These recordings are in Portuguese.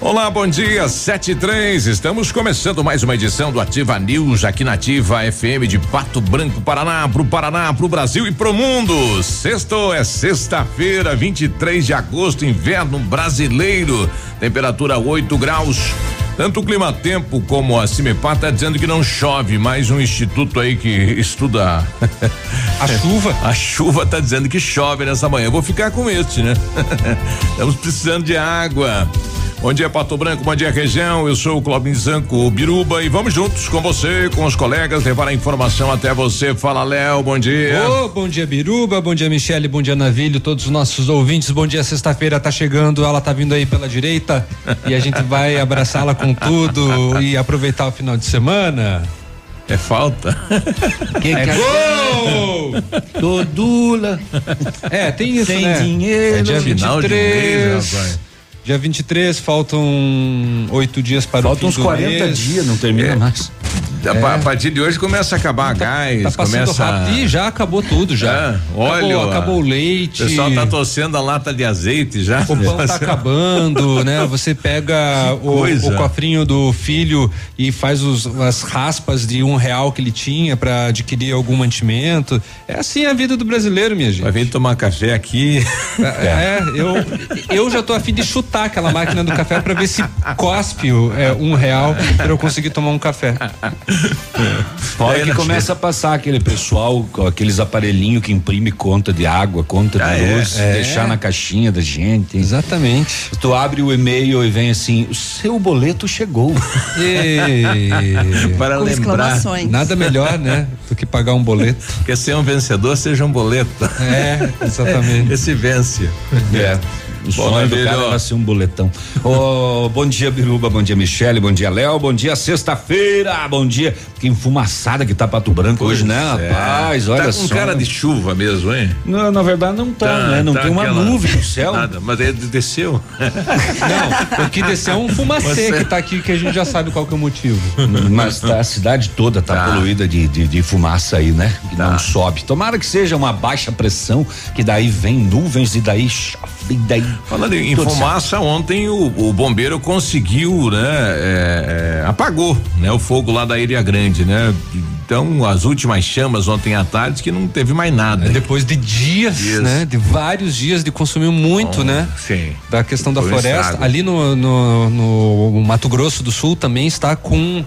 Olá, bom dia, sete e três. Estamos começando mais uma edição do Ativa News aqui na Ativa FM de Pato Branco, Paraná, pro Paraná, pro Brasil e pro mundo. Sexto é sexta-feira, 23 de agosto, inverno brasileiro. Temperatura 8 graus. Tanto o Clima Tempo como a Cimepar tá dizendo que não chove, mas um instituto aí que estuda a chuva. A chuva tá dizendo que chove nessa manhã. Eu vou ficar com este, né? Estamos precisando de água. Bom dia, Pato Branco, bom dia, região. Eu sou o Clóvis Zanco Biruba e vamos juntos com você, com os colegas, levar a informação até você. Fala, Léo, bom dia. Oh, bom dia, Biruba, bom dia, Michele, bom dia, Navilho, todos os nossos ouvintes. Bom dia, sexta-feira tá chegando, ela tá vindo aí pela direita e a gente vai abraçá-la com tudo e aproveitar o final de semana. É falta. Quem é gol! Dodula. É, tem isso, Sem né? dinheiro. É dia Final 23. de mês, rapaz. Dia 23, faltam oito dias para Faltam o uns fim do 40 mês. dias, não termina É. mais. A pa- A partir de hoje começa a acabar gás, Tá começa. rápido. Ih, já acabou tudo já. É, óleo, acabou, a- acabou o O leite. pessoal tá torcendo a lata de azeite já. O pão tá acabando, né? Você pega o, o cofrinho do filho e faz os, as raspas de um real que ele tinha para adquirir algum mantimento. É assim a vida do brasileiro, minha gente. Vai vir tomar café aqui. É, eu, eu já tô afim de chutar aquela máquina do café para ver se cospe o, é, um real para eu conseguir tomar um café. Daí que começa a passar aquele pessoal com aqueles aparelhinhos que imprime conta de água, conta Ah, de é? luz, É. deixar na caixinha da gente. Exatamente. Tu abre o e-mail e vem assim, o seu boleto chegou. E... Para Com lembrar. Nada melhor, né? Do que pagar um boleto. Quer ser um vencedor, seja um boleto. É, exatamente. Esse vence. É. O Bom, sonho do Navilho. cara era ser um boletão. Ô, bom dia, Biruba, bom dia, Michele, bom dia, Léo, bom dia, sexta-feira, bom dia. Que enfumaçada que tá Pato Branco hoje, né, É. rapaz? Olha tá só. com cara de chuva mesmo, hein? Não, na verdade não tá, né? Não tá tem uma aquela- nuvem no céu. Nada, mas ele desceu. Não, o que desceu é um fumacê Você- que tá aqui que a gente já sabe qual que é o motivo. Mas tá, a cidade toda tá, Tá. poluída de, de, de fumaça aí, né? Que Tá. não sobe. Tomara que seja uma baixa pressão, que daí vem nuvens e daí chove, e daí. Falando em Tudo fumaça, ontem o, o bombeiro conseguiu, né? é, é, apagou, né? O fogo lá da Ilha Grande, né? Então, as últimas chamas ontem à tarde que não teve mais nada. É, Depois de dias, Dias. né? De vários dias de consumir muito, Bom, né? Sim. Da questão da Foi floresta. estrago. Ali no, no, no Mato Grosso do Sul também está com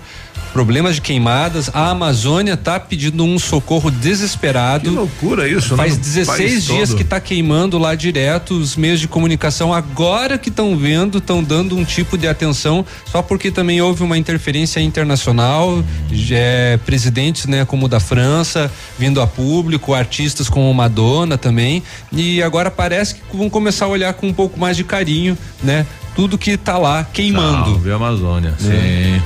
problemas de queimadas. A Amazônia está pedindo um socorro Que desesperado. loucura isso, Faz né? No 16 país dias todo. que está queimando lá direto. Os meios de comunicação agora que estão vendo, estão dando um tipo de atenção, só porque também houve uma interferência internacional, é, presidentes, né, como o da França, vindo a público, artistas como Madonna também. E agora parece que vão começar a olhar com um pouco mais de carinho, né? Tudo que está lá queimando. Salve a Amazônia, sim.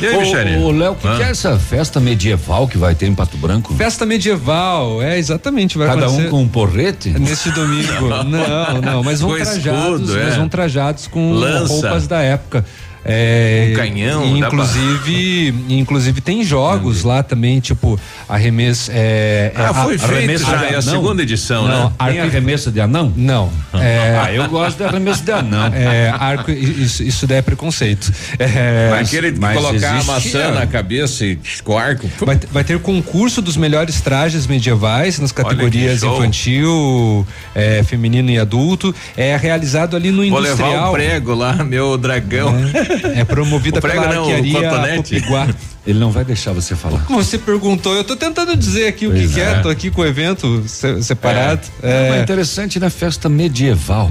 E aí, Michele? Ô, Léo, o que, Hã? que é essa festa medieval que vai ter em Pato Branco? Festa medieval, é exatamente, vai Cada um com um porrete? Neste domingo. Não, não, mas vão Com trajados, escudo, é. mas vão trajados com Lança. roupas da época. É, Um canhão, e dá pra- Inclusive, inclusive tem jogos lá também, tipo arremesso. É, é, Ah, foi a- feito arremesso já, de é a segunda edição, Não, né? Tem arco- arremesso de anão? Não. É, Ah, eu gosto de arremesso de anão. é, arco, isso, isso daí é preconceito. É, Mas aquele de mas colocar a maçã é. na cabeça e com arco. Vai, ter- vai ter concurso dos melhores trajes medievais nas categorias infantil, é, feminino e adulto. É realizado ali no Vou levar industrial. o prego lá, meu dragão. É promovida O prego pela não, arquearia. Ele não vai deixar você falar. Como você perguntou, eu tô tentando dizer aqui o que, Pois que é. é. tô aqui com o evento se- separado. É. Mas É, interessante na festa medieval.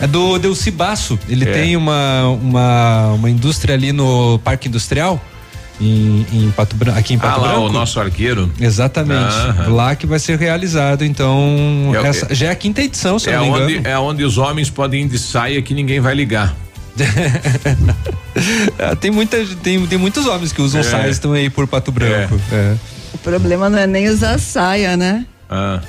é do Delci Basso. Ele É. tem uma, uma, uma indústria ali no Parque Industrial, em, em Pato Branco, aqui em Ah Pato lá, Branco. o nosso arqueiro. Exatamente. Aham. Lá que vai ser realizado, então. É essa- já é a quinta edição, se eu É não me onde, engano. é onde os homens podem ir de saia que ninguém vai ligar. É, tem, muita, tem, tem muitos homens que usam é. saias estão aí por Pato Branco. É. É. O problema não é nem usar saia, né? Ah.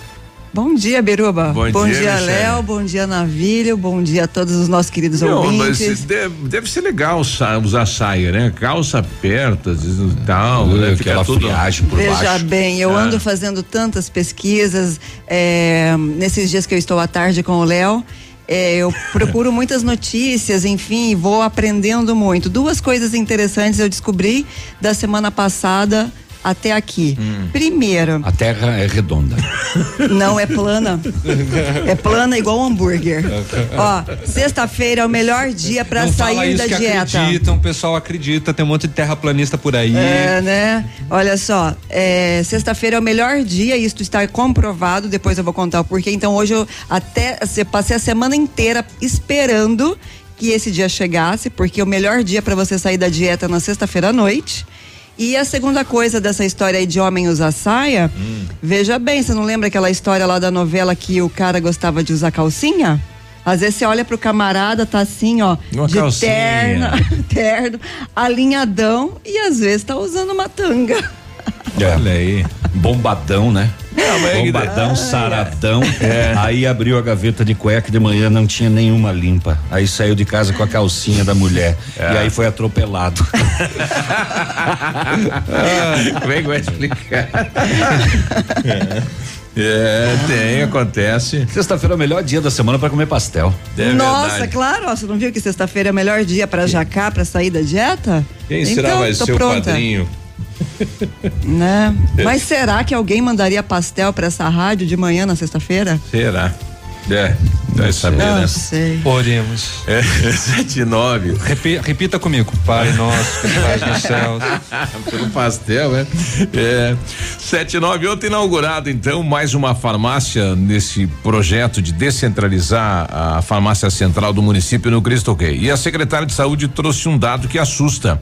Bom dia, Beruba. Bom, bom dia, dia Léo. Bom dia, Navilho. Bom dia a todos os nossos queridos Não, ouvintes. Deve, deve, ser legal usar saia, né? Calça aperta e tal, uh, né? Aquela tudo... friagem por Veja baixo. bem, eu ah. ando fazendo tantas pesquisas é, nesses dias que eu estou à tarde com o Léo. É, eu procuro muitas notícias, enfim, vou aprendendo muito. Duas coisas interessantes eu descobri da semana passada até aqui. Hum. Primeiro. A terra é redonda. Não é plana. É plana igual um hambúrguer. Ó, sexta-feira é o melhor dia para sair da dieta. Acreditam, o pessoal acredita, tem um monte de terraplanista por aí. É, né? Olha só, é, sexta-feira é o melhor dia, isso está comprovado, depois eu vou contar o porquê. Então hoje eu até eu passei a semana inteira esperando que esse dia chegasse, porque o melhor dia para você sair da dieta é na sexta-feira à noite. E a segunda coisa dessa história aí de homem usar saia, hum. veja bem, você não lembra aquela história lá da novela que o cara gostava de usar calcinha? Às vezes você olha pro camarada, tá assim, ó, uma de calcinha. terno, terno, alinhadão e às vezes tá usando uma tanga. É. Olha aí. Bombadão, né? Bombadão, saradão. É. Aí abriu a gaveta de cueca de manhã, não tinha nenhuma limpa. Aí saiu de casa com a calcinha da mulher. É. E aí foi atropelado. Como é que vai explicar? É. É, tem, acontece. Sexta-feira é o melhor dia da semana para comer pastel. É Nossa, verdade. claro, ó, você não viu que sexta-feira é o melhor dia para jacar, para sair da dieta? Quem então, será vai ser pronta. o padrinho? Né? Mas será que alguém mandaria pastel para essa rádio de manhã na sexta-feira? Será? É, vai saber, né? Não sei. Podemos. É, sete nove. Repita, repita comigo. Pai nosso, que estás no céu. Pelo pastel, né? É. Sete nove, ontem inaugurado, então, mais uma farmácia nesse projeto de descentralizar a farmácia central do município no Cristo Rei. E a secretária de saúde trouxe um dado que assusta.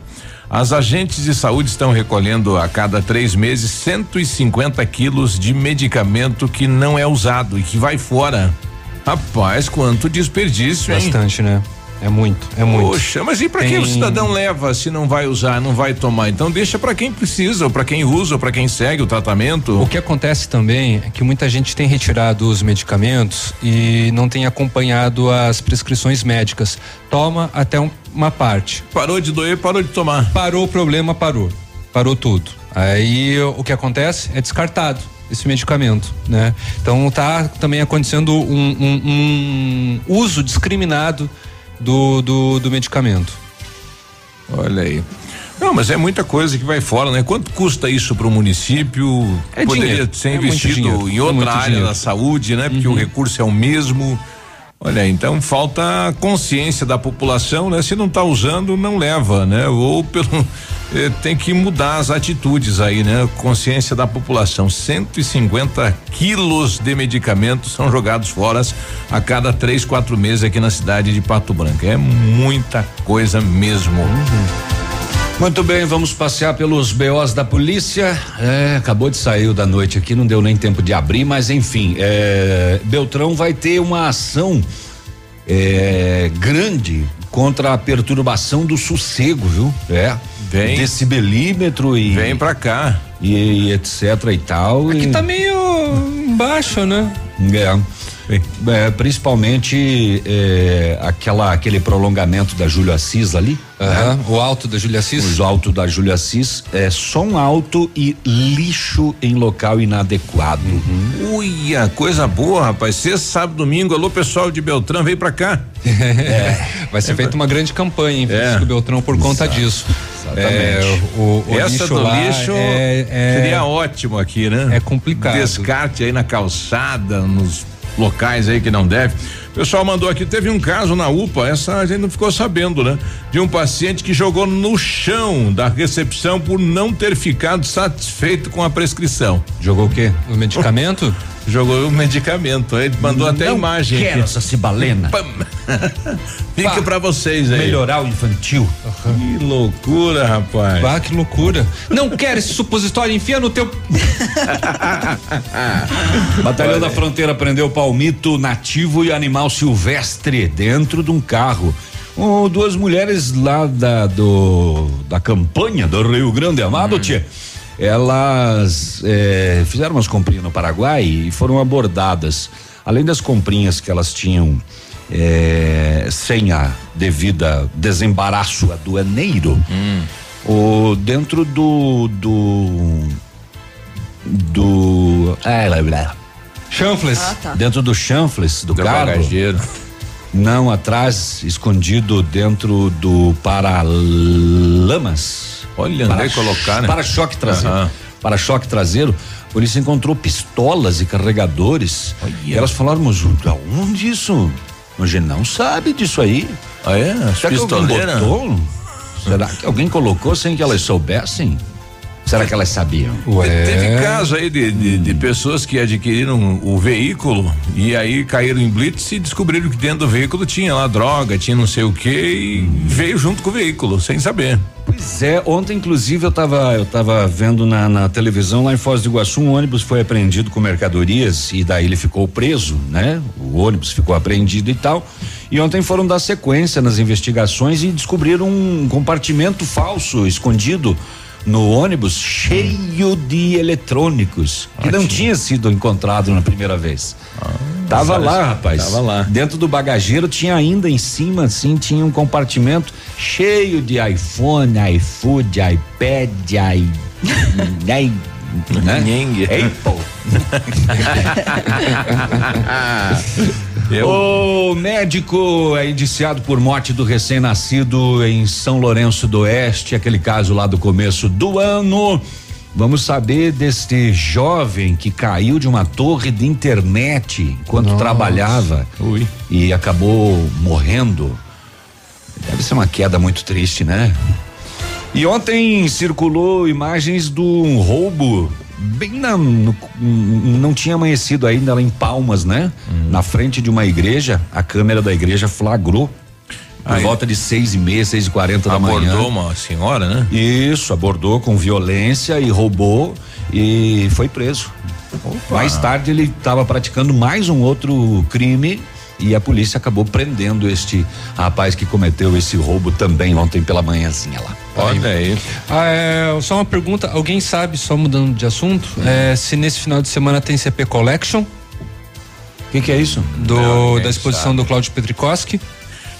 As agentes de saúde estão recolhendo a cada três meses 150 quilos de medicamento que não é usado e que vai fora. Rapaz, quanto desperdício, hein? Bastante, né? É muito, é muito. Poxa, mas e para Tem... que o cidadão leva se não vai usar, não vai tomar? Então deixa para quem precisa, ou para quem usa, ou para quem segue o tratamento. O que acontece também é que muita gente tem retirado os medicamentos e não tem acompanhado as prescrições médicas. Toma até um, uma parte. Parou de doer, parou de tomar. Parou o problema, parou. Parou tudo. Aí o que acontece é descartado esse medicamento, né? Então tá também acontecendo um, um, um uso discriminado do, do, do medicamento. Olha aí. Não, mas é muita coisa que vai fora, né? Quanto custa isso para o município? É Poderia dinheiro. ser é investido em outra é área dinheiro. da saúde, né? Porque uhum. o recurso é o mesmo. Olha, então falta consciência da população, né? Se não está usando, não leva, né? Ou pelo eh, tem que mudar as atitudes aí, né? Consciência da população. 150 quilos de medicamentos são jogados fora a cada três, quatro meses aqui na cidade de Pato Branco. É muita coisa mesmo. Uhum. Muito bem, vamos passear pelos BOs da polícia. É, acabou de sair da noite aqui, não deu nem tempo de abrir, mas enfim, é, Beltrão vai ter uma ação é, grande contra a perturbação do sossego, viu? É. Vem. Decibelímetro e. Vem pra cá. E, e etc e tal. Aqui e... tá meio baixo, né? É. É, principalmente é, aquela aquele prolongamento da Júlia Assis ali. Uhum, né? O alto da Júlia Assis. O alto da Júlia Assis é som alto e lixo em local inadequado. Uhum. Uia, coisa boa, rapaz. Sexta, sábado, domingo. Alô, pessoal de Beltrão, vem pra cá. é, vai ser é, feita uma grande campanha em Francisco é. Beltrão por conta Exato. disso. Exatamente. É, o, o Essa lixo do lixo é, é, seria ótimo aqui, né? É complicado. Descarte aí na calçada, nos locais aí que não deve. O pessoal mandou aqui, teve um caso na UPA, essa a gente não ficou sabendo, né? De um paciente que jogou no chão da recepção por não ter ficado satisfeito com a prescrição. Jogou o quê? O medicamento? Jogou o medicamento. Ele mandou não até a imagem. Quero aqui. essa cibalena. Fica para pra vocês aí. Melhorar o infantil. Uhum. Que loucura, rapaz. Ah, que loucura. Não quero esse supositório, enfia no teu. Batalhão Olha. da Fronteira prendeu palmito nativo e animal silvestre dentro de um carro. Oh, duas mulheres lá da, do, da campanha do Rio Grande Amado, hum. tia, elas é, fizeram umas comprinhas no Paraguai e foram abordadas. Além das comprinhas que elas tinham é, sem a devida desembaraço aduaneiro, hum. o, dentro do do do é, chanfles, ah, tá. dentro do chanfles do, do carro, bagageiro. Não, atrás, escondido dentro do paralamas. Olha, para colocar, né? Para-choque traseiro. Uhum. Para-choque traseiro. A polícia encontrou pistolas e carregadores. Olha. E elas falaram, mas onde isso? A gente não sabe disso aí. Ah, é? Será pistoleiras? Será que alguém colocou sem que elas soubessem? Será que elas sabiam? Ué. Teve caso aí de, de, de, pessoas que adquiriram o veículo e aí caíram em blitz e descobriram que dentro do veículo tinha lá droga, tinha não sei o que e veio junto com o veículo, sem saber. Pois é, ontem inclusive eu estava eu tava vendo na, na, televisão lá em Foz do Iguaçu um ônibus foi apreendido com mercadorias e daí ele ficou preso, né? O ônibus ficou apreendido e tal. E ontem foram dar sequência nas investigações e descobriram um compartimento falso escondido no ônibus cheio de eletrônicos que não tinha sido encontrado na primeira vez. Ah, tava lá, rapaz. Tava lá. Dentro do bagageiro tinha ainda em cima, assim, tinha um compartimento cheio de iPhone, iFood, iPad, i, i né? Apple. Eu... O médico é indiciado por morte do recém-nascido em São Lourenço do Oeste, aquele caso lá do começo do ano. Vamos saber deste jovem que caiu de uma torre de internet enquanto Nossa. trabalhava Ui. e acabou morrendo. Deve ser uma queda muito triste, né? E ontem circulou imagens de um roubo bem na, no, não tinha amanhecido ainda lá em Palmas, né? Uhum. Na frente de uma igreja, a câmera da igreja flagrou por Aí, volta de seis e meia, seis e quarenta da manhã. Abordou uma senhora, né? Isso, abordou com violência e roubou e foi preso. Opa. Mais tarde ele estava praticando mais um outro crime e a polícia acabou prendendo este rapaz que cometeu esse roubo também ontem pela manhãzinha lá. Olha aí. Ah, é, só uma pergunta, alguém sabe, só mudando de assunto, é, se nesse final de semana tem CP Collection? O que, que, é isso? Do, Não, da exposição sabe. do Cláudio Petrikoski.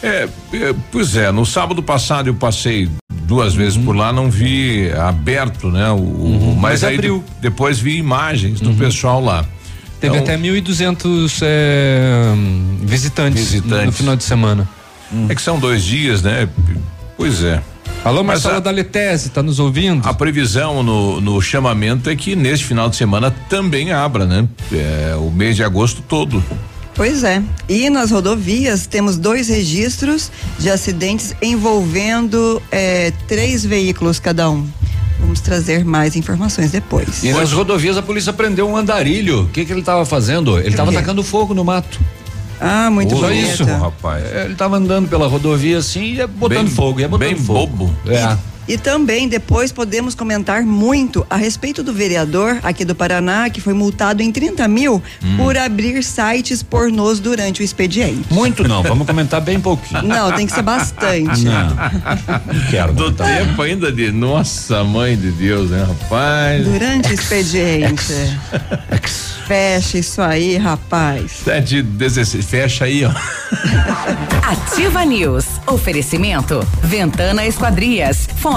É, é, pois é, no sábado passado eu passei duas uhum. vezes por lá, não vi aberto, né? O, uhum. mas, mas, aí abriu. depois vi imagens do uhum. pessoal lá. Teve então, até 1.200 é, visitantes, visitantes. No, final de semana. Hum. É que são dois dias, né? Pois é. Alô, Marcelo da Letese, tá nos ouvindo? A previsão no, no chamamento é que neste final de semana também abra, né? É, o mês de agosto todo. Pois é. E nas rodovias temos dois registros de acidentes envolvendo é, três veículos cada um. Vamos trazer mais informações depois. E nas rodovias a polícia prendeu um andarilho. O que, que ele estava fazendo? Ele estava atacando fogo no mato. Ah, muito Só isso, rapaz. Ele estava andando pela rodovia assim e ia botando bem, fogo, ia botando bem fogo. bobo. É. E também depois podemos comentar muito a respeito do vereador aqui do Paraná que foi multado em 30 mil hum. por abrir sites pornôs durante o expediente. Muito não, vamos comentar bem pouquinho. Não, tem que ser bastante. Não, não quero. Do tempo ainda de nossa mãe de Deus, né, rapaz? Durante o expediente. Fecha isso aí, rapaz. Sete, dezesseis, fecha aí, ó. Ativa News. Oferecimento. Ventana Esquadrias. Fone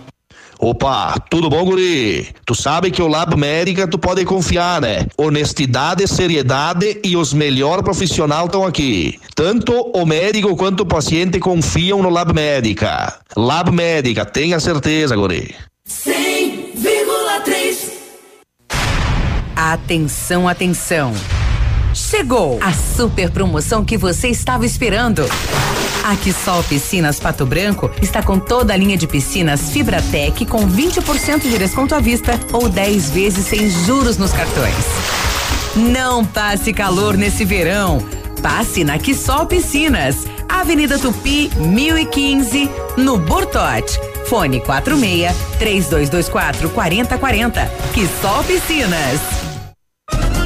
Opa, tudo bom, guri? Tu sabe que o Lab Médica tu pode confiar, né? Honestidade, seriedade e os melhores profissionais estão aqui. Tanto o médico quanto o paciente confiam no Lab Médica. Lab Médica, tenha certeza, guri. 100,3 Atenção, atenção. Chegou a super promoção que você estava esperando. A Quissol Piscinas Pato Branco está com toda a linha de piscinas Fibratec com 20% de desconto à vista ou 10 vezes sem juros nos cartões. Não passe calor nesse verão. Passe na Quissol Piscinas, Avenida Tupi, 1015, no Bortote. Fone 46 3224 4040. Quissol Piscinas.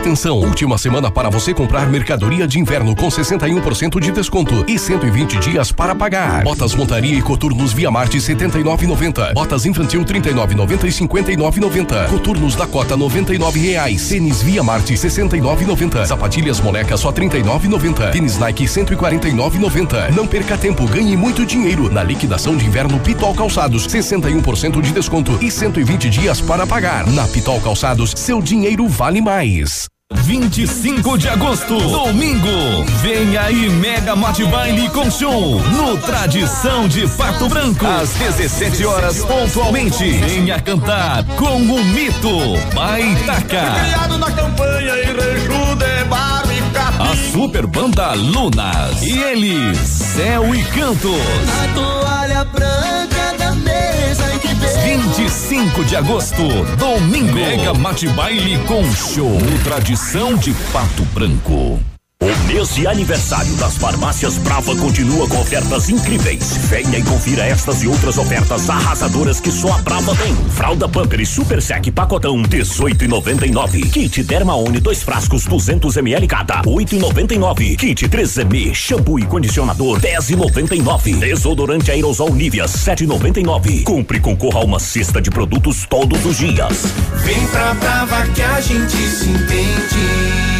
Atenção, última semana para você comprar mercadoria de inverno com 61% de desconto e 120 dias para pagar. Botas montaria e coturnos Via Marte 79,90. Botas infantil 39,90 e 59,90. Coturnos Dakota 99 reais. Tênis Via Marte 69,90. Sapatilhas moleca só 39,90. Tênis Nike 149,90. Não perca tempo, ganhe muito dinheiro na liquidação de inverno Pitol Calçados 61% de desconto e 120 dias para pagar. Na Pitol Calçados, seu dinheiro vale mais. 25 de agosto, domingo. Vem aí Mega Mate Baile com show no Tradição de Pato Branco. Às 17 horas pontualmente. Venha cantar com o mito Baitaca. Criado na campanha em Reju de Barrica. A super banda Lunas. E eles, Céu e Cantos. A toalha branca 25 de agosto, domingo. Mega Mate Baile com show no Tradição de Pato Branco. O mês de aniversário das farmácias Brava continua com ofertas incríveis. Venha e confira estas e outras ofertas arrasadoras que só a Brava tem. Fralda Pamper Super Sec pacotão 18,99. Kit Dermaone dois frascos 200 ml cada 8,99. Kit 3M shampoo e condicionador 10,99. Desodorante aerosol Nivea 7,99. Compre e concorra a uma cesta de produtos todos os dias. Vem pra Brava que a gente se entende.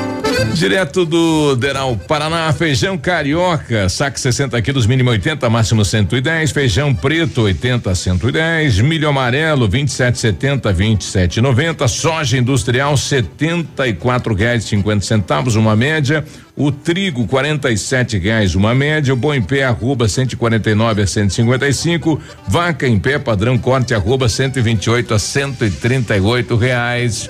Direto do Deral Paraná, feijão carioca, saco 60 quilos, mínimo 80, máximo 110. Feijão preto, 80 110. Milho amarelo, 27,70, 27,90. Soja industrial, 74 reais 50 centavos, uma média. O trigo, 47 reais, uma média. O boi em pé, arroba 149 a 155. Vaca em pé, padrão corte, arroba 128 a 138 reais.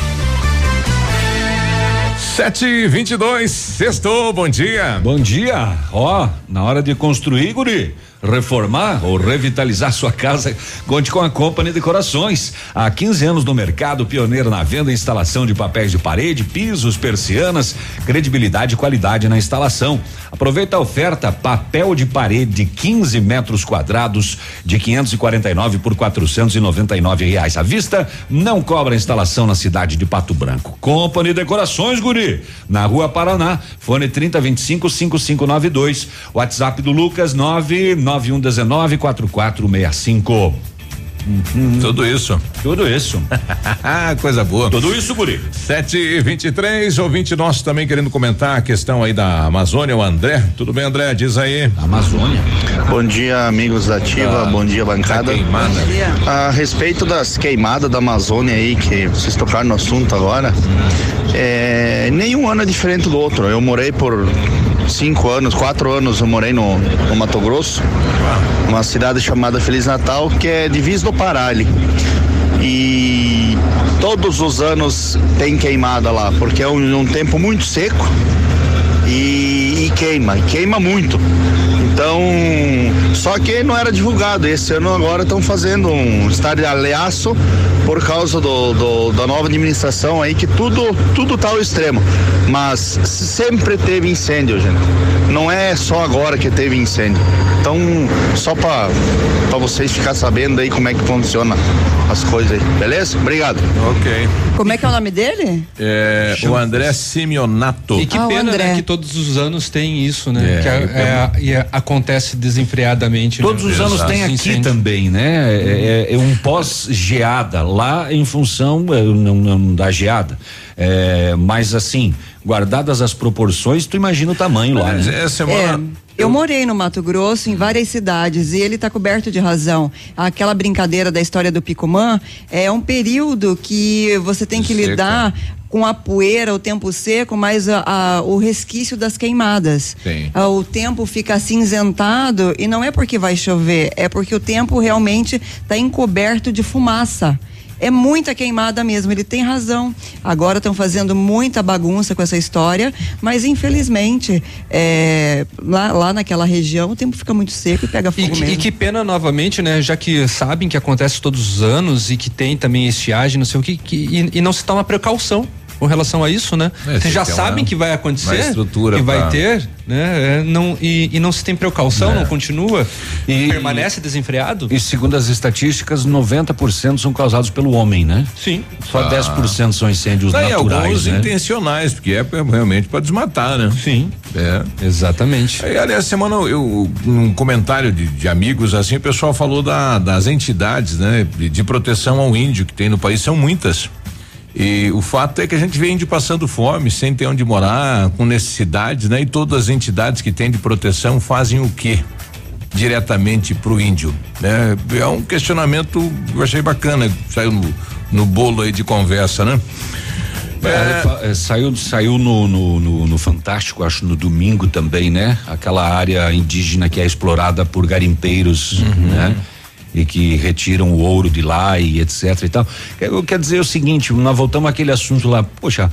Sete e vinte e dois, sextou, bom dia. Bom dia, ó, na hora de construir, guri, reformar ou revitalizar sua casa, conte com a Company Decorações. Há 15 anos no mercado, pioneiro na venda e instalação de papéis de parede, pisos, persianas, credibilidade e qualidade na instalação. Aproveita a oferta papel de parede 15 metros quadrados de 549 por 499 reais à vista. Não cobra instalação na cidade de Pato Branco. Company Decorações, guri, na Rua Paraná, fone 3025 5592, WhatsApp do Lucas 99119 4465. Tudo isso. Tudo isso. Coisa boa. Tudo isso, guri. Sete e vinte e três, ouvinte nosso também querendo comentar a questão aí da Amazônia, o André. Tudo bem, André? Diz aí. Amazônia. Bom dia, amigos da Ativa. Ah, Bom dia, bancada. queimada. A respeito das queimadas da Amazônia aí, que vocês tocaram no assunto agora, é, nenhum ano é diferente do outro. Eu morei por cinco anos, quatro anos, eu morei no, no Mato Grosso, uma cidade chamada Feliz Natal, que é divisa do Pará ali. E todos os anos tem queimada lá, porque é um, um tempo muito seco e, e queima, e queima muito. Então, só que não era divulgado. Esse ano agora estão fazendo um estardalhaço por causa do, do- da nova administração aí, que tudo, tudo tá ao extremo. Mas sempre teve incêndio, gente. Não é só agora que teve incêndio. Então, só para vocês ficar sabendo aí como é que funciona as coisas aí, beleza? Obrigado. Ok. Como é que é o nome dele? É, o André Simeonato. E que Ah, o pena, André. né, que todos os anos tem isso, né? É, que é- eu é- e é- acontece desenfreadamente. Todos né? os anos Exato. tem aqui Incêndio. também, né? É, é- é um pós-geada, lá em função é, não, não da geada. É, mas assim, guardadas as proporções, tu imagina o tamanho lá, Mas né? essa semana. Eu morei no Mato Grosso, em várias cidades, e ele está coberto de razão. Aquela brincadeira da história do Picumã é um período que você tem que Seca. lidar com a poeira, o tempo seco, mas a- a- o resquício das queimadas. Sim. Ah, O tempo fica acinzentado e não é porque vai chover, é porque o tempo realmente está encoberto de fumaça. É muita queimada mesmo, ele tem razão. Agora estão fazendo muita bagunça com essa história, mas infelizmente é, lá, lá naquela região o tempo fica muito seco e pega E fogo que, mesmo. e que pena novamente, né? Já que sabem que acontece todos os anos e que tem também estiagem, não sei o que, que- e, e não se toma precaução com relação a isso, né? É, Vocês já sabem uma- que vai acontecer, estrutura que vai pra- ter, né? É, não, e, e não se tem precaução, É. não continua, E- permanece desenfreado. E segundo as estatísticas, 90% são causados pelo homem, né? Sim. Só 10% são incêndios Não, e naturais, alguns né? intencionais, porque é realmente para desmatar, né? Sim. É. Exatamente. Aí, aliás, semana eu, num comentário de, de amigos, assim, o pessoal falou da- das entidades, né? De, de proteção ao índio que tem no país, são muitas. E o fato é que a gente vê índio passando fome, sem ter onde morar, com necessidades, né? E todas as entidades que têm de proteção fazem o quê? Diretamente pro índio, né? É um questionamento que eu achei bacana, saiu no, no bolo aí de conversa, né? É, fa- é, saiu saiu no, no, no- no Fantástico, acho, no domingo também, né? Aquela área indígena que é explorada por garimpeiros, né? E que retiram o ouro de lá e etc e tal. Eu quero dizer o seguinte, nós voltamos àquele assunto lá, poxa.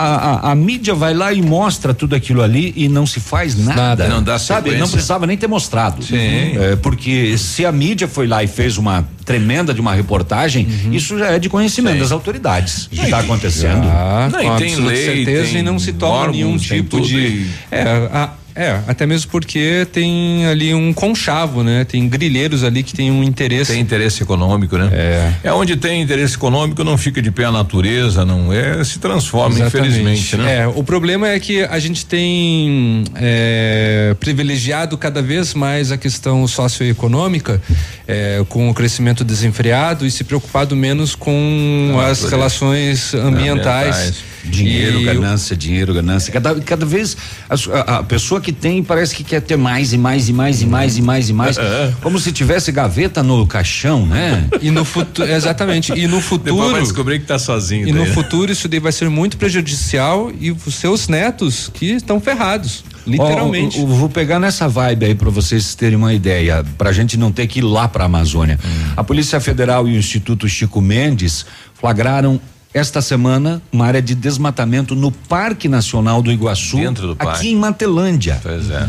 A, a- a mídia vai lá e mostra tudo aquilo ali e não se faz nada. Nada. Não dá Sabe? sequência. Não precisava nem ter mostrado. Sim. É, porque se a mídia foi lá e fez uma tremenda de uma reportagem, isso já é de conhecimento Sim. das autoridades. Que está acontecendo? Ah, Não, e tem lei, certeza tem e não se toma órgãos, nenhum tipo de. É, a- é, até mesmo porque tem ali um conchavo, né? Tem grilheiros ali que tem um interesse. Tem interesse econômico, né? É. É onde tem interesse econômico, não fica de pé a natureza, não é, se transforma, Exatamente. infelizmente, né? É, o problema é que a gente tem é, privilegiado cada vez mais a questão socioeconômica é, com o crescimento desenfreado e se preocupado menos com as relações ambientais. Ambientais. Dinheiro, E- ganância, dinheiro, ganância. Cada, cada vez a- a pessoa que tem parece que quer ter mais e mais e mais e mais e mais e mais. É. Como se tivesse gaveta no caixão, né? E no futuro, exatamente. E no Depois vai futuro, descobrir que tá sozinho. e no daí, né? futuro isso daí vai ser muito prejudicial e os seus netos que estão ferrados, literalmente. Ó, eu- eu vou pegar nessa vibe aí para vocês terem uma ideia, pra gente não ter que ir lá pra Amazônia. Hum. A Polícia Federal e o Instituto Chico Mendes flagraram esta semana uma área de desmatamento no Parque Nacional do Iguaçu, Dentro do aqui em Matelândia. Pois é.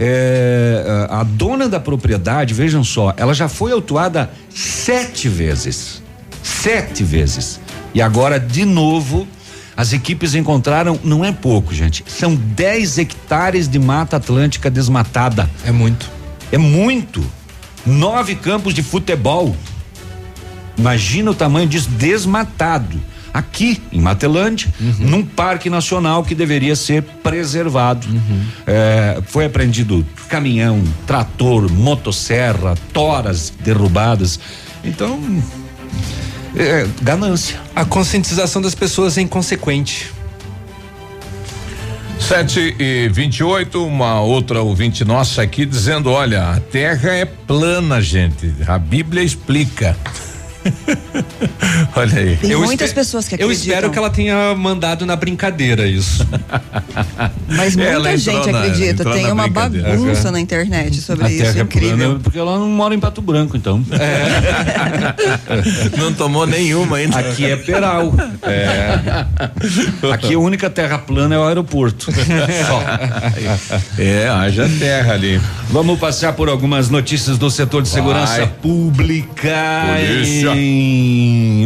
É, a a dona da propriedade, vejam só, ela já foi autuada sete vezes. Sete vezes. E agora, de novo, as equipes encontraram, não é pouco, gente, são 10 hectares de mata atlântica desmatada. É muito. É muito. Nove campos de futebol. Imagina o tamanho disso desmatado. Aqui em Matelândia, num parque nacional que deveria ser preservado. É, foi apreendido caminhão, trator, motosserra, toras derrubadas. Então, é, ganância. A conscientização das pessoas é inconsequente. 7 e 28, uma outra ouvinte nossa aqui dizendo: olha, a terra é plana, gente. A Bíblia explica. olha aí. Tem Eu muitas pessoas que Eu acreditam. espero que ela tenha mandado na brincadeira isso. Mas muita Ela gente na- acredita. Tem uma bagunça na internet sobre a isso. é incrível. plana, porque ela não mora em Pato Branco, então. Não tomou nenhuma ainda. Aqui é Peral. É. Aqui a única terra plana é o aeroporto. Só. É, haja terra ali. Vamos passar por algumas notícias do setor de segurança Vai. pública. Polícia.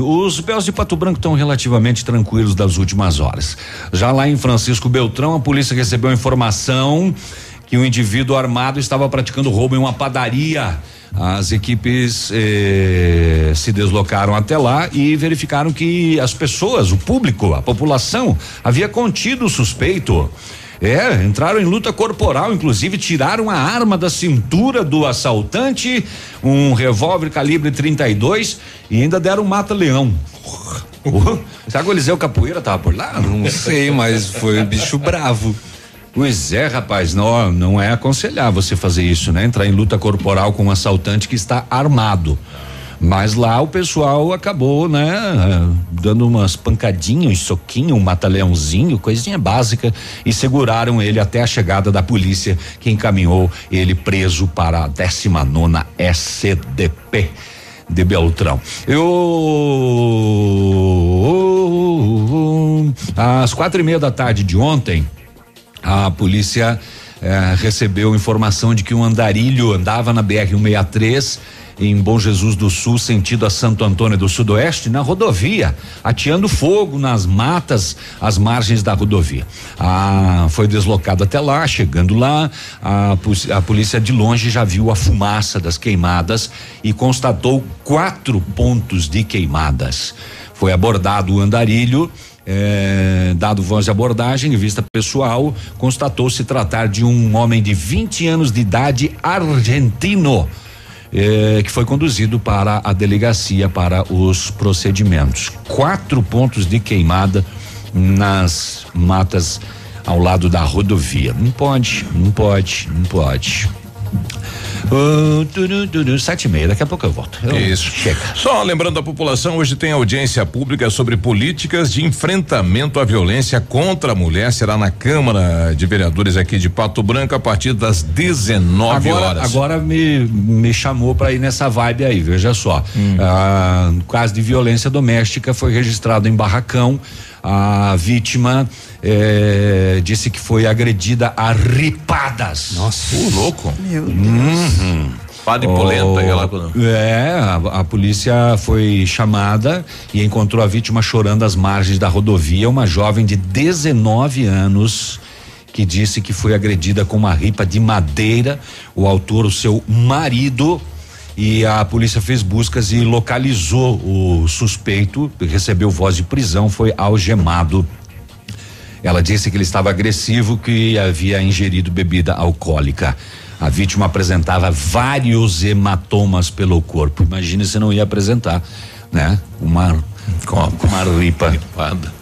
Os PEOs de Pato Branco estão relativamente tranquilos das últimas horas. Já lá em Francisco Beltrão, a polícia recebeu informação que um indivíduo armado estava praticando roubo em uma padaria. As equipes eh, se deslocaram até lá e verificaram que as pessoas, o público, a população, havia contido o suspeito. É, entraram em luta corporal, inclusive tiraram a arma da cintura do assaltante, um revólver calibre 32 e ainda deram um mata-leão. Será que o Eliseu Capoeira tava por lá? Não sei, mas foi um bicho bravo. Pois é, rapaz, não, não é aconselhar você fazer isso, né? Entrar em luta corporal com um assaltante que está armado. Mas lá o pessoal acabou, né, dando umas pancadinhas, um soquinho, um mata-leãozinho, coisinha básica, e seguraram ele até a chegada da polícia, que encaminhou ele preso para a 19 SCDP de Beltrão. Eu às quatro e meia da tarde de ontem, a polícia eh, recebeu informação de que um andarilho andava na BR 163 em Bom Jesus do Sul, sentido a Santo Antônio do Sudoeste, na rodovia, ateando fogo nas matas às margens da rodovia. Ah, foi deslocado até lá, chegando lá, a, a polícia de longe já viu a fumaça das queimadas e constatou quatro pontos de queimadas. Foi abordado o andarilho. É, dado voz de abordagem e vista pessoal, constatou se tratar de um homem de 20 anos de idade argentino. É, que foi conduzido para a delegacia para os procedimentos. Quatro pontos de queimada nas matas ao lado da rodovia. Não pode, não pode, não pode. Sete e meia, daqui a pouco eu volto. Eu- Isso. Chega. Só lembrando a população, hoje tem audiência pública sobre políticas de enfrentamento à violência contra a mulher. Será na Câmara de Vereadores aqui de Pato Branco a partir das 19 agora, horas. Agora me, me chamou para ir nessa vibe aí, veja só. Hum. Ah, caso de violência doméstica foi registrado em Barracão. A vítima eh, disse que foi agredida a ripadas. Nossa. Ô, louco. Meu Deus. Uhum. Padre polenta aí lá. É, a, a polícia foi chamada e encontrou a vítima chorando às margens da rodovia, uma jovem de 19 anos que disse que foi agredida com uma ripa de madeira. O autor, o seu marido, e a polícia fez buscas e localizou o suspeito, recebeu voz de prisão, foi algemado. Ela disse que ele estava agressivo, que havia ingerido bebida alcoólica. A vítima apresentava vários hematomas pelo corpo. Imagina se não ia apresentar, né? Uma com uma ripa.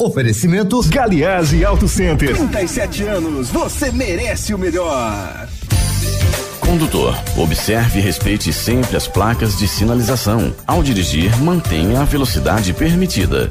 Oferecimento Galiase Auto Center. 37 anos, você merece o melhor. Condutor, observe e respeite sempre as placas de sinalização. Ao dirigir, mantenha a velocidade permitida.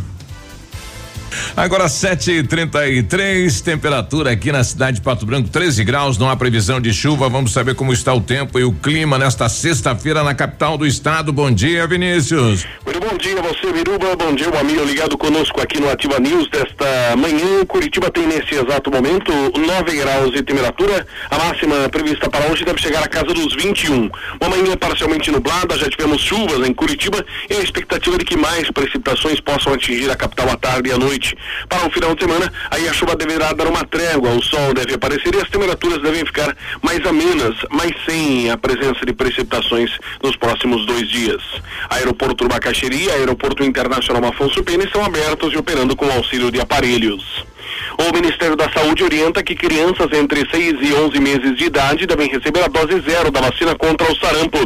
Agora 7:33, temperatura aqui na cidade de Pato Branco 13 graus, não há previsão de chuva. Vamos saber como está o tempo e o clima nesta sexta-feira na capital do estado. Bom dia, Vinícius. Muito bom dia você, Viruba. Bom dia, o amigo ligado conosco aqui no Ativa News desta manhã. Curitiba tem nesse exato momento 9 graus de temperatura. A máxima prevista para hoje deve chegar à casa dos 21. Uma manhã parcialmente nublada, já tivemos chuvas em Curitiba e a expectativa de que mais precipitações possam atingir a capital à tarde e à noite. Para o final de semana, aí a chuva deverá dar uma trégua, o sol deve aparecer e as temperaturas devem ficar mais amenas, mas sem a presença de precipitações nos próximos dois dias. Aeroporto Bacaxeri e Aeroporto Internacional Afonso Pena estão abertos e operando com auxílio de aparelhos. O Ministério da Saúde orienta que crianças entre 6 e 11 meses de idade devem receber a dose zero da vacina contra o sarampo.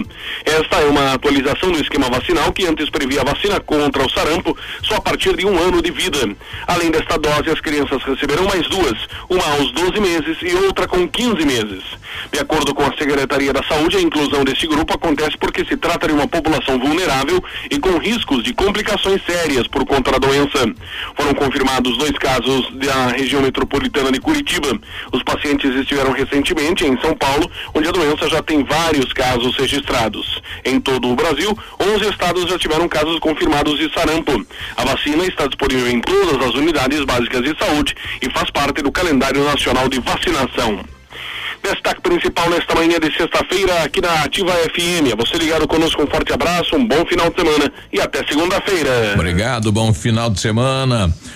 Esta é uma atualização do esquema vacinal que antes previa a vacina contra o sarampo só a partir de um ano de vida. Além desta dose, as crianças receberão mais duas, uma aos 12 meses e outra com 15 meses. De acordo com a Secretaria da Saúde, a inclusão deste grupo acontece porque se trata de uma população vulnerável e com riscos de complicações sérias por conta da doença. Foram confirmados dois casos da região metropolitana de Curitiba. Os pacientes estiveram recentemente em São Paulo, onde a doença já tem vários casos registrados. Em todo o Brasil, 11 estados já tiveram casos confirmados de sarampo. A vacina está disponível em todas as unidades básicas de saúde e faz parte do calendário nacional de vacinação. Destaque principal nesta manhã de sexta-feira aqui na Ativa FM. É você ligado conosco, um forte abraço, um bom final de semana e até segunda-feira. Obrigado, bom final de semana.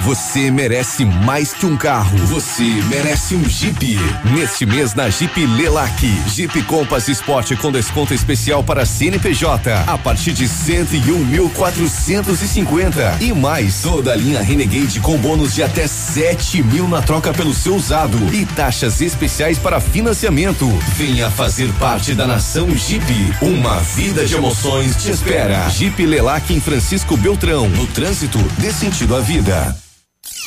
Você merece mais que um carro. Você merece um Jeep. Neste mês na Jeep Lelac, Jeep Compass Sport com desconto especial para CNPJ a partir de 101.450 e mais toda a linha Renegade com bônus de até 7 mil na troca pelo seu usado e taxas especiais para financiamento. Venha fazer parte da nação Jeep. Uma vida de emoções te espera. Jeep Lelac em Francisco Beltrão. No trânsito, dê sentido à vida.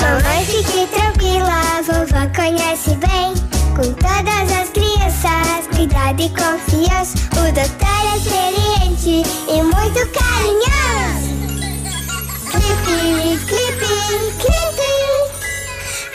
Mamãe, fique tranquila, vovó conhece bem. Com todas as crianças, cuidado e confiança. O doutor é experiente e muito carinhoso.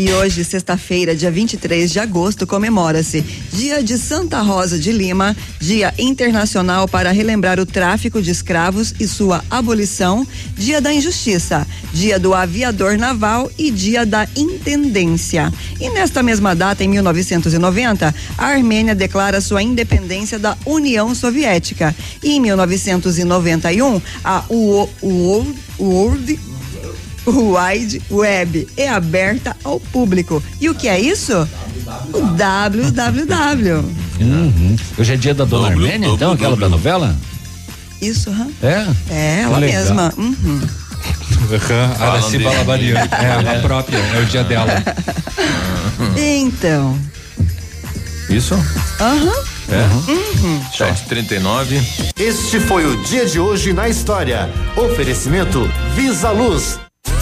E hoje, sexta-feira, dia 23 de agosto, comemora-se Dia de Santa Rosa de Lima, Dia Internacional para relembrar o tráfico de escravos e sua abolição, Dia da Injustiça, Dia do Aviador Naval e Dia da Intendência. E nesta mesma data, em 1990, a Armênia declara sua independência da União Soviética. E em 1991, a World, World o Wide Web é aberta ao público. E o que é isso? O www. Uhum. Hoje é dia da Dona Armênia, então, aquela da novela? Isso, hã? É? É, ela legal. mesma. Uhum. Araci Balabarian. É, a própria, é o dia dela. Então. Isso? Aham. É. Uhum. 739. Este foi o dia de hoje na história. Oferecimento Visa Luz.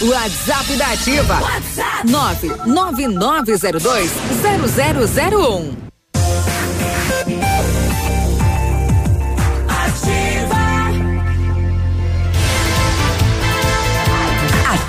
WhatsApp da Ativa. WhatsApp 99902 0001.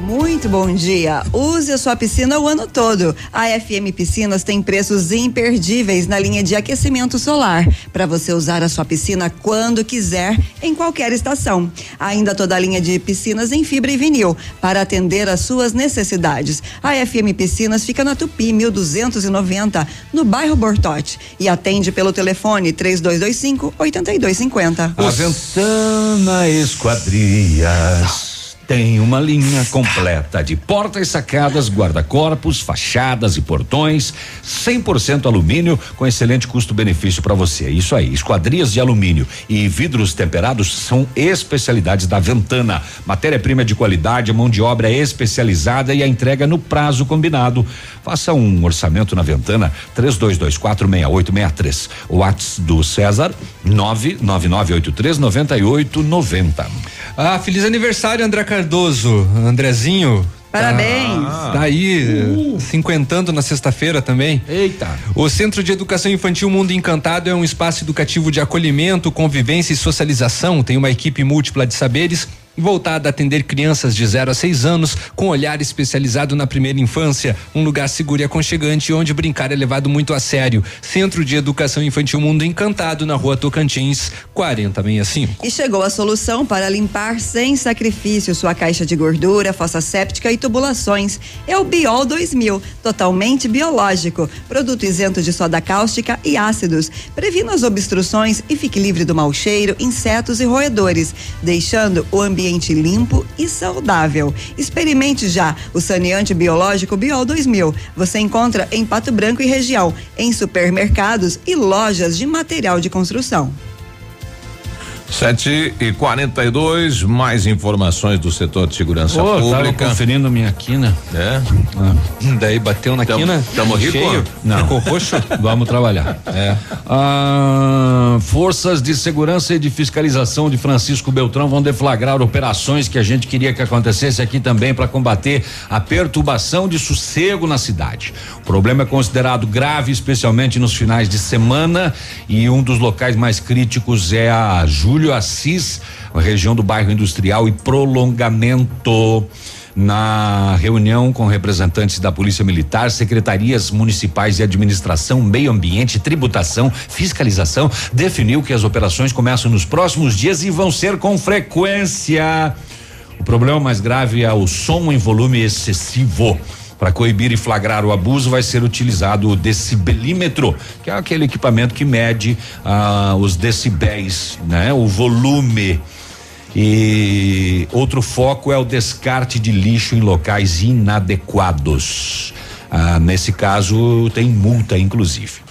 Muito bom dia. Use a sua piscina o ano todo. A FM Piscinas tem preços imperdíveis na linha de aquecimento solar para você usar a sua piscina quando quiser, em qualquer estação. Ainda toda a linha de piscinas em fibra e vinil para atender às suas necessidades. A FM Piscinas fica na Tupi 1290, no bairro Bortote, e atende pelo telefone 3225 8250. A Ventana Esquadrias tem uma linha completa de portas sacadas, guarda-corpos, fachadas e portões, 100% alumínio com excelente custo-benefício para você. Isso aí, esquadrias de alumínio e vidros temperados são especialidades da Ventana. Matéria-prima de qualidade, mão de obra especializada e a entrega no prazo combinado. Faça um orçamento na Ventana 32246863. O WhatsApp do César 999839890. Ah, feliz aniversário, André Cardoso. Andrezinho. Parabéns. Tá, tá aí, cinquentando na sexta-feira também. Eita. O Centro de Educação Infantil Mundo Encantado é um espaço educativo de acolhimento, convivência e socialização. Tem uma equipe múltipla de saberes voltada a atender crianças de 0 a 6 anos com olhar especializado na primeira infância, um lugar seguro e aconchegante onde brincar é levado muito a sério. Centro de Educação Infantil Mundo Encantado na Rua Tocantins, 4065. E chegou a solução para limpar sem sacrifício sua caixa de gordura, fossa séptica e tubulações. É o Biol 2000, totalmente biológico, produto isento de soda cáustica e ácidos. Previna as obstruções e fique livre do mau cheiro, insetos e roedores, deixando o ambiente limpo e saudável. Experimente já o saneante biológico Biol 2000. Você encontra em Pato Branco e região, em supermercados e lojas de material de construção. Sete e quarenta e dois, mais informações do setor de segurança tava pública. conferindo minha quina. É? Daí bateu na Tamo- quina? tamo rico? Cheio? Não. Ficou roxo? Vamos trabalhar. É. Ah, forças de segurança e de fiscalização de Francisco Beltrão vão deflagrar operações que a gente queria que acontecesse aqui também para combater a perturbação de sossego na cidade. O problema é considerado grave, especialmente nos finais de semana, e um dos locais mais críticos é a Júlio Assis, região do bairro industrial e prolongamento na reunião com representantes da Polícia Militar, secretarias municipais de administração, meio ambiente, tributação, fiscalização, definiu que as operações começam nos próximos dias e vão ser com frequência. O problema mais grave é o som em volume excessivo. Para coibir e flagrar o abuso, vai ser utilizado o decibelímetro, que é aquele equipamento que mede ah, os decibéis, né? O volume. E outro foco é o descarte de lixo em locais inadequados. Ah, nesse caso, tem multa, inclusive.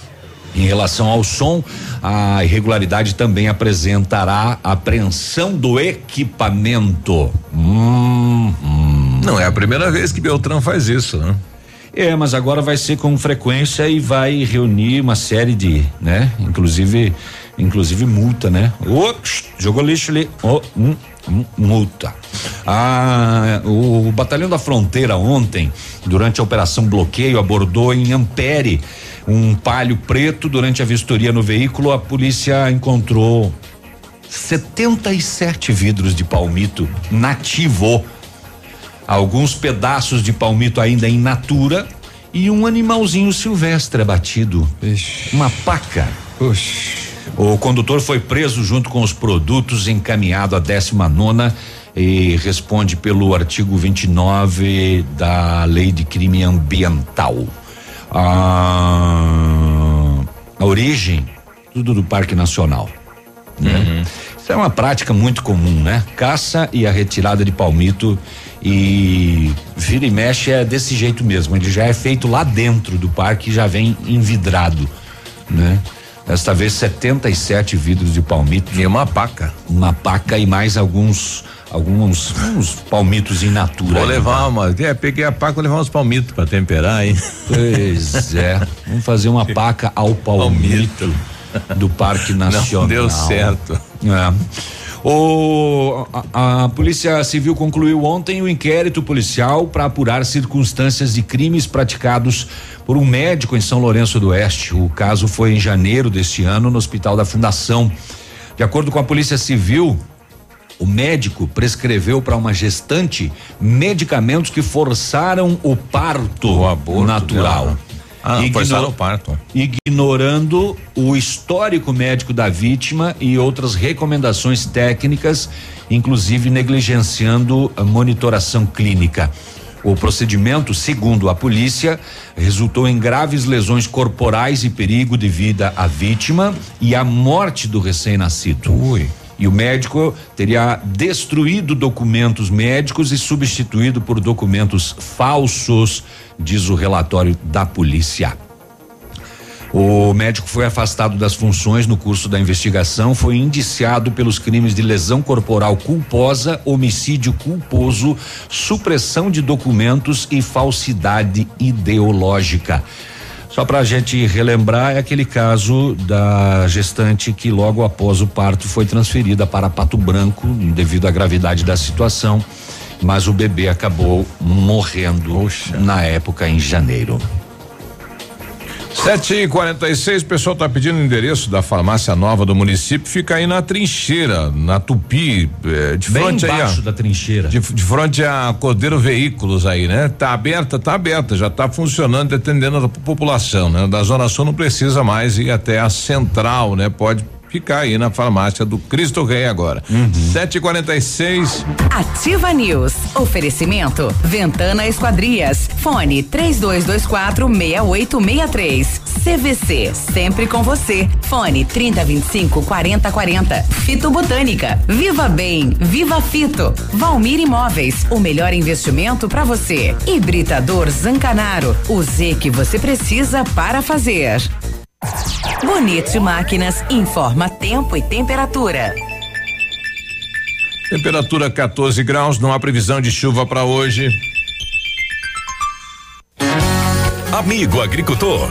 Em relação ao som, a irregularidade também apresentará apreensão do equipamento. Hum, hum. Não é a primeira vez que Beltrão faz isso, né? É, mas agora vai ser com frequência e vai reunir uma série de, né? Inclusive, inclusive multa, né? Ô, jogou lixo ali, ô, hum, hum, multa. Ah, o batalhão da fronteira ontem, durante a operação bloqueio, abordou em Ampere um palio preto durante a vistoria no veículo. A polícia encontrou 77 vidros de palmito nativo alguns pedaços de palmito ainda em natura e um animalzinho silvestre abatido. Uma paca. O condutor foi preso junto com os produtos, encaminhado à 19 nona e responde pelo artigo 29 da Lei de Crime Ambiental. Ah, a origem, tudo do Parque Nacional. né? Isso é uma prática muito comum, né? Caça e a retirada de palmito e vira e mexe é desse jeito mesmo. Ele já é feito lá dentro do parque e já vem envidrado, né? Desta vez 77 vidros de palmito. E uma paca. Uma paca e mais alguns alguns uns palmitos in natura. Vou levar uma. É, peguei a paca, vou levar uns palmitos pra temperar, hein? Pois é. Vamos fazer uma paca ao palmito do Parque Nacional. Não deu certo. É. O, a, a Polícia Civil concluiu ontem o inquérito policial para apurar circunstâncias de crimes praticados por um médico em São Lourenço do Oeste. O caso foi em janeiro deste ano no Hospital da Fundação. De acordo com a Polícia Civil, o médico prescreveu para uma gestante medicamentos que forçaram o parto natural. dela. Ah, Igno- forçaram o parto. ignorando o histórico médico da vítima e outras recomendações técnicas, inclusive negligenciando a monitoração clínica. O procedimento, segundo a polícia, resultou em graves lesões corporais e perigo de vida à vítima e à morte do recém-nascido. E o médico teria destruído documentos médicos e substituído por documentos falsos, diz o relatório da polícia. O médico foi afastado das funções no curso da investigação, foi indiciado pelos crimes de lesão corporal culposa, homicídio culposo, supressão de documentos e falsidade ideológica. Só para a gente relembrar, é aquele caso da gestante que logo após o parto foi transferida para Pato Branco devido à gravidade da situação, mas o bebê acabou morrendo na época em janeiro. Sete e quarenta e seis, o pessoal tá pedindo o endereço da farmácia nova do município, fica aí na trincheira, na Tupi, eh, de Bem frente aí. embaixo a- da trincheira. De, de frente a Cordeiro Veículos aí, né? Tá aberta, tá aberta, já tá funcionando, atendendo a população, né? Da Zona Sul não precisa mais ir até a central, né? Pode ficar aí na farmácia do Cristo Rei agora. Sete quarenta e seis. Ativa News. Oferecimento Ventana Esquadrias. Fone 3224 6863. CVC, sempre com você. Fone 3025 4040. Fito Botânica. Viva Bem, Viva Fito. Valmir Imóveis, o melhor investimento para você. Hibridador Zancanaro, o Z que você precisa para fazer. Bonito Máquinas informa tempo e temperatura. Temperatura 14 graus, não há previsão de chuva para hoje. Amigo agricultor,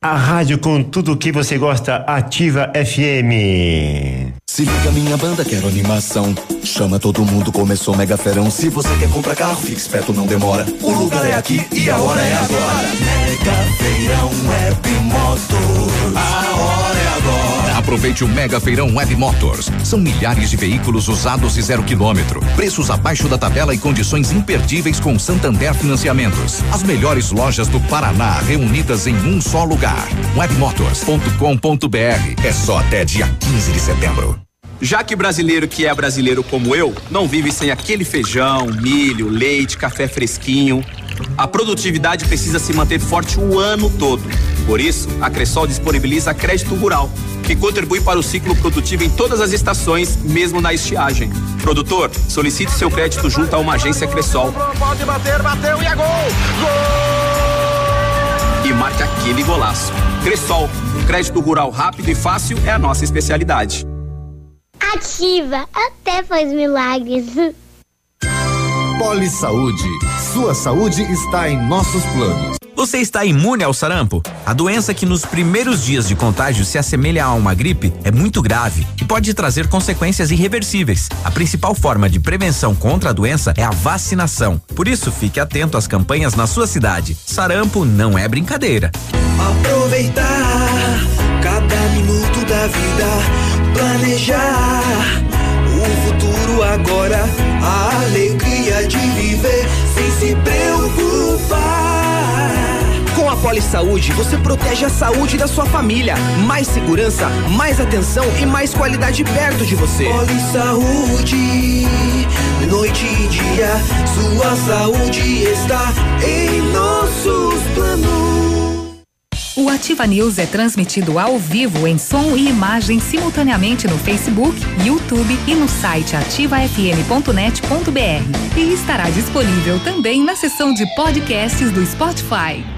A rádio com tudo que você gosta, Ativa FM. Se liga minha banda, quero animação. Chama todo mundo, começou mega ferão. Se você quer comprar carro, fique esperto, não demora. O lugar é aqui e a hora é agora. Mega feirão web. A hora é agora. Aproveite o Mega Feirão Web Motors. São milhares de veículos usados e zero quilômetro. Preços abaixo da tabela e condições imperdíveis com Santander Financiamentos. As melhores lojas do Paraná reunidas em um só lugar. Webmotors.com.br. É só até dia 15 de setembro. Já que brasileiro que é brasileiro como eu, não vive sem aquele feijão, milho, leite, café fresquinho. A produtividade precisa se manter forte o ano todo. Por isso, a Cressol disponibiliza crédito rural, que contribui para o ciclo produtivo em todas as estações, mesmo na estiagem. Produtor, solicite seu crédito junto a uma agência Cressol. Pode bater, bateu e é gol! E marque aquele golaço. Cressol, crédito rural rápido e fácil é a nossa especialidade. Ativa, até faz milagres. Poli Saúde. Sua saúde está em nossos planos. Você está imune ao sarampo? A doença que nos primeiros dias de contágio se assemelha a uma gripe é muito grave e pode trazer consequências irreversíveis. A principal forma de prevenção contra a doença é a vacinação. Por isso, fique atento às campanhas na sua cidade. Sarampo não é brincadeira. Aproveitar cada minuto da vida, planejar o futuro agora, a alegria de viver sem se preocupar. Com a Poli Saúde, você protege a saúde da sua família. Mais segurança, mais atenção e mais qualidade perto de você. Poli Saúde, noite e dia, sua saúde está em nossos planos. O Ativa News é transmitido ao vivo em som e imagem simultaneamente no Facebook, YouTube e no site ativafm.net.br. E estará disponível também na seção de podcasts do Spotify.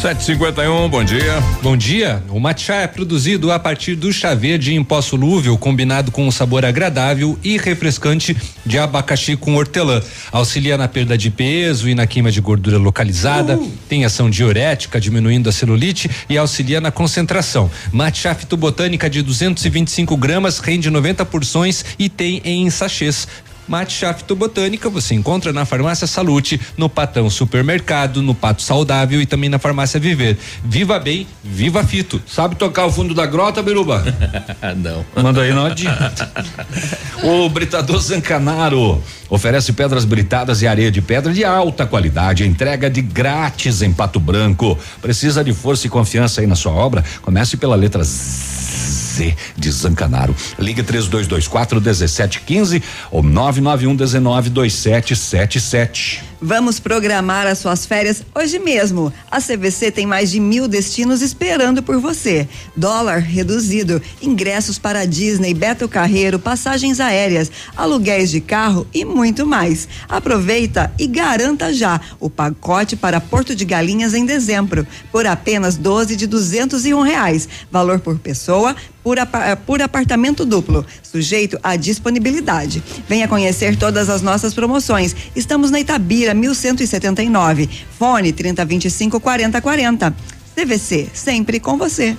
751, bom dia. Bom dia. O matcha é produzido a partir do chá verde em pó solúvel, combinado com um sabor agradável e refrescante de abacaxi com hortelã. Auxilia na perda de peso e na queima de gordura localizada. Tem ação diurética, diminuindo a celulite e auxilia na concentração. Matcha fitobotânica de 225 gramas rende 90 porções e tem em sachês. Mate Chá Fitobotânica você encontra na Farmácia Salute, no Patão Supermercado, no Pato Saudável e também na Farmácia Viver. Viva bem, viva Fito. Sabe tocar o fundo da grota, Biruba? não. Manda aí, não adianta. o Britador Zancanaro oferece pedras britadas e areia de pedra de alta qualidade, entrega de grátis em Pato Branco. Precisa de força e confiança aí na sua obra? Comece pela letra Z Z de Zancanaro. Ligue 3224 1715 ou 991 19 2777. Vamos programar as suas férias hoje mesmo. A CVC tem mais de mil destinos esperando por você. Dólar reduzido, ingressos para Disney, Beto Carreiro, passagens aéreas, aluguéis de carro e muito mais. Aproveita e garanta já o pacote para Porto de Galinhas em dezembro por apenas 12 de duzentos e um reais. Valor por pessoa por, apa- por apartamento duplo, sujeito à disponibilidade. Venha conhecer todas as nossas promoções. Estamos na Itabira, 1179. Fone 3025 4040. CVC, sempre com você.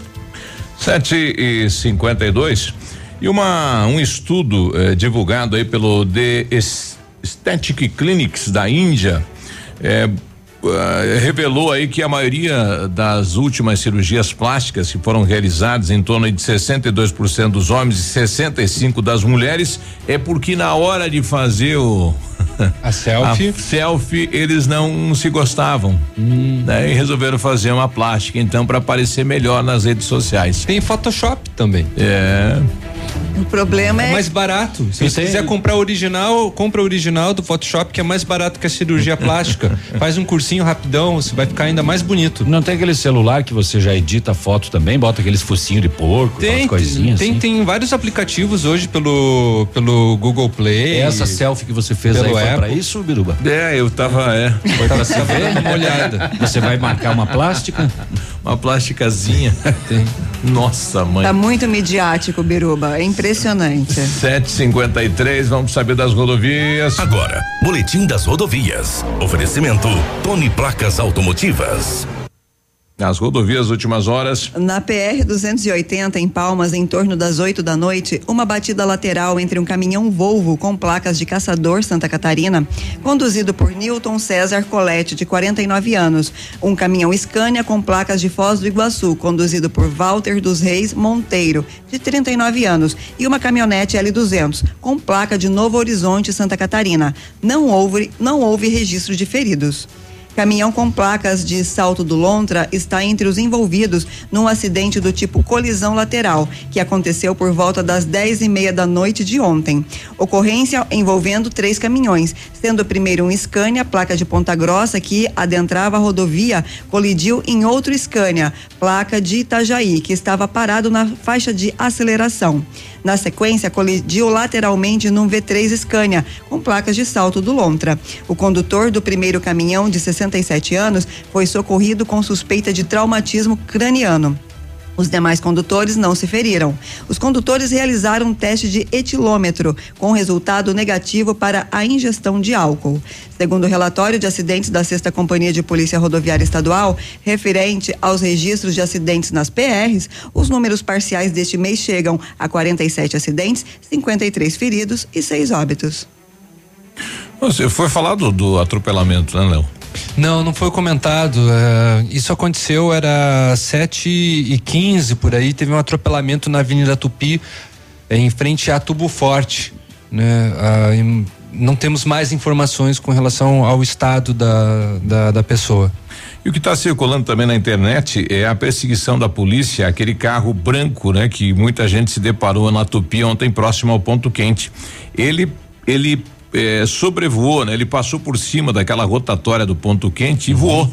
7 e 52 e uma um estudo eh, divulgado aí pelo The Es- Aesthetic Clinics da Índia eh, ah, revelou aí que a maioria das últimas cirurgias plásticas que foram realizadas em torno de 62% dos homens e 65 das mulheres é porque na hora de fazer o a selfie, a selfie eles não se gostavam, né? E resolveram fazer uma plástica então para aparecer melhor nas redes sociais. Tem Photoshop também. É. O problema é. mais barato. Se E você quiser comprar original, compra o original do Photoshop, que é mais barato que a cirurgia plástica. Faz um cursinho rapidão, você vai ficar ainda mais bonito. Não tem aquele celular que você já edita foto também, bota aqueles focinhos de porco, Tem, aquelas coisinhas tem, assim. tem vários aplicativos hoje pelo, pelo Google Play. Essa selfie que você fez aí foi pra isso, Biruba? É, eu tava, é. Foi pra ver? uma olhada. Você vai marcar uma plástica? Uma plásticazinha. Tem. Nossa, mãe. Tá muito midiático, Biruba. É impressionante. 753, vamos saber das rodovias. Agora, Boletim das Rodovias. Oferecimento Tony Placas Automotivas. Nas rodovias, últimas horas. Na PR 280 em Palmas, em torno das 8 da noite, uma batida lateral entre um caminhão Volvo com placas de caçador Santa Catarina, conduzido por Newton César Colette, de 49 anos, um caminhão Scania com placas de Foz do Iguaçu, conduzido por Walter dos Reis Monteiro, de 39 anos, e uma caminhonete L200 com placa de Novo Horizonte, Santa Catarina. Não houve, não houve registro de feridos. Caminhão com placas de Salto do Lontra está entre os envolvidos num acidente do tipo colisão lateral, que aconteceu por volta das 10 e meia da noite de ontem. Ocorrência envolvendo três caminhões, sendo o primeiro um Scania, placa de Ponta Grossa, que adentrava a rodovia, colidiu em outro Scania, placa de Itajaí, que estava parado na faixa de aceleração. Na sequência, colidiu lateralmente num V3 Scania, com placas de salto do Lontra. O condutor do primeiro caminhão, de 67 anos, foi socorrido com suspeita de traumatismo craniano. Os demais condutores não se feriram. Os condutores realizaram um teste de etilômetro, com resultado negativo para a ingestão de álcool. Segundo o relatório de acidentes da Sexta Companhia de Polícia Rodoviária Estadual, referente aos registros de acidentes nas PRs, os números parciais deste mês chegam a 47 acidentes, 53 feridos e 6 óbitos. Você foi falar do, do atropelamento, né, Léo? Não, não foi comentado. é, isso aconteceu, era 7 e 15 por aí. Teve um atropelamento na Avenida Tupi, em frente a Tubo Forte. Né? Em- não temos mais informações com relação ao estado da, da, da pessoa. E o que está circulando também na internet é a perseguição da polícia, aquele carro branco, né, que muita gente se deparou na Tupi ontem próximo ao ponto quente. Ele ele eh, sobrevoou, né? Ele passou por cima daquela rotatória do ponto quente e voou.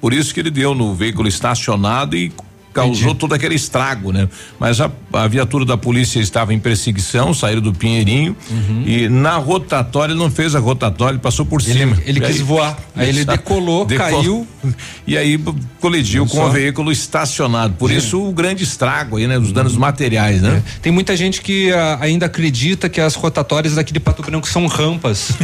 Por isso que ele deu no veículo estacionado e causou todo aquele estrago, né? Mas a, a viatura da polícia estava em perseguição, saíram do Pinheirinho e na rotatória ele não fez a rotatória, ele passou por cima. ele E quis voar. Aí ele decolou, caiu. E aí colidiu com o veículo estacionado. Por isso o grande estrago aí, né? Os danos materiais, né? Tem muita gente que ah, ainda acredita que as rotatórias daqui de Pato Branco são rampas.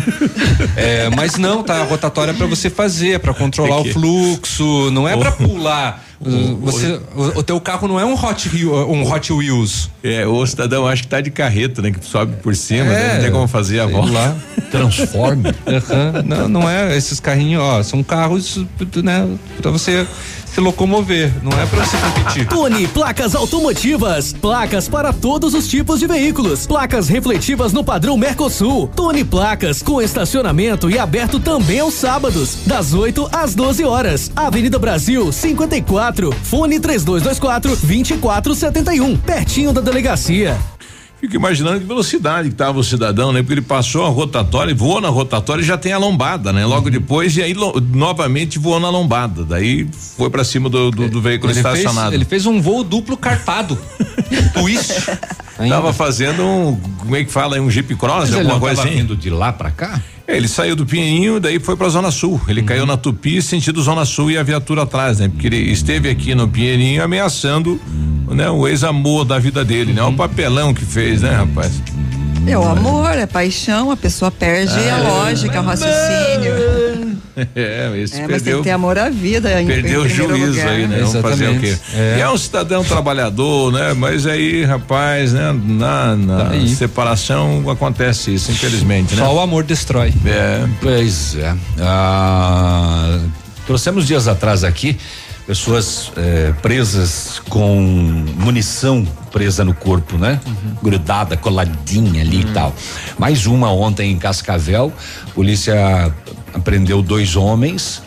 É, mas não, tá? A rotatória é pra você fazer, é pra controlar É que- o fluxo, não é pra pular. O- Você, o, o teu carro não é um Hot, um Hot Wheels. É, o cidadão acho que tá de carreta, né? Que sobe por cima, É, né? Não tem como fazer a volta. lá. Transforme. Aham, Não, não é. Esses carrinhos, ó, são carros, né, pra você se locomover, não é pra você competir. Tony Placas Automotivas. Placas para todos os tipos de veículos. Placas refletivas no padrão Mercosul. Tony Placas com estacionamento e aberto também aos sábados, das 8 às 12 horas. Avenida Brasil 54, 3224. Fone 3224 2471. Pertinho da delegacia. Fico imaginando que velocidade que tava o cidadão, né? Porque ele passou a rotatória, voou na rotatória e já tem a lombada, né? Logo depois, e aí lo, novamente voou na lombada. Daí foi para cima do, do, do veículo ele estacionado. Fez, ele fez um voo duplo carpado. Twist. Tava fazendo um, como é que fala, um jeep cross, Mas ele alguma não coisa tava assim. vindo de lá pra cá? É, Ele saiu do Pinheirinho, daí foi pra Zona Sul. Ele caiu na Tupi, sentido Zona Sul e a viatura atrás, né? Porque ele esteve aqui no Pinheirinho ameaçando, né? O ex-amor da vida dele, né? O papelão que fez, né, rapaz? É o amor, é paixão, a pessoa perde a lógica, o raciocínio. É, esse É, mas tem perdeu. que ter amor à vida. Perdeu em o juízo lugar. aí, né? Vamos fazer o quê? Exatamente. É. É. um cidadão trabalhador, né? Mas aí, rapaz, né? Na, na Tá aí. separação acontece isso, infelizmente, né? Só o amor destrói. É. Pois é. Ah, trouxemos dias atrás aqui pessoas eh, presas com munição presa no corpo, né? Grudada, coladinha ali e tal. Mais uma ontem em Cascavel, polícia apreendeu dois homens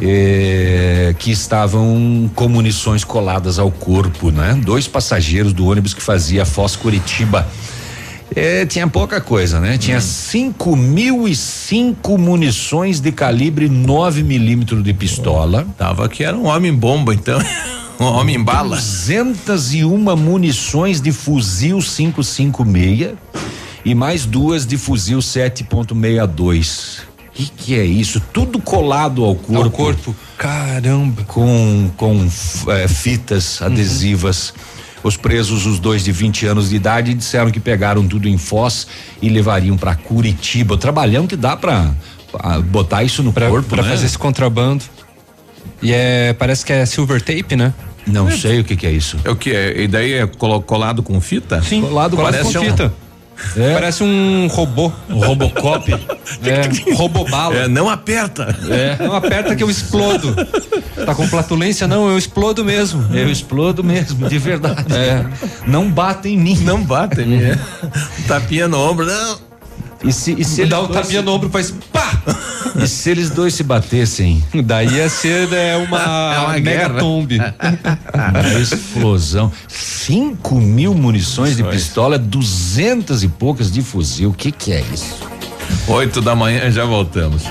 eh, que estavam com munições coladas ao corpo, né? Dois passageiros do ônibus que fazia Foz Curitiba. É, tinha pouca coisa, né? Tinha cinco mil e cinco munições de calibre 9 milímetros de pistola. Tava que era um homem bomba, então. um homem bala. 201 munições de fuzil 556 e mais duas de fuzil 7.62. Que que é isso? Tudo colado ao corpo. Ao corpo. Caramba. Com com eh, fitas adesivas. Os presos, os dois de 20 anos de idade, disseram que pegaram tudo em Foz e levariam para Curitiba. Trabalhão que dá para botar isso no Pra, corpo, pra né? fazer esse contrabando. E é, parece que é silver tape, né? Não sei o que que é isso. É o que? É, e daí é colado com fita? Sim, Colado colado com um- fita. Parece um robô. Um Robocop. É, robobala. É, não aperta. É, não aperta que eu explodo. Tá com flatulência? Não, eu explodo mesmo. Eu explodo mesmo, de verdade. É. Não bata em mim. Não bate em mim. é. Um tapinha no ombro, não. E se, e se dá um dois tapinha se- no ombro e faz pá! E se eles dois se batessem? Daí ia ser é, uma, É uma megatombe. Uma explosão. 5 mil munições de pistola, duzentas e poucas de fuzil. O que que é isso? Oito da manhã já voltamos.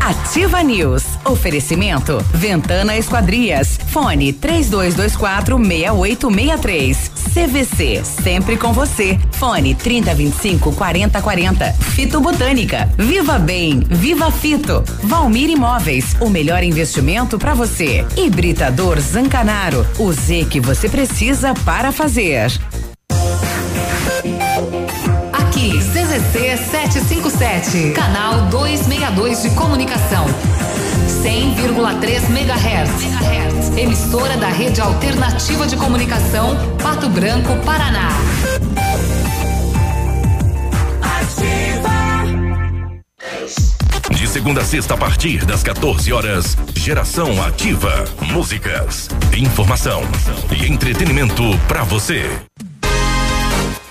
Ativa News. Oferecimento. Ventana Esquadrias. Fone 3224 6863. CVC. Sempre com você. Fone 3025 4040. Fito Botânica. Viva Bem. Viva Fito. Valmir Imóveis. O melhor investimento para você. Hibridador Zancanaro. O Z que você precisa para fazer. Aqui, CZC 757, canal 262 de comunicação. 100,3 MHz. Emissora da Rede Alternativa de Comunicação, Pato Branco, Paraná. De segunda a sexta, a partir das 14 horas, Geração Ativa. Músicas, informação e entretenimento pra você.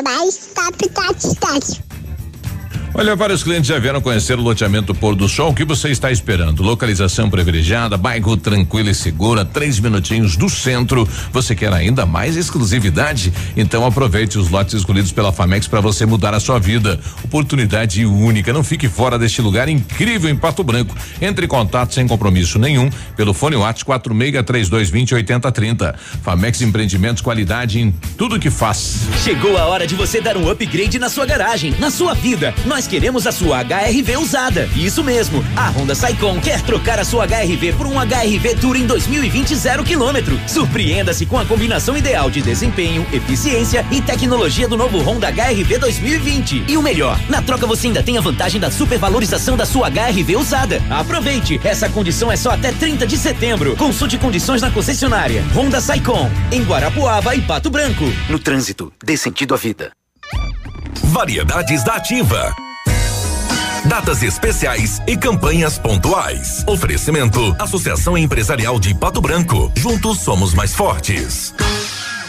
mais top da cidade. Olha, vários clientes já vieram conhecer o loteamento Pôr do Sol. O que você está esperando? Localização privilegiada, bairro tranquilo e segura, três minutinhos do centro. Você quer ainda mais exclusividade? Então aproveite os lotes escolhidos pela Famex para você mudar a sua vida. Oportunidade única. Não fique fora deste lugar incrível em Pato Branco. Entre em contato sem compromisso nenhum pelo fone WhatsApp 463220 8030. Famex Empreendimentos, qualidade em tudo que faz. Chegou a hora de você dar um upgrade na sua garagem, na sua vida. Nós Nós queremos a sua HRV usada. Isso mesmo. A Honda Saicon quer trocar a sua HRV por um HRV Touring 2020 zero quilômetro. Surpreenda-se com a combinação ideal de desempenho, eficiência e tecnologia do novo Honda HRV 2020. E o melhor, na troca você ainda tem a vantagem da supervalorização da sua HRV usada. Aproveite, essa condição é só até 30 de setembro. Consulte condições na concessionária. Honda Saicon, em Guarapuava e Pato Branco. No trânsito, dê sentido à vida. Variedades da Ativa. Datas especiais e campanhas pontuais. Oferecimento: Associação Empresarial de Pato Branco. Juntos somos mais fortes.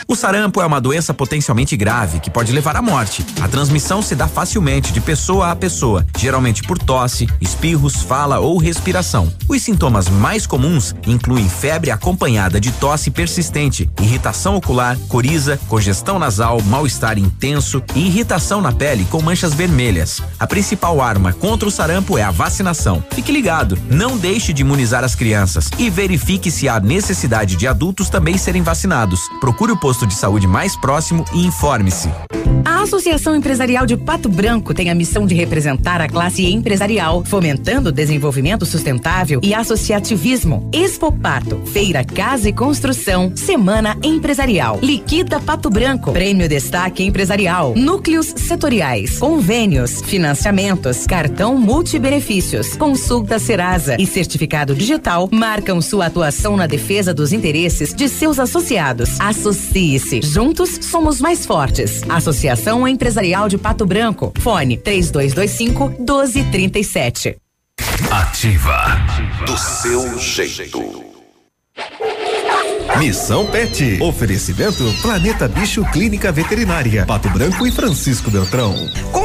O sarampo é uma doença potencialmente grave que pode levar à morte. A transmissão se dá facilmente de pessoa a pessoa, geralmente por tosse, espirros, fala ou respiração. Os sintomas mais comuns incluem febre acompanhada de tosse persistente, irritação ocular, coriza, congestão nasal, mal-estar intenso e irritação na pele com manchas vermelhas. A principal arma contra o sarampo é a vacinação. Fique ligado, não deixe de imunizar as crianças e verifique se há necessidade de adultos também serem vacinados. Procure o de saúde mais próximo e informe-se. A Associação Empresarial de Pato Branco tem a missão de representar a classe empresarial, fomentando o desenvolvimento sustentável e associativismo. Expo Pato, Feira Casa e Construção, Semana Empresarial. Liquida Pato Branco, Prêmio Destaque Empresarial, Núcleos Setoriais, Convênios, Financiamentos, Cartão Multibenefícios, Consulta Serasa e Certificado Digital marcam sua atuação na defesa dos interesses de seus associados. Juntos somos mais fortes. Associação Empresarial de Pato Branco. Fone 3225 1237. Ativa. Do seu jeito. Missão Pet. Oferecimento Planeta Bicho Clínica Veterinária. Pato Branco e Francisco Beltrão. Com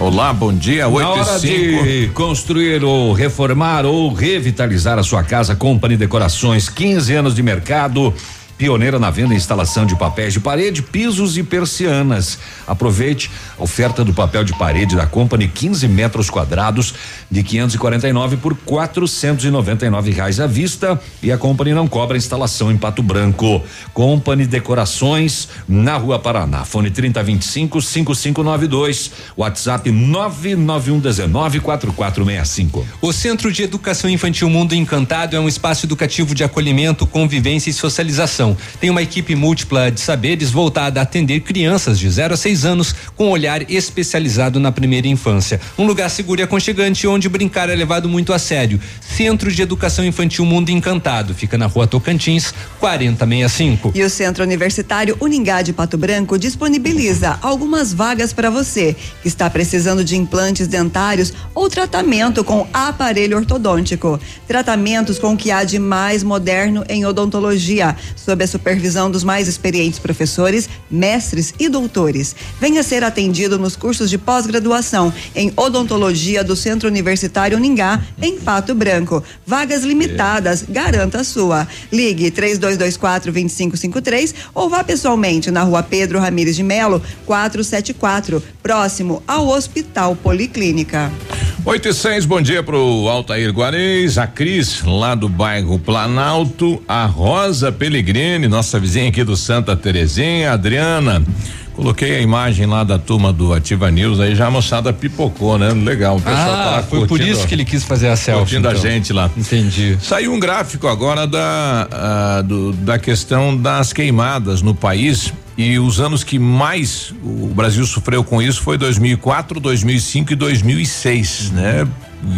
Olá, bom dia. 8 Na hora e 5. de construir ou reformar ou revitalizar a sua casa, Company Decorações, 15 anos de mercado. Pioneira na venda e instalação de papéis de parede, pisos e persianas. Aproveite a oferta do papel de parede da Company, 15 metros quadrados, de 549 por 499 reais à vista. E a Company não cobra instalação em Pato Branco. Company Decorações, na Rua Paraná. Fone 3025 5592. WhatsApp 99119 4465. O Centro de Educação Infantil Mundo Encantado é um espaço educativo de acolhimento, convivência e socialização. Tem uma equipe múltipla de saberes voltada a atender crianças de 0 a 6 anos com olhar especializado na primeira infância. Um lugar seguro e aconchegante onde brincar é levado muito a sério. Centro de Educação Infantil Mundo Encantado. Fica na rua Tocantins, 4065. E o Centro Universitário Uningá de Pato Branco disponibiliza algumas vagas para você que está precisando de implantes dentários ou tratamento com aparelho ortodôntico. Tratamentos com o que há de mais moderno em odontologia, sob sob a supervisão dos mais experientes professores, mestres e doutores. Venha ser atendido nos cursos de pós-graduação em odontologia do Centro Universitário Ningá, em Pato Branco. Vagas limitadas, garanta a sua. Ligue 3224 2553 ou vá pessoalmente na rua Pedro Ramires de Melo, 474, próximo ao Hospital Policlínica. 8 e 6, bom dia pro Altair Guarez, a Cris, lá do bairro Planalto, a Rosa Nossa vizinha aqui do Santa Terezinha, a Adriana. Coloquei a imagem lá da turma do Ativa News, aí já a moçada pipocou, né? Legal, o pessoal Ah, tá foi por curtindo- isso que ele quis fazer a selfie. curtindo a então. gente lá. Entendi. Saiu um gráfico agora da, ah, do- da questão das queimadas no país e os anos que mais o Brasil sofreu com isso foi 2004, 2005 e 2006, né?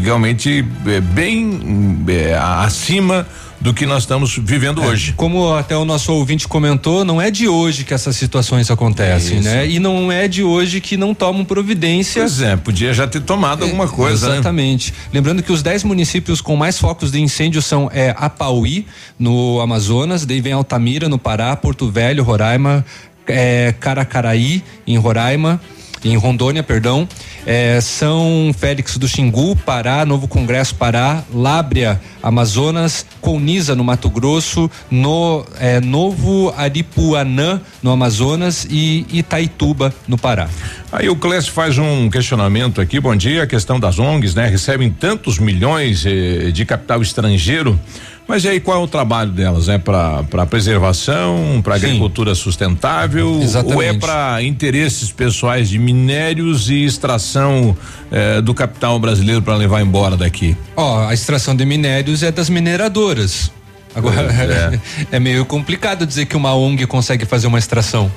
Realmente é, bem é, acima do que nós estamos vivendo hoje. Como até o nosso ouvinte comentou, não é de hoje que essas situações acontecem, Isso. né? E não é de hoje que não tomam providência. Pois é, podia já ter tomado alguma coisa, né? Exatamente. Lembrando que os 10 municípios com mais focos de incêndio são é, Apauí, no Amazonas, daí vem Altamira, no Pará, Porto Velho, Roraima, é, Caracaraí, em Roraima. Em Rondônia, perdão, é, São Félix do Xingu, Pará, Novo Congresso, Pará, Lábrea, Amazonas, Coniza, no Mato Grosso, no é, Novo Aripuanã, no Amazonas e Itaituba, no Pará. Aí o Clécio faz um questionamento aqui, bom dia, a questão das ONGs, né? Recebem tantos milhões eh, de capital estrangeiro, mas e aí qual é o trabalho delas? É para preservação, para agricultura sustentável, Exatamente. ou é para interesses pessoais de minérios e extração eh, do capital brasileiro para levar embora daqui? Ó, a extração de minérios é das mineradoras. Agora, Pois é. meio complicado dizer que uma ONG consegue fazer uma extração.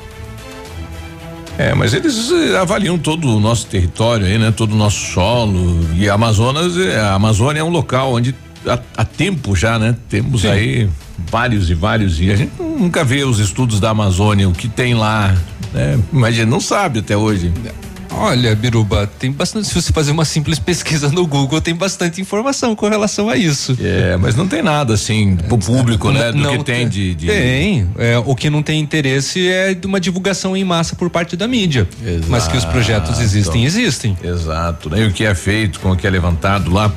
É, mas eles eh, avaliam todo o nosso território aí, né? Todo o nosso solo e a Amazonas, eh, a Amazônia é um local onde há, há tempo já, né? Temos Sim. aí vários e vários e a gente nunca vê os estudos da Amazônia, o que tem lá, né? Mas a gente não sabe até hoje. Olha, Biruba, tem bastante. Se você fazer uma simples pesquisa no Google, tem bastante informação com relação a isso. É, mas não tem nada assim pro público, né? Do Não que tem de, de- Tem. É, o que não tem interesse é de uma divulgação em massa por parte da mídia. Mas que os projetos existem, existem. Exato, né? E o que é feito, com o que é levantado lá.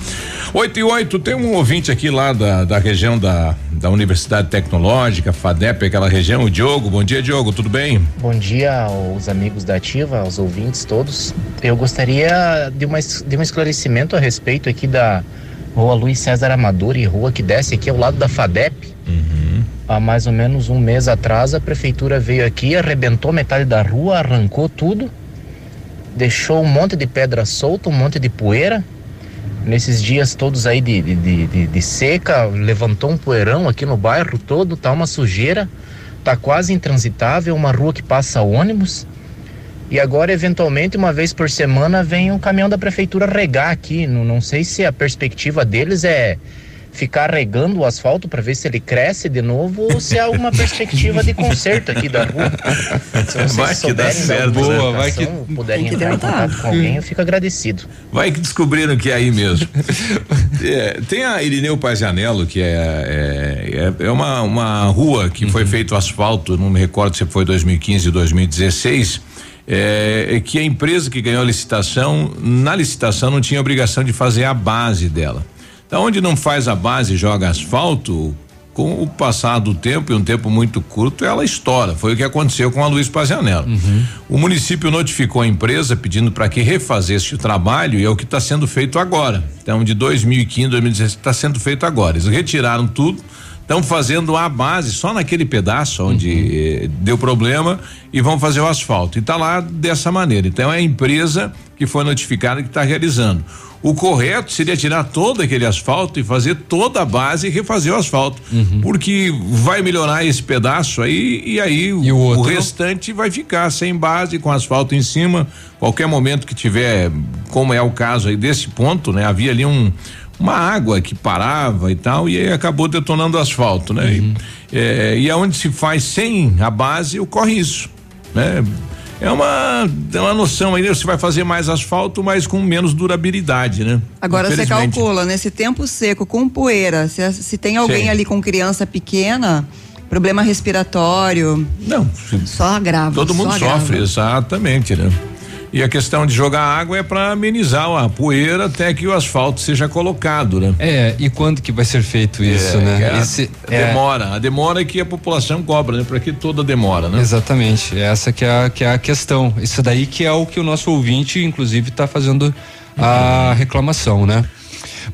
8 e 8, tem um ouvinte aqui lá da, da região da, da Universidade Tecnológica, FADEP, aquela região, o Diogo. Bom dia, Diogo, tudo bem? Bom dia aos amigos da Ativa, aos ouvintes todos. Eu gostaria de, uma, de um esclarecimento a respeito aqui da Rua Luiz César Amador e rua que desce aqui ao lado da FADEP. Há mais ou menos um mês atrás, a prefeitura veio aqui, arrebentou metade da rua, arrancou tudo, deixou um monte de pedra solta, um monte de poeira. Nesses dias todos aí de, de, de, de- seca, levantou um poeirão aqui no bairro todo, tá uma sujeira, tá quase intransitável, uma rua que passa ônibus. E agora, eventualmente, uma vez por semana, vem um caminhão da prefeitura regar aqui. Não, não sei se a perspectiva deles é ficar regando o asfalto para ver se ele cresce de novo ou se há alguma perspectiva de conserto aqui da rua. Se vocês Vai que dá certo, né? boa, Vai que- puderem que entrar em tentar. contato com alguém, eu fico agradecido. Vai que descobriram que é aí mesmo. É, tem a Irineu Pazianello, que é, é, é- é uma, uma rua que foi feito asfalto, não me recordo se foi 2015 ou 2016. É, é que a empresa que ganhou a licitação, na licitação não tinha obrigação de fazer a base dela. Então, onde não faz a base e joga asfalto, com o passar do tempo e um tempo muito curto, ela estoura. Foi o que aconteceu com a Luiz Pazianello. O município notificou a empresa pedindo para que refazesse o trabalho e é o que está sendo feito agora. Então, de 2015, 2016, está sendo feito agora. Eles retiraram tudo, estão fazendo a base só naquele pedaço onde eh, deu problema e vão fazer o asfalto. E está lá dessa maneira. Então, é a empresa que foi notificada que está realizando. O correto seria tirar todo aquele asfalto e fazer toda a base e refazer o asfalto. Porque vai melhorar esse pedaço aí e aí o, o restante vai ficar sem base, com asfalto em cima. Qualquer momento que tiver, como é o caso aí desse ponto, né? Havia ali um uma água que parava e tal, e aí acabou detonando o asfalto, né? E, é, e aonde se faz sem a base, ocorre isso, né? É uma, é uma noção aí, né? você vai fazer mais asfalto, mas com menos durabilidade, né? Agora você calcula, nesse tempo seco, com poeira, se, se tem alguém Sim. ali com criança pequena, problema respiratório. Não. Só agrava. Todo mundo agrava. sofre, exatamente, né? E a questão de jogar água é para amenizar a poeira até que o asfalto seja colocado, né? É, e quando que vai ser feito isso, É, né? que a- Esse- a demora, a demora é que a população cobra, né? Para que toda demora, né? Exatamente, essa que é, a, que é a questão. Isso daí que é o que o nosso ouvinte, inclusive, está fazendo a reclamação, né?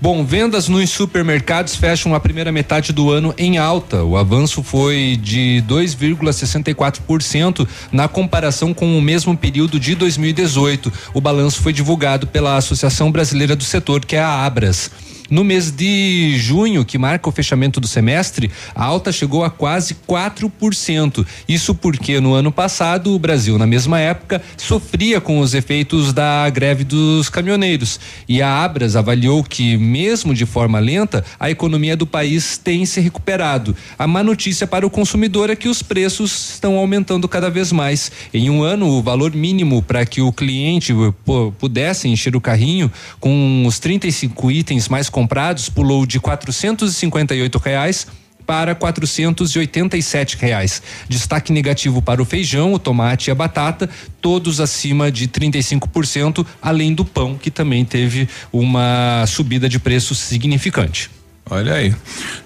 Bom, vendas nos supermercados fecham a primeira metade do ano em alta. O avanço foi de 2,64% na comparação com o mesmo período de 2018. O balanço foi divulgado pela Associação Brasileira do Setor, que é a Abras. No mês de junho, que marca o fechamento do semestre, a alta chegou a quase 4%. Isso porque no ano passado o Brasil, na mesma época, sofria com os efeitos da greve dos caminhoneiros. E a Abras avaliou que, mesmo de forma lenta, a economia do país tem se recuperado. A má notícia para o consumidor é que os preços estão aumentando cada vez mais. Em um ano, o valor mínimo para que o cliente pô, pudesse encher o carrinho com os 35 itens mais comprados pulou de 458 reais para 487 reais. Destaque negativo para o feijão, o tomate e a batata, todos acima de 35%, além do pão, que também teve uma subida de preço significante. Olha aí.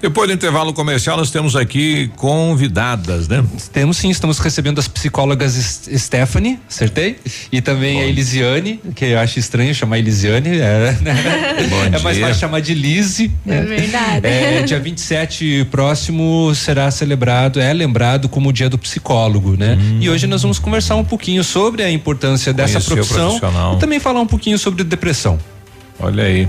Depois do intervalo comercial, nós temos aqui convidadas, né? Temos sim, estamos recebendo as psicólogas Stephanie, acertei? E também a Elisiane, que eu acho estranho chamar Elisiane, é, né? é mais fácil chamar de Lise. É verdade. É, dia 27 próximo será celebrado, é lembrado como o dia do psicólogo, né? E hoje nós vamos conversar um pouquinho sobre a importância dessa Conhecer o profissão e também falar um pouquinho sobre depressão. Olha aí.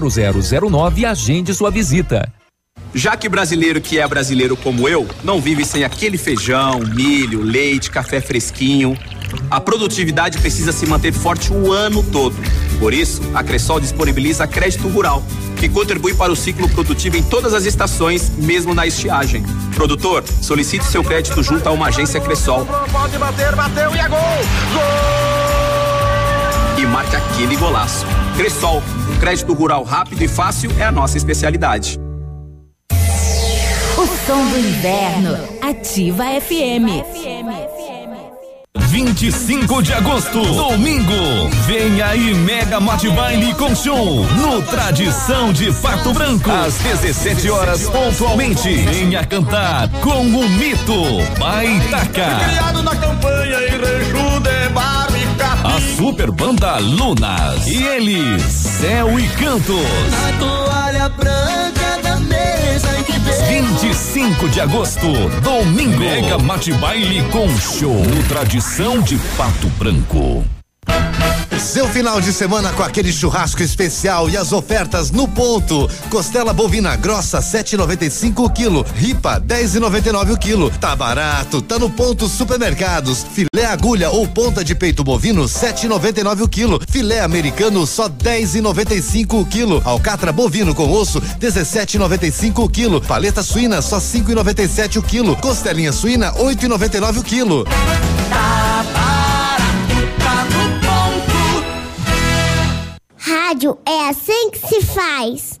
32250009 e agende sua visita. Já que brasileiro que é brasileiro como eu, não vive sem aquele feijão, milho, leite, café fresquinho. A produtividade precisa se manter forte o ano todo. Por isso, a Cressol disponibiliza crédito rural, que contribui para o ciclo produtivo em todas as estações, mesmo na estiagem. Produtor, solicite seu crédito junto a uma agência Cressol Pode bater, bateu e é gol! e marque aquele golaço. Cressol, crédito rural rápido e fácil é a nossa especialidade. O som do inverno. Ativa FM. 25 de agosto, domingo. Vem aí Mega Mate Baile com show no Tradição de Pato Branco. Às 17 horas pontualmente. Venha cantar com o mito Baitaca. Criado na campanha em Reju de Barrica. A super banda Lunas. E eles, Céu e Cantos. A toalha branca da mesa em que 25 de agosto, domingo. Mega Mate Baile com show no Tradição de Pato Branco. Seu final de semana com aquele churrasco especial e as ofertas no ponto. Costela bovina grossa 7,95 o quilo, ripa 10,99 o quilo. Tá barato, tá no ponto supermercados. Filé agulha ou ponta de peito bovino 7,99 o quilo. Filé americano só 10,95 o quilo. Alcatra bovino com osso 17,95 o quilo. Paleta suína só 5,97 o quilo. Costelinha suína 8,99 o quilo. Rádio é assim que se faz.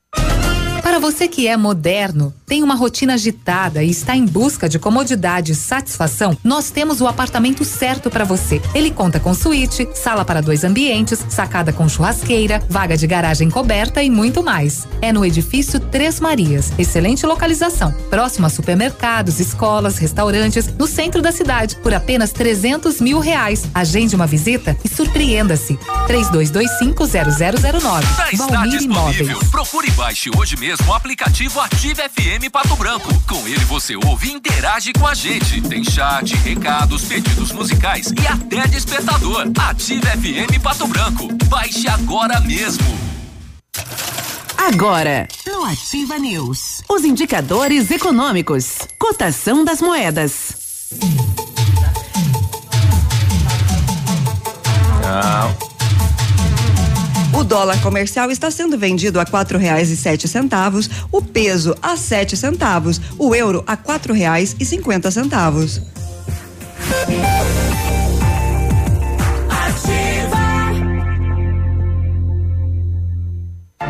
Para você que é moderno, tem uma rotina agitada e está em busca de comodidade e satisfação, nós temos o apartamento certo para você. Ele conta com suíte, sala para dois ambientes, sacada com churrasqueira, vaga de garagem coberta e muito mais. É no edifício Três Marias. Excelente localização, próximo a supermercados, escolas, restaurantes, no centro da cidade, por apenas 300 mil reais. Agende uma visita e surpreenda-se. 32250009. Já está Valmir. Imóveis. Procure e baixe hoje mesmo o aplicativo Ative FM Pato Branco. Com ele você ouve e interage com a gente. Tem chat, recados, pedidos musicais e até despertador. Ative FM Pato Branco. Baixe agora mesmo. Agora, no Ativa News, os indicadores econômicos, cotação das moedas. O dólar comercial está sendo vendido a quatro reais e sete centavos, o peso a sete centavos, o euro a quatro reais e cinquenta centavos.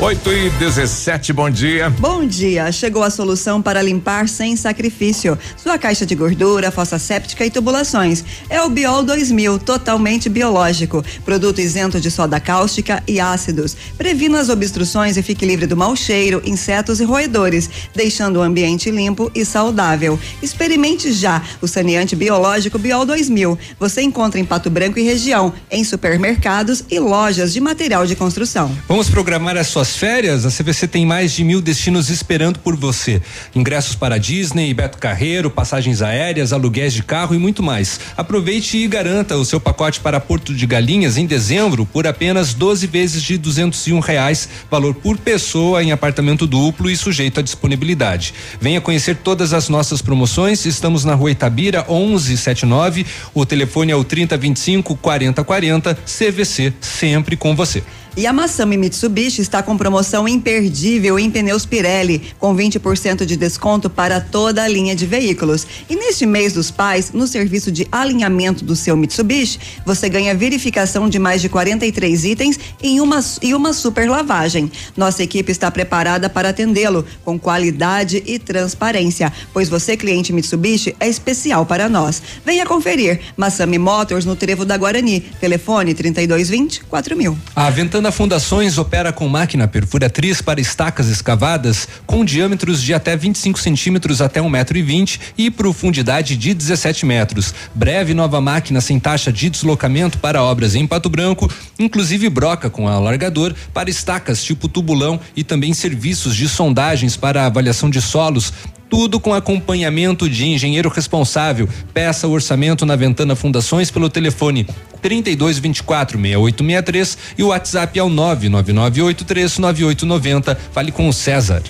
8 e 17, bom dia. Bom dia, chegou a solução para limpar sem sacrifício. Sua caixa de gordura, fossa séptica e tubulações. É o Biol 2000, totalmente biológico. Produto isento de soda cáustica e ácidos. Previna as obstruções e fique livre do mau cheiro, insetos e roedores, deixando o ambiente limpo e saudável. Experimente já o saneante biológico Biol 2000. Você encontra em Pato Branco e região, em supermercados e lojas de material de construção. Vamos programar as suas férias? A CVC tem mais de mil destinos esperando por você. Ingressos para Disney, Beto Carreiro, passagens aéreas, aluguéis de carro e muito mais. Aproveite e garanta o seu pacote para Porto de Galinhas em dezembro por apenas 12 vezes de 201 reais, valor por pessoa em apartamento duplo e sujeito à disponibilidade. Venha conhecer todas as nossas promoções. Estamos na Rua Itabira 1179. O telefone é o 3025 4040. CVC sempre com você. E a Massami Mitsubishi está com promoção imperdível em pneus Pirelli, com 20% de desconto para toda a linha de veículos. E neste mês dos pais, no serviço de alinhamento do seu Mitsubishi, você ganha verificação de mais de 43 itens em uma, e uma super lavagem. Nossa equipe está preparada para atendê-lo com qualidade e transparência, pois você, cliente Mitsubishi, é especial para nós. Venha conferir. Massami Motors no Trevo da Guarani. Telefone 3220 4000. A Ventana Fundações opera com máquina perfuratriz para estacas escavadas com diâmetros de até 25 centímetros até 1,20 metro e, vinte e profundidade de 17 metros. Breve nova máquina sem taxa de deslocamento para obras em Pato Branco, inclusive broca com alargador para estacas tipo tubulão e também serviços de sondagens para avaliação de solos tudo com acompanhamento de engenheiro responsável. Peça o orçamento na Ventana Fundações pelo telefone 3224 6863 e o WhatsApp é o 999839890. Fale com o César.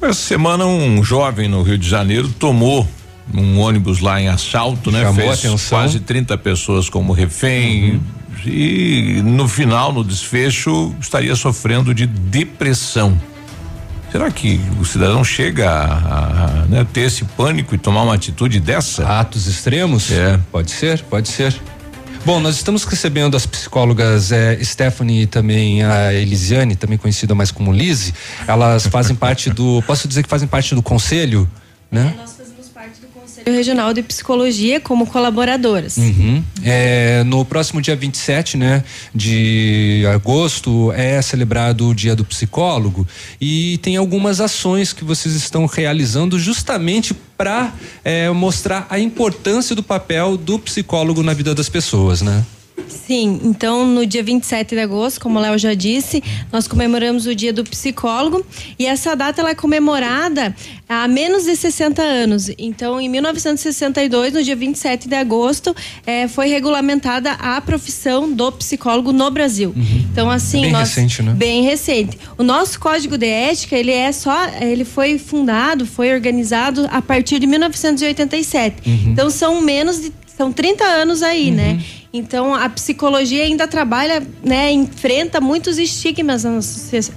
Essa semana um jovem no Rio de Janeiro tomou um ônibus lá em assalto, né? Chamou Fez atenção. quase 30 pessoas como refém e no final, no desfecho, estaria sofrendo de depressão. Será que o cidadão chega a, a, né, ter esse pânico e tomar uma atitude dessa? Atos extremos? É. Pode ser, pode ser. Bom, nós estamos recebendo as psicólogas eh, Stephanie e também a Elisiane, também conhecida mais como Lise. Elas fazem parte do. Posso dizer que fazem parte do conselho, né? Conselho Regional de Psicologia como colaboradoras. Uhum. É, no próximo dia 27, né, de agosto, é celebrado o Dia do Psicólogo e tem algumas ações que vocês estão realizando justamente para mostrar a importância do papel do psicólogo na vida das pessoas, né? Sim, então no dia 27 de agosto, como o Léo já disse, nós comemoramos o dia do psicólogo e essa data ela é comemorada há menos de 60 anos. Então, em 1962, no dia 27 de agosto, eh, foi regulamentada a profissão do psicólogo no Brasil. Então, assim, Bem nós recente, né? bem recente. O nosso código de ética, ele é só, ele foi fundado, foi organizado a partir de 1987. Uhum. Então são menos de são 30 anos aí, né? Então a psicologia ainda trabalha, né, enfrenta muitos estigmas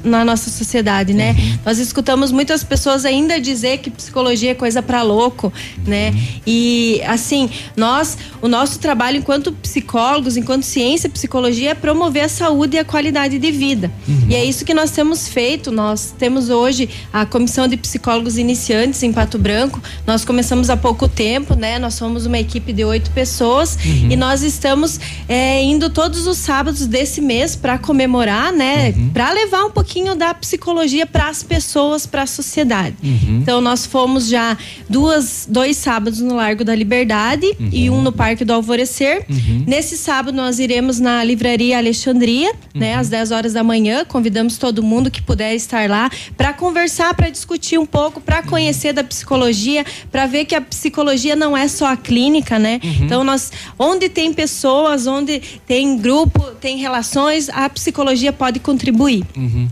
na nossa, sociedade, né? Nós escutamos muitas pessoas ainda dizer que psicologia é coisa para louco, né? E assim, nós, o nosso trabalho enquanto psicólogos, enquanto ciência, psicologia é promover a saúde e a qualidade de vida. E é isso que nós temos feito. Nós temos hoje a comissão de psicólogos iniciantes em Pato Branco. Nós começamos há pouco tempo, né? Nós somos uma equipe de oito pessoas Uhum. e nós estamos é, indo todos os sábados desse mês para comemorar, né? Para levar um pouquinho da psicologia para as pessoas, para a sociedade. Uhum. Então nós fomos já duas, dois sábados no Largo da Liberdade e um no Parque do Alvorecer. Nesse sábado nós iremos na Livraria Alexandria, né, às 10 horas da manhã. Convidamos todo mundo que puder estar lá para conversar, para discutir um pouco, para conhecer da psicologia, para ver que a psicologia não é só a clínica, né? Então nós, onde tem pessoas, onde tem grupo, tem relações, a psicologia pode contribuir.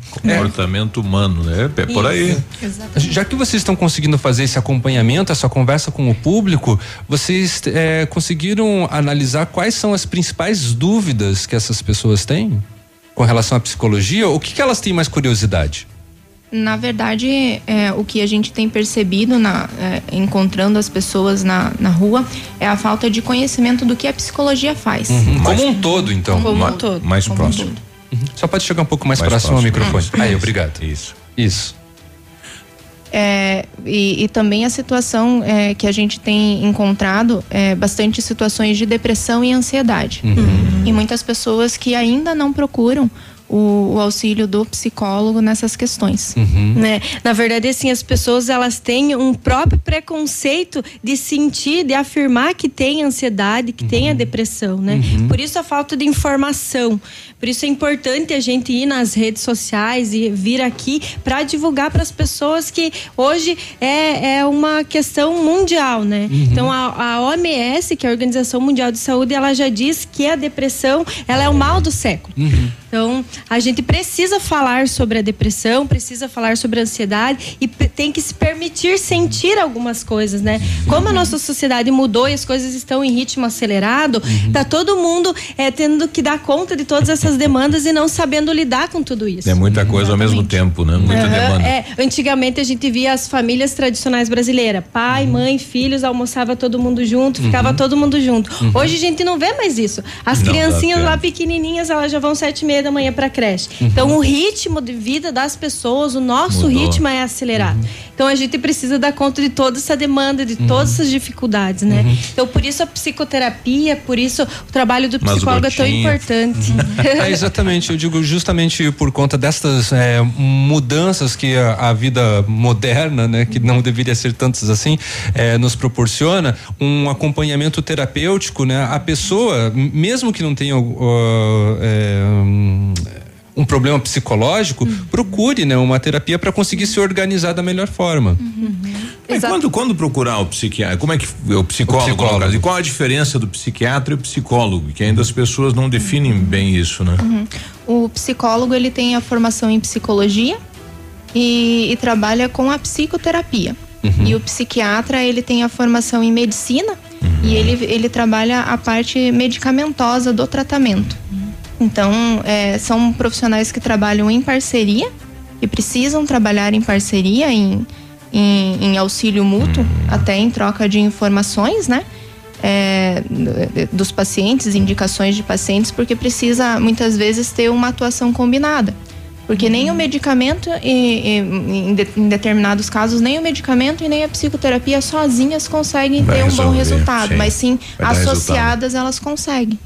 Comportamento humano, né? É por aí. Já que vocês estão conseguindo fazer esse acompanhamento, essa conversa com o público, vocês eh, conseguiram analisar quais são as principais dúvidas que essas pessoas têm com relação à psicologia? O que, que elas têm mais curiosidade? Na verdade, é, o que a gente tem percebido na, é, encontrando as pessoas na, na rua é a falta de conhecimento do que a psicologia faz. Uhum. Como um todo, então. Como um todo. Mais Como um próximo. todo. Uhum. Só pode chegar um pouco mais, Mais próximo ao próximo. microfone. Isso. Aí, obrigado. Isso. Isso. É, e, e também a situação é, que a gente tem encontrado é bastante situações de depressão e ansiedade. Uhum. E muitas pessoas que ainda não procuram o, o auxílio do psicólogo nessas questões. né? Na verdade, assim, as pessoas elas têm um próprio preconceito de sentir, de afirmar que tem ansiedade, que tem a depressão, né? Por isso a falta de informação. Por isso é importante a gente ir nas redes sociais e vir aqui para divulgar para as pessoas que hoje é, é uma questão mundial, né? Então a, a OMS, que é a Organização Mundial de Saúde, ela já diz que a depressão ela é o mal do século. Então, a gente precisa falar sobre a depressão, precisa falar sobre a ansiedade e tem que se permitir sentir algumas coisas, né? Como a nossa sociedade mudou e as coisas estão em ritmo acelerado, tá todo mundo é, tendo que dar conta de todas essas demandas e não sabendo lidar com tudo isso. É muita coisa ao mesmo tempo, né? Muita Aham, demanda. é. antigamente a gente via as famílias tradicionais brasileiras, pai, mãe, filhos, almoçava todo mundo junto, ficava todo mundo junto. Uhum. Hoje a gente não vê mais isso. As Não criancinhas lá pequenininhas, elas já vão sete meia da manhã para creche. Então o ritmo de vida das pessoas, o nosso Mudou. ritmo é acelerado. Então a gente precisa dar conta de toda essa demanda, de todas essas dificuldades, né? Então por isso a psicoterapia, por isso o trabalho do psicólogo é tão importante. É, exatamente, eu digo justamente por conta destas é, mudanças que a, a vida moderna, né, que não deveria ser tantas assim, é, nos proporciona um acompanhamento terapêutico, né? A pessoa, mesmo que não tenha ó, é, um problema psicológico, procure, né, uma terapia para conseguir se organizar da melhor forma. E quando, quando procurar o psiquiatra, como é que o psicólogo, O psicólogo. caso? E qual a diferença do psiquiatra e o psicólogo? Que ainda as pessoas não definem bem isso, né? Uhum. O psicólogo ele tem a formação em psicologia e, e trabalha com a psicoterapia. E o psiquiatra ele tem a formação em medicina e ele, ele trabalha a parte medicamentosa do tratamento. Então é, são profissionais que trabalham em parceria e precisam trabalhar em parceria em, em, em auxílio mútuo, até em troca de informações, né? é, dos pacientes, indicações de pacientes, porque precisa muitas vezes ter uma atuação combinada. Porque nem o medicamento, e- e- em, de- em determinados casos, nem o medicamento e nem a psicoterapia sozinhas conseguem Vai ter um bom resolver, resultado, sim. mas sim Vai associadas elas conseguem.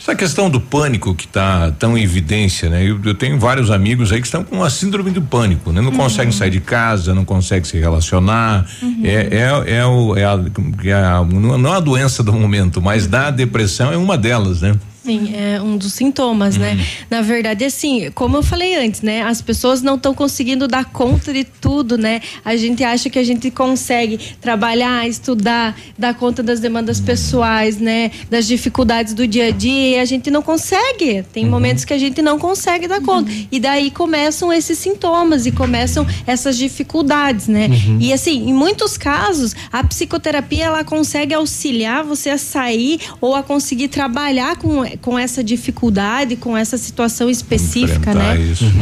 Essa questão do pânico que está tão em evidência, né? Eu, eu tenho vários amigos aí que estão com a síndrome do pânico, né? Não Uhum. conseguem sair de casa, não conseguem se relacionar. É, é, é, o, é, a, é a- não não é a doença do momento, mas da depressão é uma delas, né? Sim, é um dos sintomas, né? Na verdade, assim, como eu falei antes, né? As pessoas não estão conseguindo dar conta de tudo, né? A gente acha que a gente consegue trabalhar, estudar, dar conta das demandas pessoais, né? Das dificuldades do dia a dia e a gente não consegue. Tem momentos que a gente não consegue dar conta. E daí começam esses sintomas e começam essas dificuldades, né? E assim, em muitos casos, a psicoterapia ela consegue auxiliar você a sair ou a conseguir trabalhar com, com essa dificuldade, com essa situação específica, né?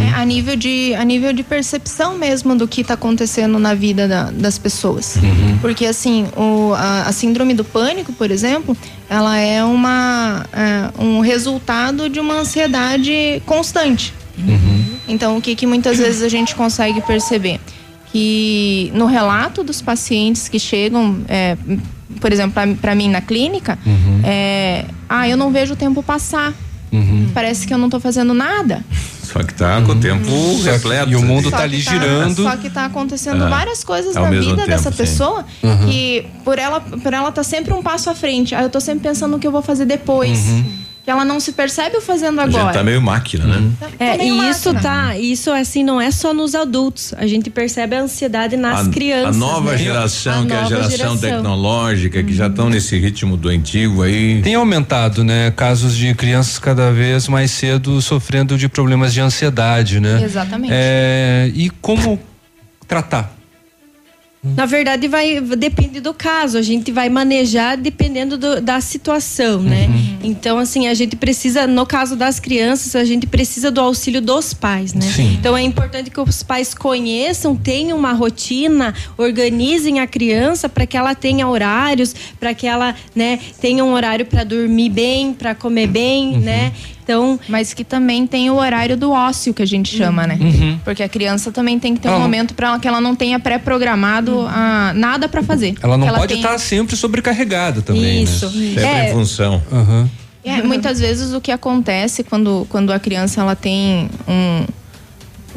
É, a nível de a nível de percepção mesmo do que está acontecendo na vida da- das pessoas. Porque assim o, a, a síndrome do pânico por exemplo ela é uma é, um resultado de uma ansiedade constante. Então o que que muitas vezes a gente consegue perceber? Que no relato dos pacientes que chegam é, por exemplo para mim na clínica é, ah eu não vejo o tempo passar parece que eu não tô fazendo nada Só que tá com o tempo repleto. e o mundo só tá ali girando. Só que tá acontecendo É. várias coisas na vida tempo, dessa sim. pessoa Uhum. que por ela por ela tá sempre um passo à frente. Aí eu tô sempre pensando no que eu vou fazer depois. Que ela não se percebe o fazendo A gente agora. tá meio máquina, né? É, Também e uma isso máquina. tá, isso assim não é só nos adultos. A gente percebe a ansiedade nas a, crianças. a nova né? geração, que é a nova geração geração. tecnológica, que já estão nesse ritmo do antigo aí. Tem aumentado, né? Casos de crianças cada vez mais cedo sofrendo de problemas de ansiedade, né? Exatamente. É, e como tratar? Na verdade, vai depende do caso. A gente vai manejar dependendo do- da situação, né? Uhum. Então, assim, a gente precisa, no caso das crianças, a gente precisa do auxílio dos pais, né? Sim. Então é importante que os pais conheçam, tenham uma rotina, organizem a criança para que ela tenha horários, para que ela, né, tenha um horário para dormir bem, para comer bem, Uhum. né? Então, mas que também tem o horário do ócio que a gente chama, né? Uhum. Porque a criança também tem que ter Ela um momento para que ela não tenha pré-programado ah, nada para fazer. Ela não Que pode tenha- estar sempre sobrecarregada também, Isso. né? Sempre É. em função. Aham. É, muitas vezes o que acontece quando, quando a criança ela tem um,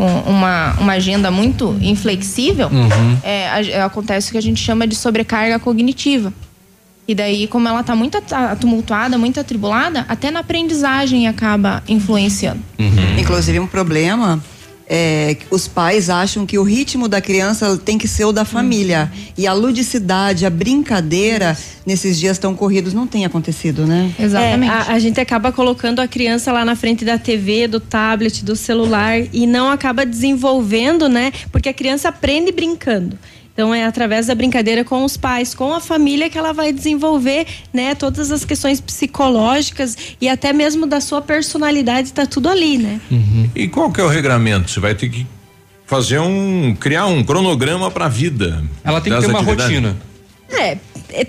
um- uma, uma agenda muito inflexível, Uhum. é, a- é, acontece o que a gente chama de sobrecarga cognitiva. E daí, como ela está muito tumultuada, muito atribulada, até na aprendizagem acaba influenciando. Inclusive, um problema é os pais acham que o ritmo da criança tem que ser o da família. E a ludicidade, a brincadeira, nesses dias tão corridos, não tem acontecido, né? Exatamente. É, a, a gente acaba colocando a criança lá na frente da TV, do tablet, do celular e não acaba desenvolvendo, né? Porque a criança aprende brincando. Então é através da brincadeira com os pais, com a família que ela vai desenvolver, né, todas as questões psicológicas e até mesmo da sua personalidade, tá tudo ali, né? E qual que é o regramento? Você vai ter que fazer um. criar um cronograma pra vida. Ela tem que ter uma rotina. É,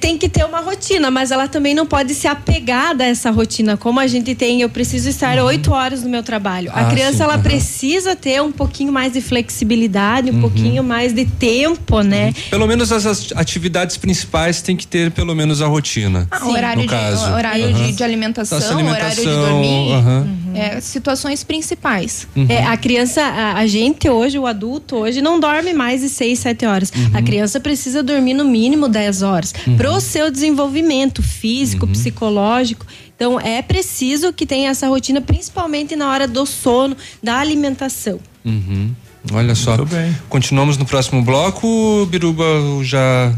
tem que ter uma rotina, mas ela também não pode se apegar a essa rotina. Como a gente tem, eu preciso estar oito horas no meu trabalho. A Ah, criança, sim, ela aham. precisa ter um pouquinho mais de flexibilidade, um Uhum. pouquinho mais de tempo, né? Pelo menos as atividades principais tem que ter pelo menos a rotina. Ah, horário, no de, caso. horário de, de alimentação, Nossa, horário de alimentação, dormir. É, situações principais. É, a criança, a, a gente hoje, o adulto hoje, não dorme mais de 6, 7 horas. A criança precisa dormir no mínimo 10 horas pro seu desenvolvimento físico, psicológico. Então é preciso que tenha essa rotina, principalmente na hora do sono, da alimentação. Uhum. Olha só. Continuamos no próximo bloco, Biruba já.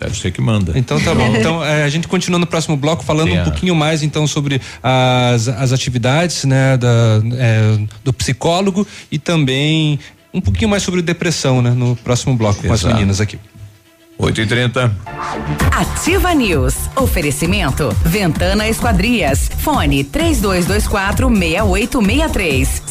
Deve ser que manda. Então tá bom. Então é, a gente continua no próximo bloco falando um a- pouquinho mais então sobre as, as atividades né, da, é, do psicólogo e também um pouquinho mais sobre depressão, né? No próximo bloco com as Exato. meninas aqui. 8 e 30 Ativa News. Oferecimento. Ventana Esquadrias. Fone 3224 6863.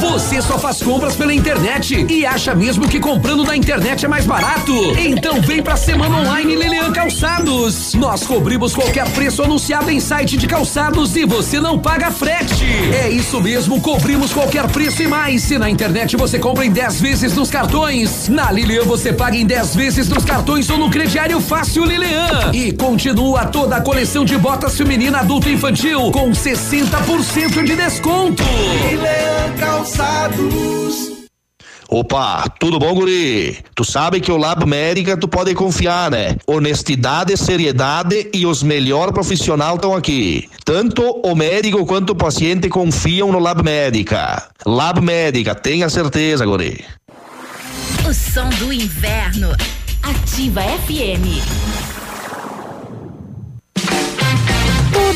Você só faz compras pela internet e acha mesmo que comprando na internet é mais barato? Então vem pra Semana Online Lilian Calçados. Nós cobrimos qualquer preço anunciado em site de calçados e você não paga frete. É isso mesmo, cobrimos qualquer preço e mais. Se na internet você compra em 10 vezes nos cartões, na Lilian você paga em 10 vezes nos cartões ou no crediário fácil Lilian. E continua toda a coleção de botas feminina adulto e infantil com 60% de desconto. Lilian Calçados. Opa, tudo bom, guri? Tu sabe que o Lab Médica tu pode confiar, né? Honestidade, seriedade e os melhores profissionais estão aqui. Tanto o médico quanto o paciente confiam no Lab Médica. Lab Médica, tenha certeza, guri. O som do inverno. Ativa FM.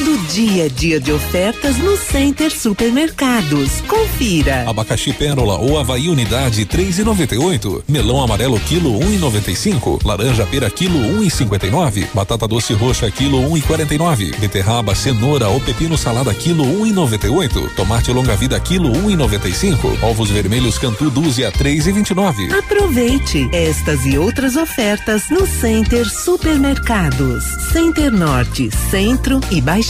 Todo dia é dia de ofertas no Center Supermercados. Confira. Abacaxi pérola ou Havaí unidade 3,98. Melão amarelo quilo 1,95. Laranja pera quilo 1,59. Batata doce roxa quilo 1,49. Beterraba, cenoura ou pepino salada quilo 1,98. Tomate longa vida quilo 1,95. Ovos vermelhos cantu dúzia 3,29. Aproveite estas e outras ofertas no Center Supermercados. Center Norte, Centro e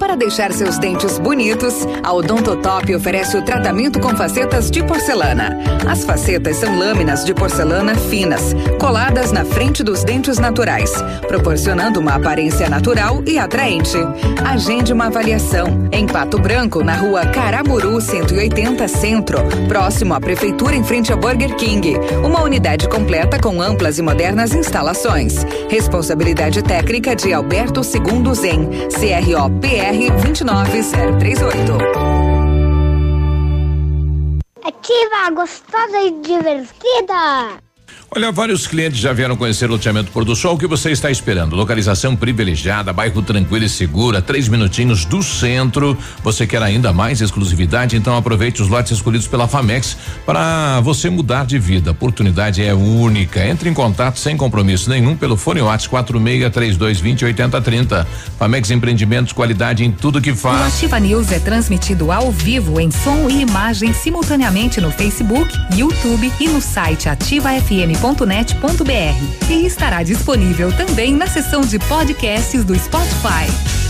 Para deixar seus dentes bonitos, a Odontotop oferece o tratamento com facetas de porcelana. As facetas são lâminas de porcelana finas, coladas na frente dos dentes naturais, proporcionando uma aparência natural e atraente. Agende uma avaliação em Pato Branco, na rua Caramuru 180 Centro, próximo à Prefeitura em frente ao Burger King. Uma unidade completa com amplas e modernas instalações. Responsabilidade técnica de Alberto Segundo Zen, CROPR 29038. Ativa, gostosa e divertida. Olha, vários clientes já vieram conhecer o loteamento Pôr do Sol. O que você está esperando? Localização privilegiada, bairro tranquilo e segura, três minutinhos do centro. Você quer ainda mais exclusividade? Então aproveite os lotes escolhidos pela Famex para você mudar de vida. A oportunidade é única. Entre em contato sem compromisso nenhum pelo fone WhatsApp 463220 8030. Famex Empreendimentos, qualidade em tudo que O faz. Ativa News é transmitido ao vivo em som e imagem simultaneamente no Facebook, YouTube e no site ativafm.net.br. E estará disponível também na seção de podcasts do Spotify.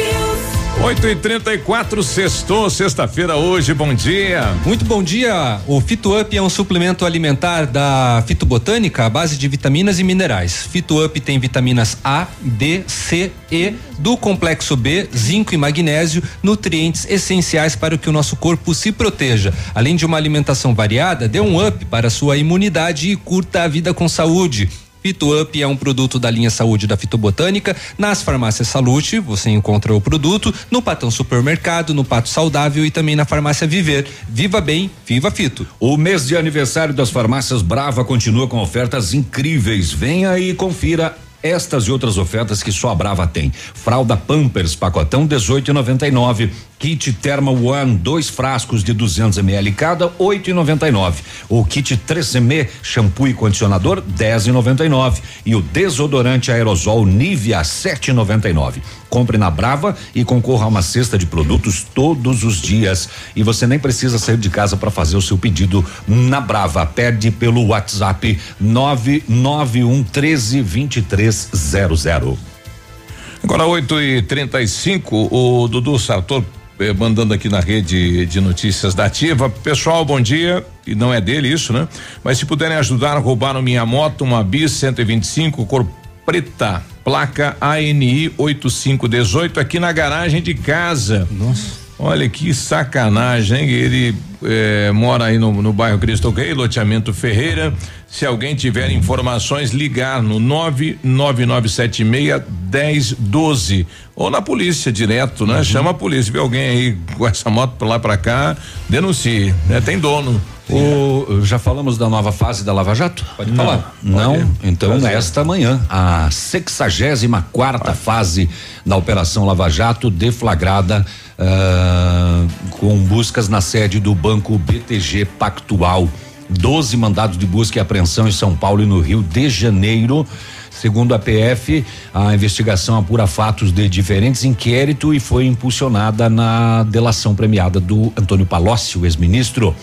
8 e 34 sextou, sexta-feira hoje, bom dia. Muito bom dia. O Fito Up é um suplemento alimentar da Fitobotânica à base de vitaminas e minerais. Fito Up tem vitaminas A, D, C, E, do complexo B, zinco e magnésio, nutrientes essenciais para que o nosso corpo se proteja. Além de uma alimentação variada, dê um up para sua imunidade e curta a vida com saúde. Fito Up é um produto da linha Saúde da Fitobotânica. Nas farmácias Salute você encontra o produto, no Patão Supermercado, no Pato Saudável e também na farmácia Viver. Viva bem, viva Fito. O mês de aniversário das farmácias Brava continua com ofertas incríveis. Venha e confira estas e outras ofertas que só a Brava tem. Fralda Pampers pacotão 18,99. Kit Thermal One, dois frascos de 200 ml cada, 8,99. O kit 3M shampoo e condicionador, 10,99. E o desodorante aerosol Nivea, 7,99. Compre na Brava e concorra a uma cesta de produtos todos os dias. E você nem precisa sair de casa para fazer o seu pedido na Brava. Pede pelo WhatsApp 991 13 2300. Agora 8 e 35 o Dudu Sartor eh, mandando aqui na rede de notícias da Ativa. Pessoal, bom dia. E não é dele isso, né? Mas se puderem ajudar, roubaram minha moto, uma Bis 125 cor preta, placa ANI 8518 aqui na garagem de casa. Nossa. Olha que sacanagem, hein? Ele eh, mora aí no, no bairro Cristo Rei, loteamento Ferreira. Se alguém tiver informações, ligar no 99976 1012 ou na polícia direto, né? Chama a polícia, vê alguém aí com essa moto pra lá pra cá, denuncie, né? Tem dono. O, já falamos da nova fase da Lava Jato? Pode falar. Não, Pode. então Prazer. esta manhã, a 64 quarta fase da Operação Lava Jato, deflagrada ah, com buscas na sede do Banco BTG Pactual. 12 mandados de busca e apreensão em São Paulo e no Rio de Janeiro. Segundo a PF, a investigação apura fatos de diferentes inquéritos e foi impulsionada na delação premiada do Antônio Palocci, o ex-ministro.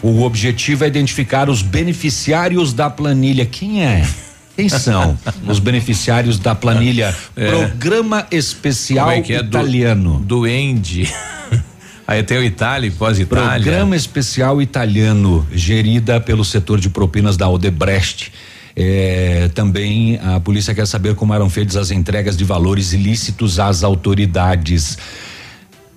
O objetivo é identificar os beneficiários da planilha. Quem é? Quem são os beneficiários da planilha É. Programa Especial é é? Do- Italiano? Duende. Aí tem o Itália, pós-Itália. Programa Especial Italiano, gerida pelo setor de propinas da Odebrecht. É, também a polícia quer saber como eram feitas as entregas de valores ilícitos às autoridades.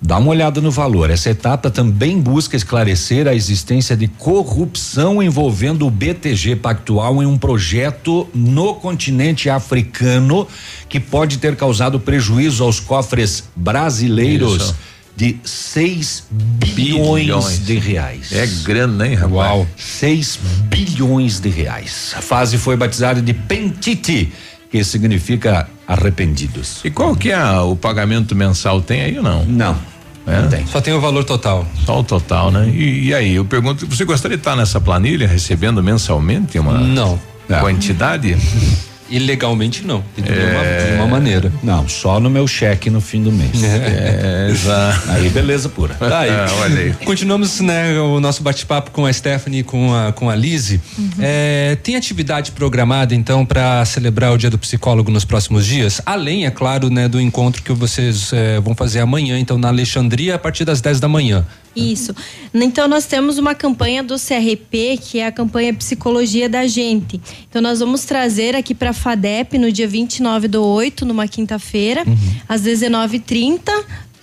Dá uma olhada no valor. Essa etapa também busca esclarecer a existência de corrupção envolvendo o BTG Pactual em um projeto no continente africano que pode ter causado prejuízo aos cofres brasileiros Isso. De 6 bilhões, Bilhões. de reais. É grana, hein, rapaz? Uau. 6 bilhões de reais. A fase foi batizada de Pentiti, que significa arrependidos. E qual que é o pagamento mensal? Tem aí ou não? Não. É? Não tem. Só tem o valor total. Só o total, né? E, e aí, eu pergunto, você gostaria de estar nessa planilha recebendo mensalmente uma Não. quantidade? Ilegalmente não. De É. nenhuma, de nenhuma maneira. Não, só no meu cheque no fim do mês. É, exato. Aí beleza pura. Tá aí. Ah, olha aí. Continuamos, né, o nosso bate-papo com a Stephanie e com a, com a Lise. É, tem atividade programada, então, para celebrar o Dia do Psicólogo nos próximos dias? Além, é claro, né, do encontro que vocês é, vão fazer amanhã, então, na Alexandria, a partir das 10 da manhã. Isso. Então nós temos uma campanha do CRP, que é a campanha Psicologia da Gente. Então nós vamos trazer aqui para FADEP no dia 29 do 8, numa quinta-feira, às 19h30.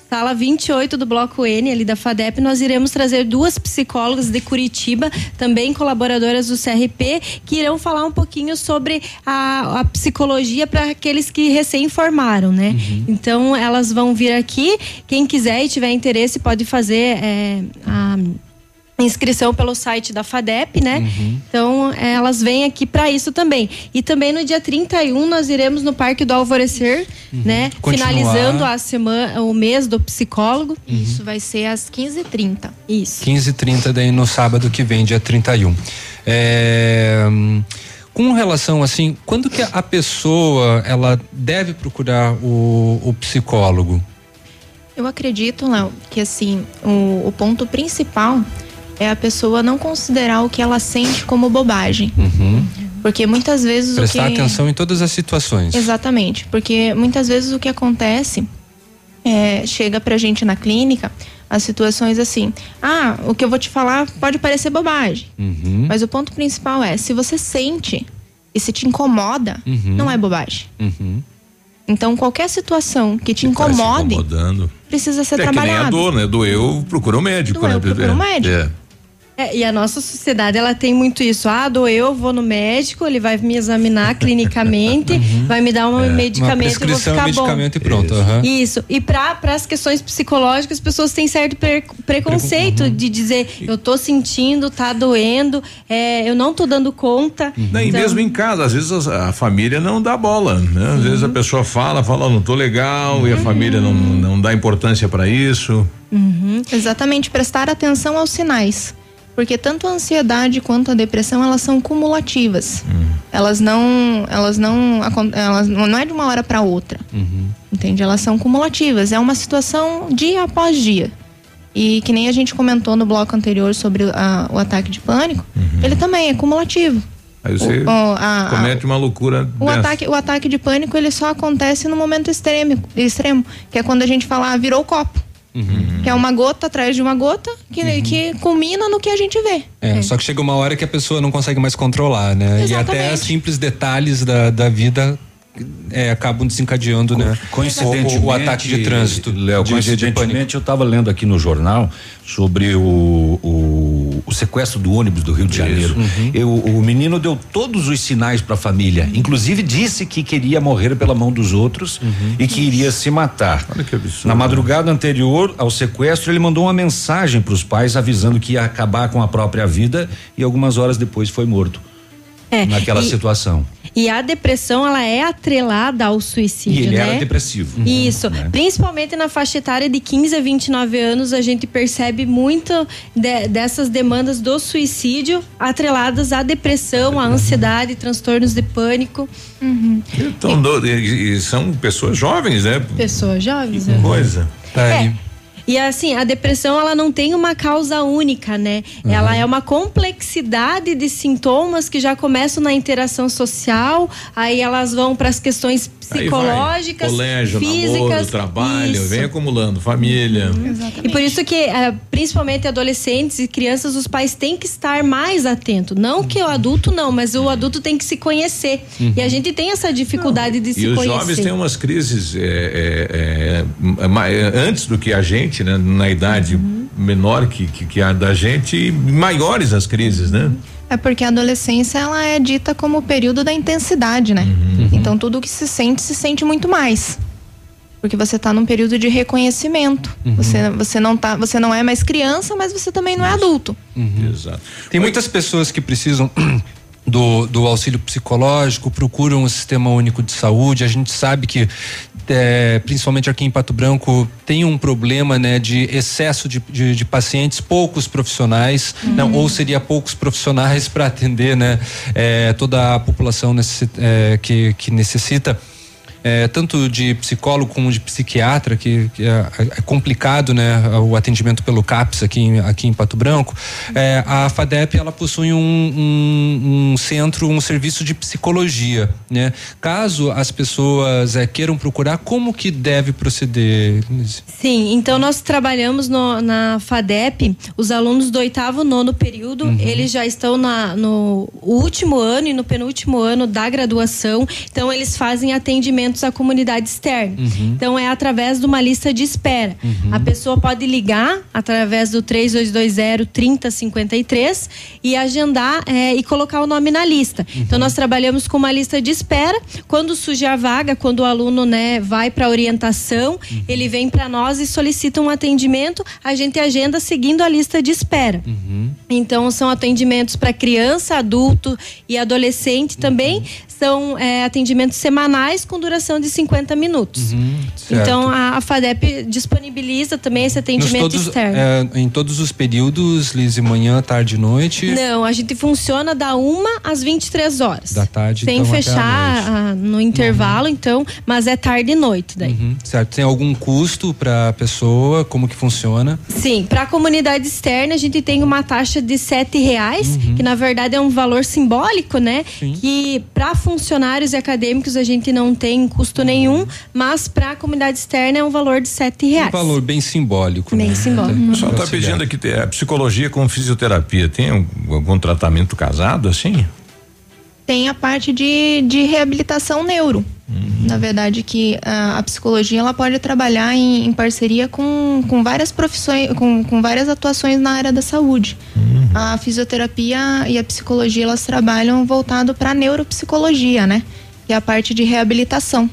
Sala 28 do Bloco N, ali da FADEP, nós iremos trazer duas psicólogas de Curitiba, também colaboradoras do CRP, que irão falar um pouquinho sobre a, a psicologia para aqueles que recém formaram, né? Então, elas vão vir aqui. Quem quiser e tiver interesse pode fazer é, a inscrição pelo site da FADEP, né? Então, é, elas vêm aqui para isso também. E também no dia 31 nós iremos no Parque do Alvorecer, né? Continuar. Finalizando a semana, o mês do psicólogo. Isso vai ser às 15h30. Isso. 15 e 30 daí no sábado que vem, dia 31. É, com relação assim, quando que a pessoa ela deve procurar o, o psicólogo? Eu acredito, Léo, que assim, o, o ponto principal é a pessoa não considerar o que ela sente como bobagem. Porque muitas vezes Prestar o que. atenção em todas as situações. Exatamente, porque muitas vezes o que acontece é, chega pra gente na clínica as situações assim: ah, o que eu vou te falar pode parecer bobagem, Uhum. mas o ponto principal é: se você sente e se te incomoda, Uhum. não é bobagem. Uhum. Então, qualquer situação que te Tá incomode incomodando. precisa ser é que nem a trabalhada. dor, né? Doeu, procura um médico, Doeu, né? procura um médico. É. É, e a nossa sociedade, ela tem muito isso. Ah, doeu, vou no médico, ele vai me examinar clinicamente, vai me dar um É, medicamento uma prescrição, e vou ficar medicamento bom. e pronto. aham. Isso. E para as questões psicológicas, as pessoas têm certo pre- preconceito Uhum. de dizer, eu tô sentindo, tá doendo, é, eu não tô dando conta. Não, e Então, mesmo em casa, às vezes a, a família não dá bola, né? Às vezes a pessoa fala, fala, "Ó, não tô legal, e a família não, não dá importância para isso. Uhum. Exatamente, prestar atenção aos sinais. Porque tanto a ansiedade quanto a depressão, elas são cumulativas. Elas não, elas não, elas não é de uma hora para outra. Entende? Elas são cumulativas. É uma situação dia após dia. E que nem a gente comentou no bloco anterior sobre a- o ataque de pânico, ele também é cumulativo. Aí você O- o- a- comete uma loucura O dessa. ataque, o ataque de pânico ele só acontece no momento extremo, extremo, que é quando a gente fala ah, virou copo, Uhum. que é uma gota atrás de uma gota que, que culmina no que a gente vê. É, só que chega uma hora que a pessoa não consegue mais controlar, né? E até Exatamente. simples detalhes da, da vida é, acabam desencadeando, né? Coincidentemente, o, o ataque de trânsito. Léo, de- de pânico. coincidentemente, eu estava lendo aqui no jornal sobre o, o, o sequestro do ônibus do Rio de Janeiro. Uhum. Eu- o menino deu todos os sinais para a família, inclusive disse que queria morrer pela mão dos outros Uhum. e que iria se matar. Olha que absurdo. Na madrugada anterior ao sequestro, ele mandou uma mensagem para os pais avisando que ia acabar com a própria vida e algumas horas depois foi morto. É, naquela e- situação. E a depressão, ela é atrelada ao E suicídio, ele né? era depressivo. Isso, Né? principalmente na faixa etária de 15 a 29 anos, a gente percebe muito de- dessas demandas do suicídio atreladas à depressão, à ansiedade, transtornos de pânico. Então, do- e, e são pessoas jovens, né? Pessoas jovens. Que né? coisa. É. E assim, a depressão ela não tem uma causa única, né? Ela é uma complexidade de sintomas que já começam na interação social, aí elas vão para as questões. Psicológicas, Colégio, físicas, namoro, trabalho, isso. vem acumulando, família. E por isso que, eh, principalmente adolescentes e crianças, os pais têm que estar mais atentos. Não que o adulto não, mas o adulto tem que se conhecer. Uhum. E a gente tem essa dificuldade de se E os conhecer. jovens têm umas crises é, é, é, antes do que a gente, né? Na idade Uhum. menor que, que, que a da gente, e maiores as crises, né? É porque a adolescência ela é dita como o período da intensidade, né? Então tudo que se sente se sente muito mais. Porque você tá num período de reconhecimento. Você, você não tá, você não é mais criança, mas você também não é adulto. Exato. Tem muitas pessoas que precisam do, do auxílio psicológico, procuram o sistema único de saúde. A gente sabe que, é, principalmente aqui em Pato Branco, tem um problema né, de excesso de, de, de pacientes, poucos profissionais, não, ou seria poucos profissionais para atender né, é, toda a população é, que, que necessita. É, tanto de psicólogo como de psiquiatra, que, que é, é complicado, né, o atendimento pelo CAPS aqui em, aqui em Pato Branco. É, a FADEP ela possui um, um, um centro, um serviço de psicologia, né? Caso as pessoas é, queiram procurar, como que deve proceder? Sim, então nós trabalhamos no- na FADEP, os alunos do oitavo, nono período, Uhum. eles já estão na- no último ano e no penúltimo ano da graduação, então eles fazem atendimentos à comunidade externa. Uhum. Então é através de uma lista de espera. A pessoa pode ligar através do 3220 3053 e agendar é, e colocar o nome na lista. Então nós trabalhamos com uma lista de espera. Quando surge a vaga, quando o aluno né, vai para orientação, ele vem para nós e solicita um atendimento, a gente agenda seguindo a lista de espera. Então, são atendimentos para criança, adulto e adolescente também. São é, atendimentos semanais com duração de 50 minutos. certo. Então, a, a FADEP disponibiliza também esse atendimento todos, externo. é, em todos os períodos, Lise, manhã, tarde e noite. Não, a gente funciona da uma às 23 horas. Da tarde, Sem então, até a fechar ah, no intervalo, então, mas é tarde e noite daí. Uhum, certo. Tem algum custo para a pessoa? Como que funciona? Sim, para a comunidade externa a gente tem uma taxa de sete reais, Uhum. que na verdade é um valor simbólico, né? Que para funcionários e acadêmicos a gente não tem custo nenhum, mas para a comunidade externa é um valor de sete reais. Um valor bem simbólico. Bem né? simbólico. O pessoal está pedindo aqui a psicologia com fisioterapia. Tem algum, algum tratamento casado assim? Tem a parte de, de reabilitação neuro. Na verdade, que a, a psicologia ela pode trabalhar em, em parceria com, com várias profissões, com, com várias atuações na área da saúde. A fisioterapia e a psicologia elas trabalham voltado para neuropsicologia, né? Que é a parte de reabilitação.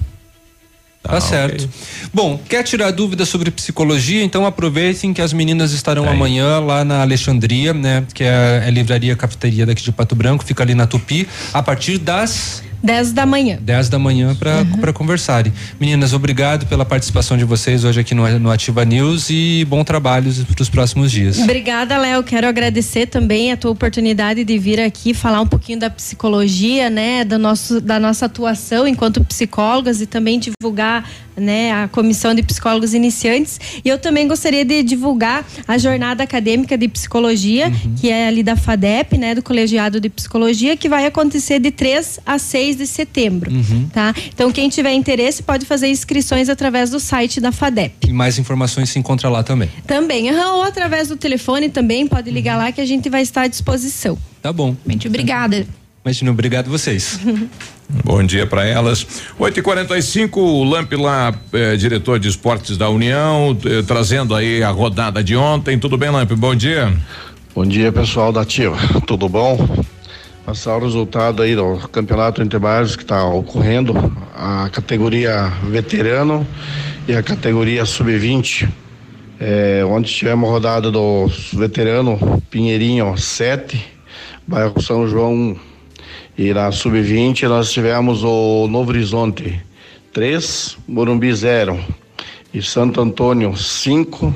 Tá certo. Bom, quer tirar dúvidas sobre psicologia? Então aproveitem que as meninas estarão amanhã lá na Alexandria, né? Que é a livraria cafeteria daqui de Pato Branco, fica ali na Tupi, a partir das 10 da manhã. 10 da manhã para Uhum. conversarem. Meninas, obrigado pela participação de vocês hoje aqui no, no Ativa News e bom trabalho para os próximos dias. Obrigada, Léo. Quero agradecer também a tua oportunidade de vir aqui falar um pouquinho da psicologia, né, do nosso, da nossa atuação enquanto psicólogas e também divulgar, né, a comissão de psicólogos iniciantes. E eu também gostaria de divulgar a jornada acadêmica de psicologia, que é ali da FADEP, né, do Colegiado de Psicologia, que vai acontecer de 3 a 6 de setembro, Uhum. tá? Então quem tiver interesse pode fazer inscrições através do site da FADEP. E mais informações se encontra lá também. Também, ou através do telefone também, pode ligar lá que a gente vai estar à disposição. Tá bom. Muito obrigada. Imagina, obrigado vocês. Bom dia para elas. 8h45, o Lamp lá, eh, diretor de esportes da União, eh, trazendo aí a rodada de ontem. Tudo bem, Lamp? Bom dia. Bom dia, pessoal da Ativa. Tudo bom? Passar o resultado aí do campeonato interbairros que está ocorrendo, a categoria veterano e a categoria sub-20. É, onde tivemos a rodada dos veteranos, Pinheirinho 7, bairro São João 1. E na sub-20 nós tivemos o Novo Horizonte 3, Morumbi 0 e Santo Antônio 5,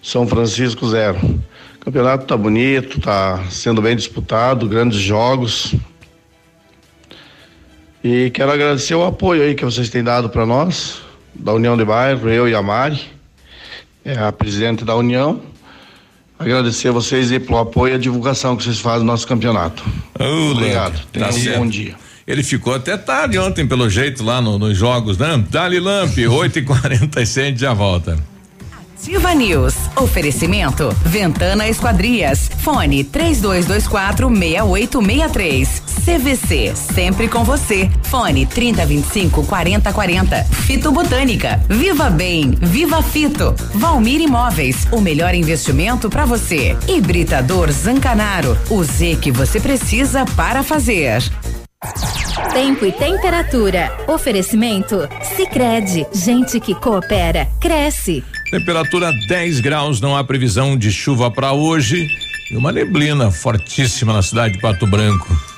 São Francisco 0. O campeonato tá bonito, tá sendo bem disputado, grandes jogos. E quero agradecer o apoio aí que vocês têm dado para nós, da União de Bairro, eu e a Mari, é a presidente da União. Agradecer a vocês aí pelo apoio e a divulgação que vocês fazem no nosso campeonato. Obrigado. Lamp, Tenham tá um certo. bom dia. Ele ficou até tarde ontem, pelo jeito, lá no- nos jogos, né? Dali Lamp, 8h46, já volta. Ativa News. Oferecimento. Ventana Esquadrias. Fone 3224 6863. CVC. Sempre com você. Fone 3025 4040. Fito Botânica. Viva Bem. Viva Fito. Valmir Imóveis. O melhor investimento para você. Hibridador Zancanaro. O Z que você precisa para fazer. Tempo e temperatura. Oferecimento? Sicredi Gente que coopera, cresce. Temperatura 10 graus, não há previsão de chuva para hoje. E uma neblina fortíssima na cidade de Pato Branco.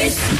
100,3 Para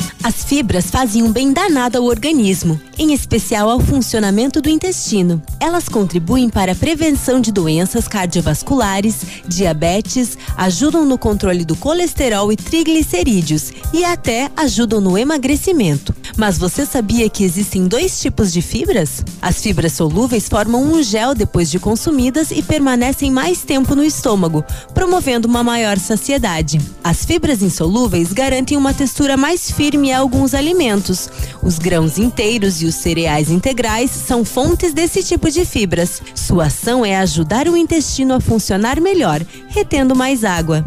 As fibras fazem um bem danado ao organismo, em especial ao funcionamento do intestino. Elas contribuem para a prevenção de doenças cardiovasculares, diabetes, ajudam no controle do colesterol e triglicerídeos e até ajudam no emagrecimento. Mas você sabia que existem dois tipos de fibras? As fibras solúveis formam um gel depois de consumidas e permanecem mais tempo no estômago, promovendo uma maior saciedade. As fibras insolúveis garantem uma textura mais firme alguns alimentos. Os grãos inteiros e os cereais integrais são fontes desse tipo de fibras. Sua ação é ajudar o intestino a funcionar melhor, retendo mais água.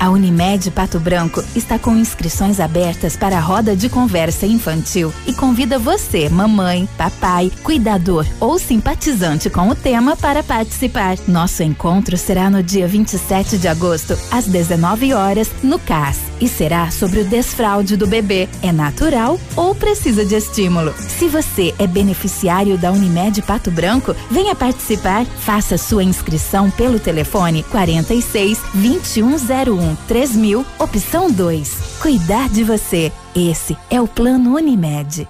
A Unimed Pato Branco está com inscrições abertas para a roda de conversa infantil e convida você, mamãe, papai, cuidador ou simpatizante com o tema para participar. Nosso encontro será no dia 27 de agosto, às 19 horas, no CAS. E será sobre o desfraude do bebê. É natural ou precisa de estímulo? Se você é beneficiário da Unimed Pato Branco, venha participar. Faça sua inscrição pelo telefone 46 2101 3000, opção 2. Cuidar de você. Esse é o plano Unimed.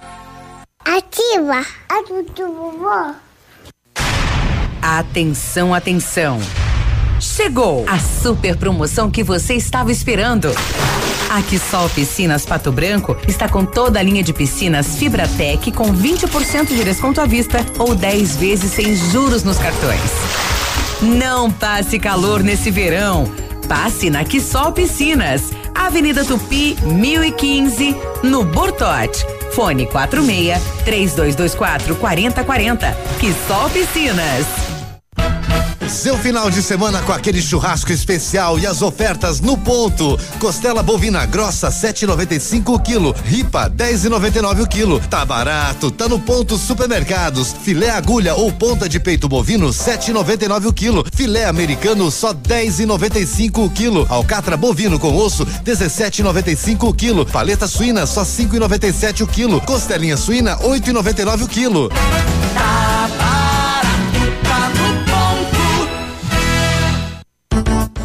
Ativa a vovó. Atenção, atenção. Chegou a super promoção que você estava esperando. A Quissol Piscinas Pato Branco está com toda a linha de piscinas Fibratec com 20% de desconto à vista ou 10 vezes sem juros nos cartões. Não passe calor nesse verão. Passe na Quissol Piscinas, Avenida Tupi, 1015, no Bortote. Fone 46 3224 4040. Quissol Piscinas. Seu final de semana com aquele churrasco especial e as ofertas no ponto. Costela bovina grossa 7,95 o quilo, ripa 10,99 o quilo. Tá barato, tá no ponto supermercados. Filé agulha ou ponta de peito bovino 7,99 o quilo. Filé americano só 10,95 o quilo. Alcatra bovino com osso 17,95 o quilo. Paleta suína só 5,97 o quilo. Costelinha suína 8,99 o quilo.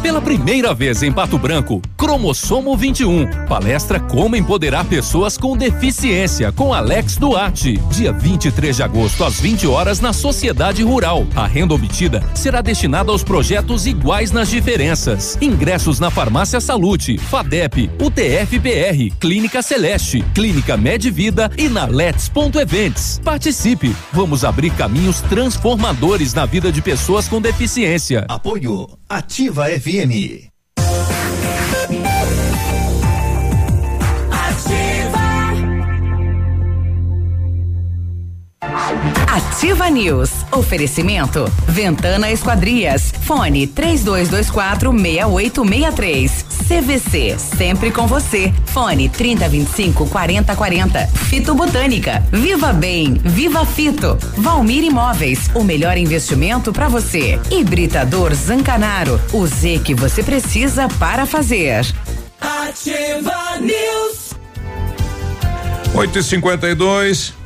Pela primeira vez em Pato Branco, Cromossomo 21. Palestra Como Empoderar Pessoas com Deficiência, com Alex Duarte. Dia 23 de agosto, às 20 horas, na Sociedade Rural. A renda obtida será destinada aos projetos iguais nas diferenças. Ingressos na Farmácia Salute, FADEP, UTFPR, Clínica Celeste, Clínica Medvida e na Let's.events. Participe! Vamos abrir caminhos transformadores na vida de pessoas com deficiência. Apoio Ativa FM. Any. Ativa News. Oferecimento. Ventana Esquadrias. Fone 3224 6863. CVC. Sempre com você. Fone 3025 4040. Fito Botânica. Viva Bem. Viva Fito. Valmir Imóveis. O melhor investimento para você. Hibridador Zancanaro. O Z que você precisa para fazer. Ativa News. 8 e 52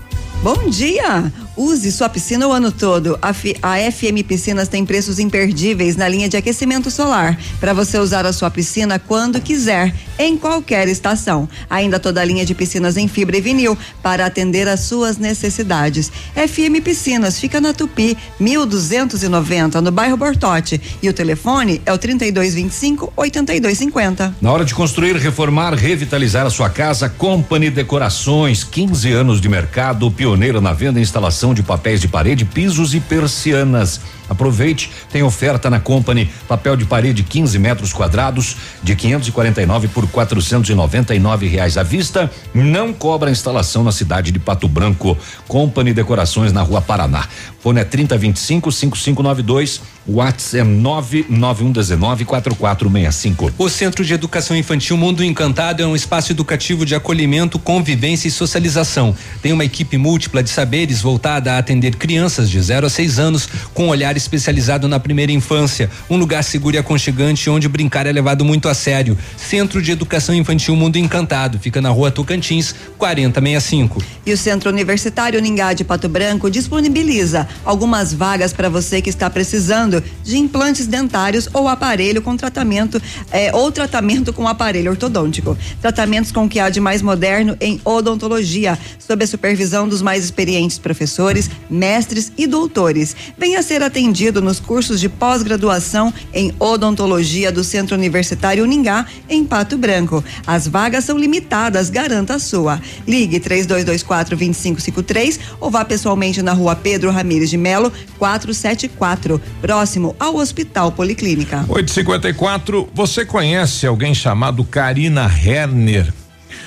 Bom dia! Use sua piscina o ano todo. A, Fi- a FM Piscinas tem preços imperdíveis na linha de aquecimento solar, para você usar a sua piscina quando quiser, em qualquer estação. Ainda toda a linha de piscinas em fibra e vinil, para atender às suas necessidades. FM Piscinas fica na Tupi, 1290, no bairro Bortote. E o telefone é o 3225 8250. Na hora de construir, reformar, revitalizar a sua casa, Company Decorações, 15 anos de mercado, pioneira na venda e instalação de papéis de parede, pisos e persianas. Aproveite, tem oferta na Company, papel de parede 15 metros quadrados, de 549 por 499 reais à vista. Não cobra instalação na cidade de Pato Branco. Company Decorações na Rua Paraná. Fone é 3025 5592. WhatsApp é 99119 4465. O Centro de Educação Infantil Mundo Encantado é um espaço educativo de acolhimento, convivência e socialização. Tem uma equipe múltipla de saberes voltada a atender crianças de 0 a 6 anos com olhar especializado na primeira infância. Um lugar seguro e aconchegante onde brincar é levado muito a sério. Centro de Educação Infantil Mundo Encantado fica na rua Tocantins, 4065. E o Centro Universitário Ningá de Pato Branco disponibiliza algumas vagas para você que está precisando de implantes dentários ou aparelho com tratamento eh, ou tratamento com aparelho ortodôntico. Tratamentos com o que há de mais moderno em odontologia, sob a supervisão dos mais experientes professores, mestres e doutores. Venha ser atendido nos cursos de pós-graduação em odontologia do Centro Universitário Ningá, em Pato Branco. As vagas são limitadas, garanta a sua. Ligue 3224 2553 ou vá pessoalmente na rua Pedro Ramires de Melo, 474, próximo ao Hospital Policlínica. 854, você conhece alguém chamado Karina Herner?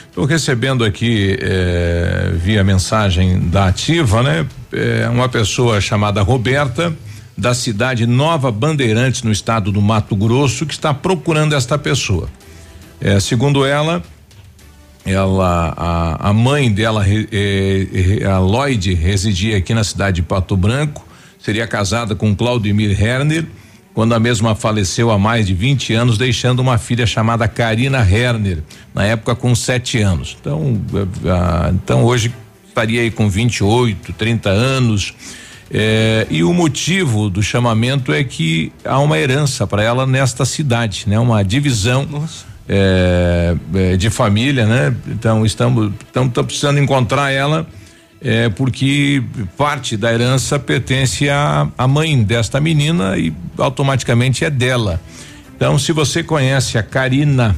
Estou recebendo aqui eh, via mensagem da Ativa, né? Eh, uma pessoa chamada Roberta, da cidade Nova Bandeirantes, no estado do Mato Grosso, que está procurando esta pessoa. Eh, segundo ela, ela a, a mãe dela, a Lloyd, residia aqui na cidade de Pato Branco, seria casada com Claudemir Herner quando a mesma faleceu há mais de 20 anos, deixando uma filha chamada Karina Herner, na época com sete anos. Então, ah, então hoje estaria aí com 28, 30 anos. É, e o motivo do chamamento é que há uma herança para ela nesta cidade, né? Uma divisão de família, né? Então estamos, estamos precisando encontrar ela é, porque parte da herança pertence à, à mãe desta menina e automaticamente é dela. Então, se você conhece a Karina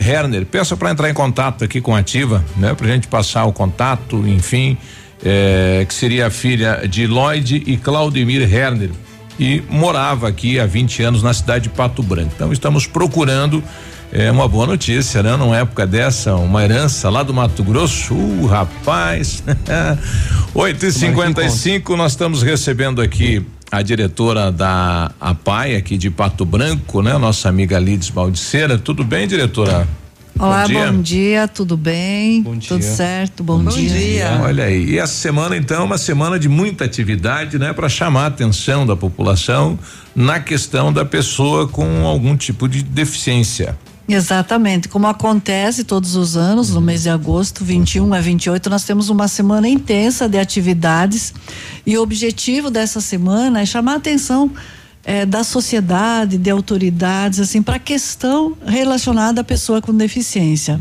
Herner, peça para entrar em contato aqui com a Ativa, né? Pra gente passar o contato, enfim é, que seria a filha de Lloyd e Claudemir Herner e morava aqui há 20 anos na cidade de Pato Branco. Então estamos procurando é uma boa notícia, né? Numa época dessa, uma herança lá do Mato Grosso, uh, rapaz. 8 e 55 nós estamos recebendo aqui a diretora da APAI aqui de Pato Branco, né? Nossa amiga Lides Baldiceira. Tudo bem, diretora? Olá, bom dia. bom dia, tudo bem? Bom dia. Tudo certo, bom, bom dia. dia. Olha aí, e essa semana então é uma semana de muita atividade, né, para chamar a atenção da população na questão da pessoa com algum tipo de deficiência. Exatamente, como acontece todos os anos, no mês de agosto, 21 a 28, nós temos uma semana intensa de atividades e o objetivo dessa semana é chamar a atenção é, da sociedade, de autoridades, assim, para a questão relacionada à pessoa com deficiência.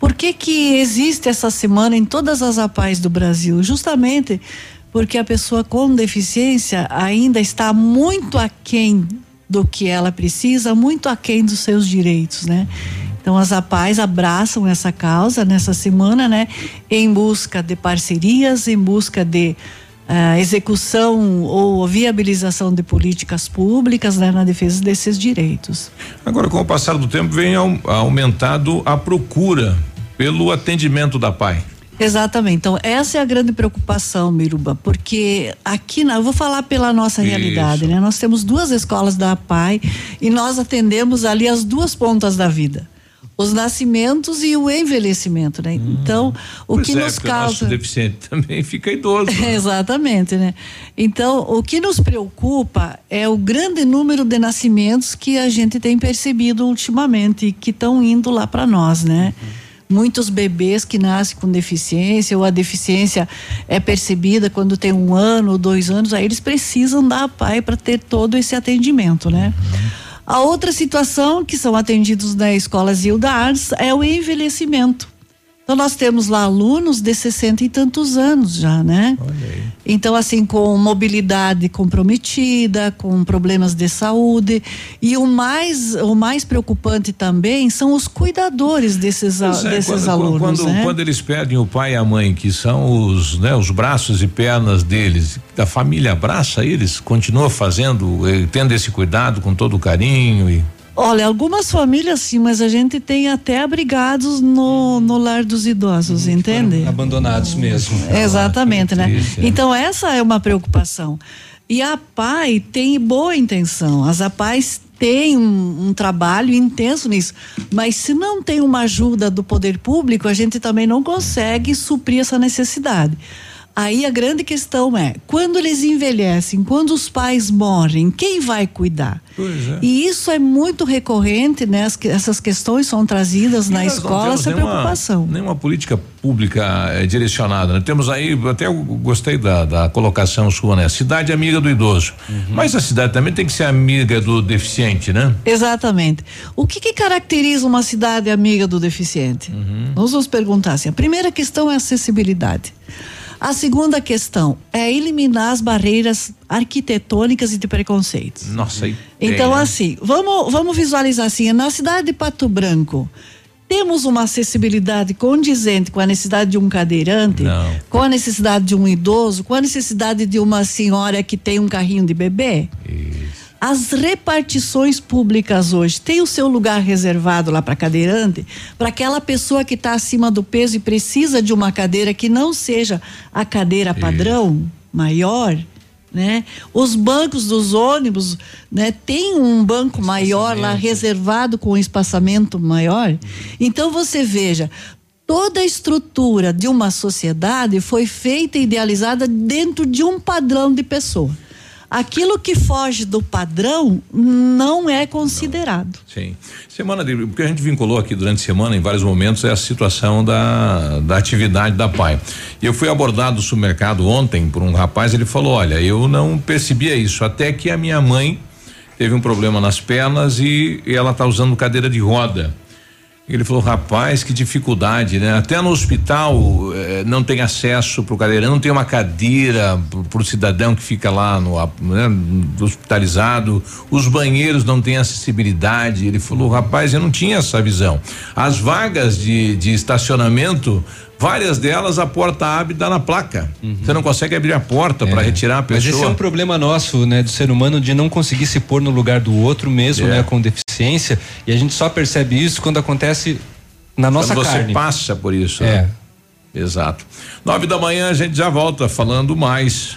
Por que que existe essa semana em todas as APAES do Brasil? Justamente porque a pessoa com deficiência ainda está muito aquém do que ela precisa, muito aquém dos seus direitos, né? Então as APAES abraçam essa causa nessa semana, né? Em busca de parcerias, em busca de a execução ou viabilização de políticas públicas né, na defesa desses direitos. Agora, com o passar do tempo, vem aumentado a procura pelo atendimento da PAI. Exatamente. Então, essa é a grande preocupação, Miruba, porque aqui, na, eu vou falar pela nossa Isso. realidade, né? Nós temos duas escolas da PAI e nós atendemos ali as duas pontas da vida os nascimentos e o envelhecimento, né? Hum. Então, o pois que é, nos causa. O deficiente também fica idoso. Né? Exatamente, né? Então, o que nos preocupa é o grande número de nascimentos que a gente tem percebido ultimamente e que estão indo lá para nós, né? Uhum. Muitos bebês que nascem com deficiência ou a deficiência é percebida quando tem um ano ou dois anos, aí eles precisam da pai para ter todo esse atendimento, né? A outra situação que são atendidos na escola Zilda Arts é o envelhecimento. Então nós temos lá alunos de 60 e tantos anos já, né? Então assim com mobilidade comprometida, com problemas de saúde e o mais o mais preocupante também são os cuidadores desses, a, é, desses quando, alunos, quando, né? quando eles perdem o pai e a mãe, que são os, né, os braços e pernas deles, a família abraça eles, continua fazendo, eh, tendo esse cuidado com todo o carinho e Olha, algumas famílias sim, mas a gente tem até abrigados no, no lar dos idosos, hum, entende? Abandonados mesmo. Exatamente, ah, né? Triste, é. Então essa é uma preocupação. E a PAI tem boa intenção. As APAIs têm um, um, trabalho intenso nisso. Mas se não tem uma ajuda do poder público, a gente também não consegue suprir essa necessidade. Aí a grande questão é, quando eles envelhecem, quando os pais morrem, quem vai cuidar? É. E isso é muito recorrente, né? As, essas questões são trazidas e na escola, essa nenhuma, preocupação. Nenhuma política pública é, direcionada. Né? Temos aí, até eu gostei da, da colocação sua, né? Cidade amiga do idoso. Uhum. Mas a cidade também tem que ser amiga do deficiente, né? Exatamente. O que, que caracteriza uma cidade amiga do deficiente? Uhum. Nós vamos perguntar assim. A primeira questão é acessibilidade. A segunda questão é eliminar as barreiras arquitetônicas e de preconceitos. Nossa, aí Então, né? assim, vamos, vamos visualizar assim, na cidade de Pato Branco, temos uma acessibilidade condizente com a necessidade de um cadeirante, Não. com a necessidade de um idoso, com a necessidade de uma senhora que tem um carrinho de bebê? Isso. As repartições públicas hoje têm o seu lugar reservado lá para cadeirante, para aquela pessoa que está acima do peso e precisa de uma cadeira que não seja a cadeira padrão Isso. maior. Né? Os bancos dos ônibus, né? Tem um banco maior lá reservado com um espaçamento maior. Então você veja, toda a estrutura de uma sociedade foi feita e idealizada dentro de um padrão de pessoa. Aquilo que foge do padrão não é considerado. Sim. Semana de. O que a gente vinculou aqui durante a semana, em vários momentos, é a situação da, da atividade da PAI. Eu fui abordado no supermercado ontem por um rapaz, ele falou: Olha, eu não percebia isso, até que a minha mãe teve um problema nas pernas e, e ela está usando cadeira de roda. Ele falou, rapaz, que dificuldade, né? Até no hospital eh, não tem acesso para o cadeirão, não tem uma cadeira para o cidadão que fica lá no né, hospitalizado, os banheiros não têm acessibilidade. Ele falou, rapaz, eu não tinha essa visão. As vagas de, de estacionamento Várias delas a porta abre e dá na placa. Uhum. Você não consegue abrir a porta é. para retirar a pessoa. Mas esse é um problema nosso, né, do ser humano de não conseguir se pôr no lugar do outro mesmo, é. né, com deficiência. E a gente só percebe isso quando acontece na nossa quando carne. Você passa por isso. É. Né? Exato. Nove da manhã a gente já volta falando mais.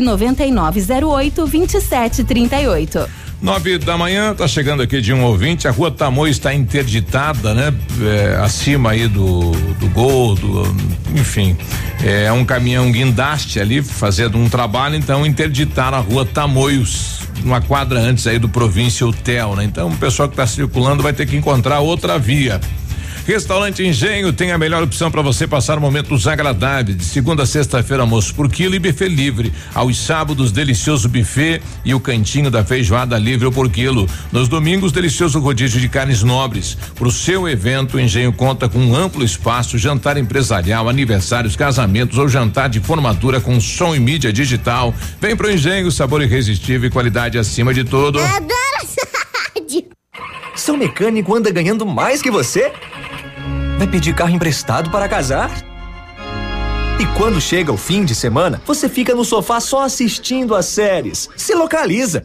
99908 2738. Nove da manhã, tá chegando aqui de um ouvinte, a rua Tamoio está interditada, né? É, acima aí do, do gol, do, enfim, é um caminhão guindaste ali fazendo um trabalho, então interditaram a rua Tamoios, uma quadra antes aí do Província Hotel, né? Então o pessoal que está circulando vai ter que encontrar outra via. Restaurante Engenho tem a melhor opção para você passar momentos agradáveis. De segunda a sexta-feira, almoço por quilo e buffet livre. Aos sábados, delicioso buffet e o cantinho da feijoada livre por quilo. Nos domingos, delicioso rodízio de carnes nobres. Para o seu evento, o Engenho conta com um amplo espaço, jantar empresarial, aniversários, casamentos ou jantar de formatura com som e mídia digital. Vem pro Engenho, sabor irresistível e qualidade acima de tudo. adoro essa rádio. Seu mecânico anda ganhando mais que você? Vai pedir carro emprestado para casar? E quando chega o fim de semana, você fica no sofá só assistindo as séries. Se localiza!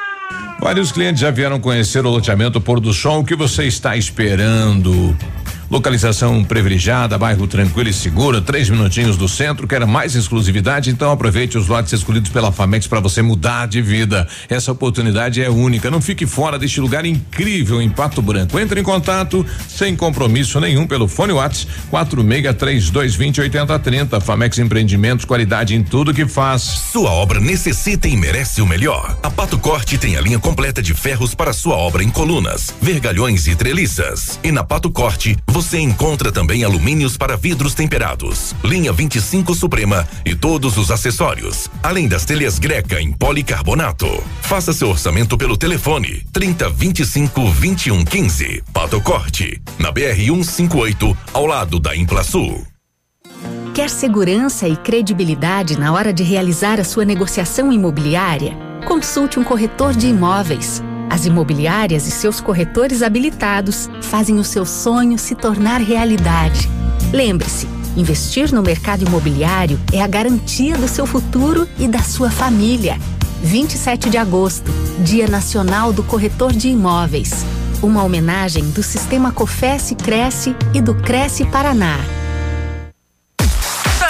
Vários clientes já vieram conhecer o loteamento Pôr do Sol. O que você está esperando? Localização privilegiada, bairro tranquilo e seguro, três minutinhos do centro. Quer mais exclusividade? Então aproveite os lotes escolhidos pela Famex para você mudar de vida. Essa oportunidade é única. Não fique fora deste lugar incrível em Pato Branco. Entre em contato sem compromisso nenhum pelo fone Whats quatro mega três dois vinte oitenta trinta. Famex Empreendimentos, qualidade em tudo que faz. Sua obra necessita e merece o melhor. A Pato Corte tem a linha completa de ferros para sua obra em colunas, vergalhões e treliças. E na Pato Corte, você encontra também alumínios para vidros temperados, linha 25 Suprema e todos os acessórios, além das telhas greca em policarbonato. Faça seu orçamento pelo telefone 30 25 21 15. Pato Corte, na BR 158, ao lado da Implasul. Quer segurança e credibilidade na hora de realizar a sua negociação imobiliária? Consulte um corretor de imóveis. As imobiliárias e seus corretores habilitados fazem o seu sonho se tornar realidade. Lembre-se, investir no mercado imobiliário é a garantia do seu futuro e da sua família. 27 de agosto, Dia Nacional do Corretor de Imóveis. Uma homenagem do Sistema Cofesse Cresce e do Cresce Paraná.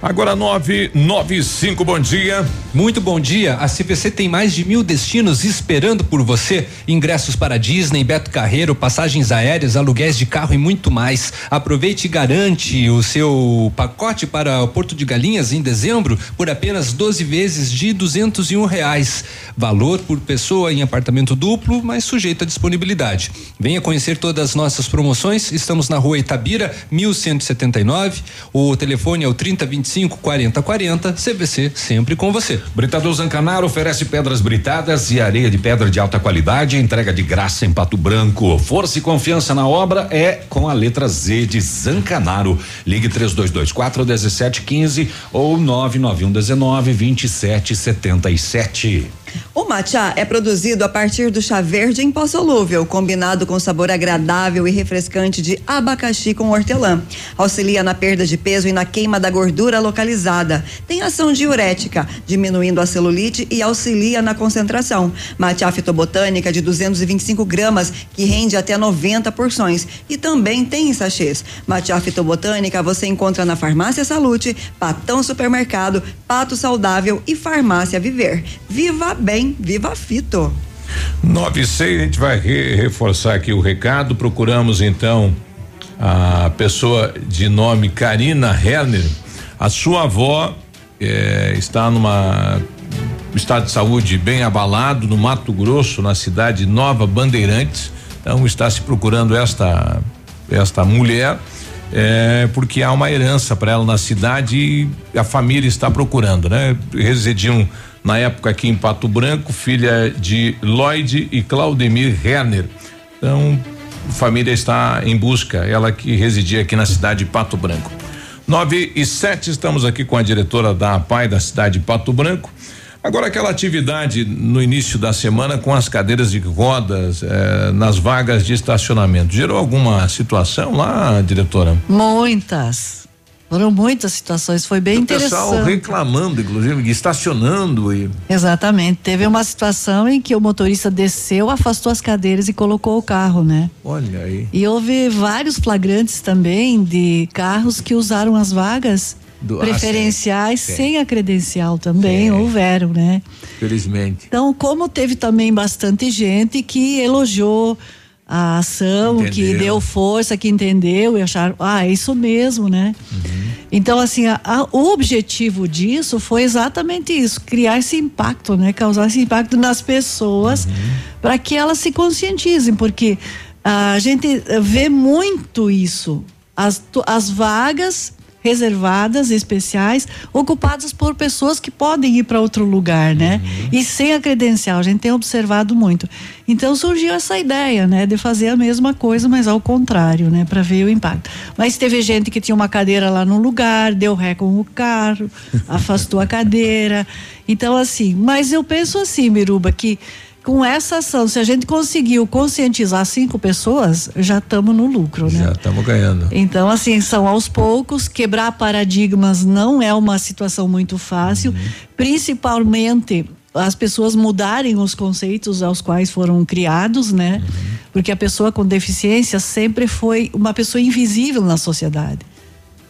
Agora 995, bom dia. Muito bom dia. A CVC tem mais de mil destinos esperando por você. Ingressos para Disney, Beto Carreiro, passagens aéreas, aluguéis de carro e muito mais. Aproveite e garante o seu pacote para o Porto de Galinhas em dezembro por apenas 12 vezes de duzentos e um reais. Valor por pessoa em apartamento duplo, mas sujeito à disponibilidade. Venha conhecer todas as nossas promoções. Estamos na rua Itabira, 1179. O telefone é o 3025 4040. CVC sempre com você. Britador Zancanaro oferece pedras britadas e areia de pedra de alta qualidade, entrega de graça em Pato Branco. Força e confiança na obra é com a letra Z de Zancanaro. Ligue 3224 1715 ou 991 19 2777. O matcha é produzido a partir do chá verde em pó solúvel, combinado com sabor agradável e refrescante de abacaxi com hortelã. Auxilia na perda de peso e na queima da gordura localizada. Tem ação diurética, diminuindo a celulite e auxilia na concentração. Matcha fitobotânica de 225 gramas, que rende até 90 porções. E também tem em sachês. Matcha fitobotânica você encontra na Farmácia Salute, Patão Supermercado, Pato Saudável e Farmácia Viver. Viva bem, viva Fito. 96, a gente vai re- reforçar aqui o recado. Procuramos então a pessoa de nome Karina Herner. A sua avó eh, está numa estado de saúde bem abalado no Mato Grosso, na cidade de Nova Bandeirantes. Então está se procurando esta esta mulher eh, porque há uma herança para ela na cidade e a família está procurando, né? Residiam na época aqui em Pato Branco, filha de Lloyd e Claudemir Herner. Então, a família está em busca, ela que residia aqui na cidade de Pato Branco. Nove e sete, estamos aqui com a diretora da APAI da cidade de Pato Branco. Agora aquela atividade no início da semana com as cadeiras de rodas eh, nas vagas de estacionamento. Gerou alguma situação lá, diretora? Muitas. Foram muitas situações, foi bem o interessante. pessoal reclamando, inclusive, estacionando e Exatamente. Teve uma situação em que o motorista desceu, afastou as cadeiras e colocou o carro, né? olha aí. E houve vários flagrantes também de carros que usaram as vagas Do- ah, preferenciais sim, sim. sem a credencial também, houveram, né? Felizmente. Então, como teve também bastante gente que elogiou a ação, que Entendeu. deu força, que entendeu e acharam, ah, é isso mesmo, né? Então, assim, a- a- o objetivo disso foi exatamente isso, criar esse impacto, né? Causar esse impacto nas pessoas para que elas se conscientizem, porque a gente vê muito isso. As, as vagas reservadas, especiais, ocupadas por pessoas que podem ir para outro lugar, né? E sem a credencial, a gente tem observado muito. Então surgiu essa ideia, né, de fazer a mesma coisa, mas ao contrário, né, para ver o impacto. Mas teve gente que tinha uma cadeira lá no lugar, deu ré com o carro, afastou a cadeira. Então assim, mas eu penso assim, Miruba, que com essa ação, se a gente conseguiu conscientizar cinco pessoas, já estamos no lucro, né? Já estamos ganhando. Então, assim, são aos poucos, quebrar paradigmas não é uma situação muito fácil, principalmente as pessoas mudarem os conceitos aos quais foram criados, né? Porque a pessoa com deficiência sempre foi uma pessoa invisível na sociedade.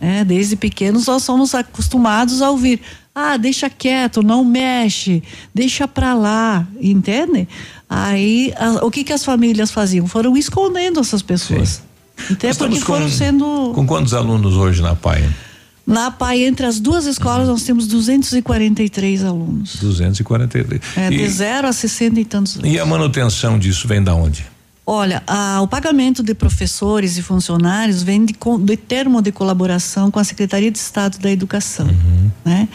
né? Desde pequenos nós somos acostumados a ouvir: ah, deixa quieto, não mexe, deixa pra lá, entende? Aí a- o que que as famílias faziam? Foram escondendo essas pessoas. Até Nós porque estamos com- foram sendo Com quantos alunos hoje na PAI? Na PAI, entre as duas escolas, nós temos 243 alunos. 243. É, e, de zero a 60 e tantos e a manutenção disso vem da onde? Olha, a- o pagamento de professores e funcionários vem de, de termo de colaboração com a Secretaria de Estado da Educação. Né?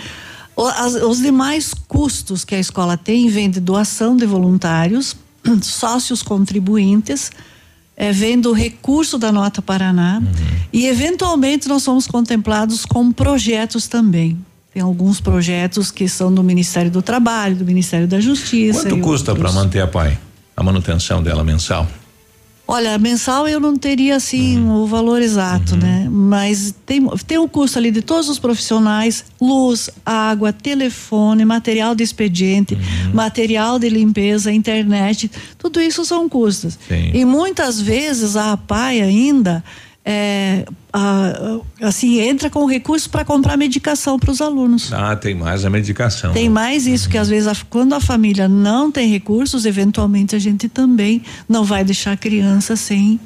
Os demais custos que a escola tem vêm de doação de voluntários, sócios contribuintes, eh, vem do recurso da Nota Paraná e, eventualmente, nós somos contemplados com projetos também. Tem alguns projetos que são do Ministério do Trabalho, do Ministério da Justiça. Quanto custa para manter a PAI? A manutenção dela mensal? Olha, mensal eu não teria assim Uhum. o valor exato, né? Mas tem, tem o custo ali de todos os profissionais: luz, água, telefone, material de expediente, Uhum. material de limpeza, internet. Tudo isso são custos. Sim. E muitas vezes a APAI ainda. É, a- assim entra com recursos para comprar medicação para os alunos. Ah, tem mais a medicação. Tem mais isso que às vezes a- quando a família não tem recursos, eventualmente a gente também não vai deixar a criança sem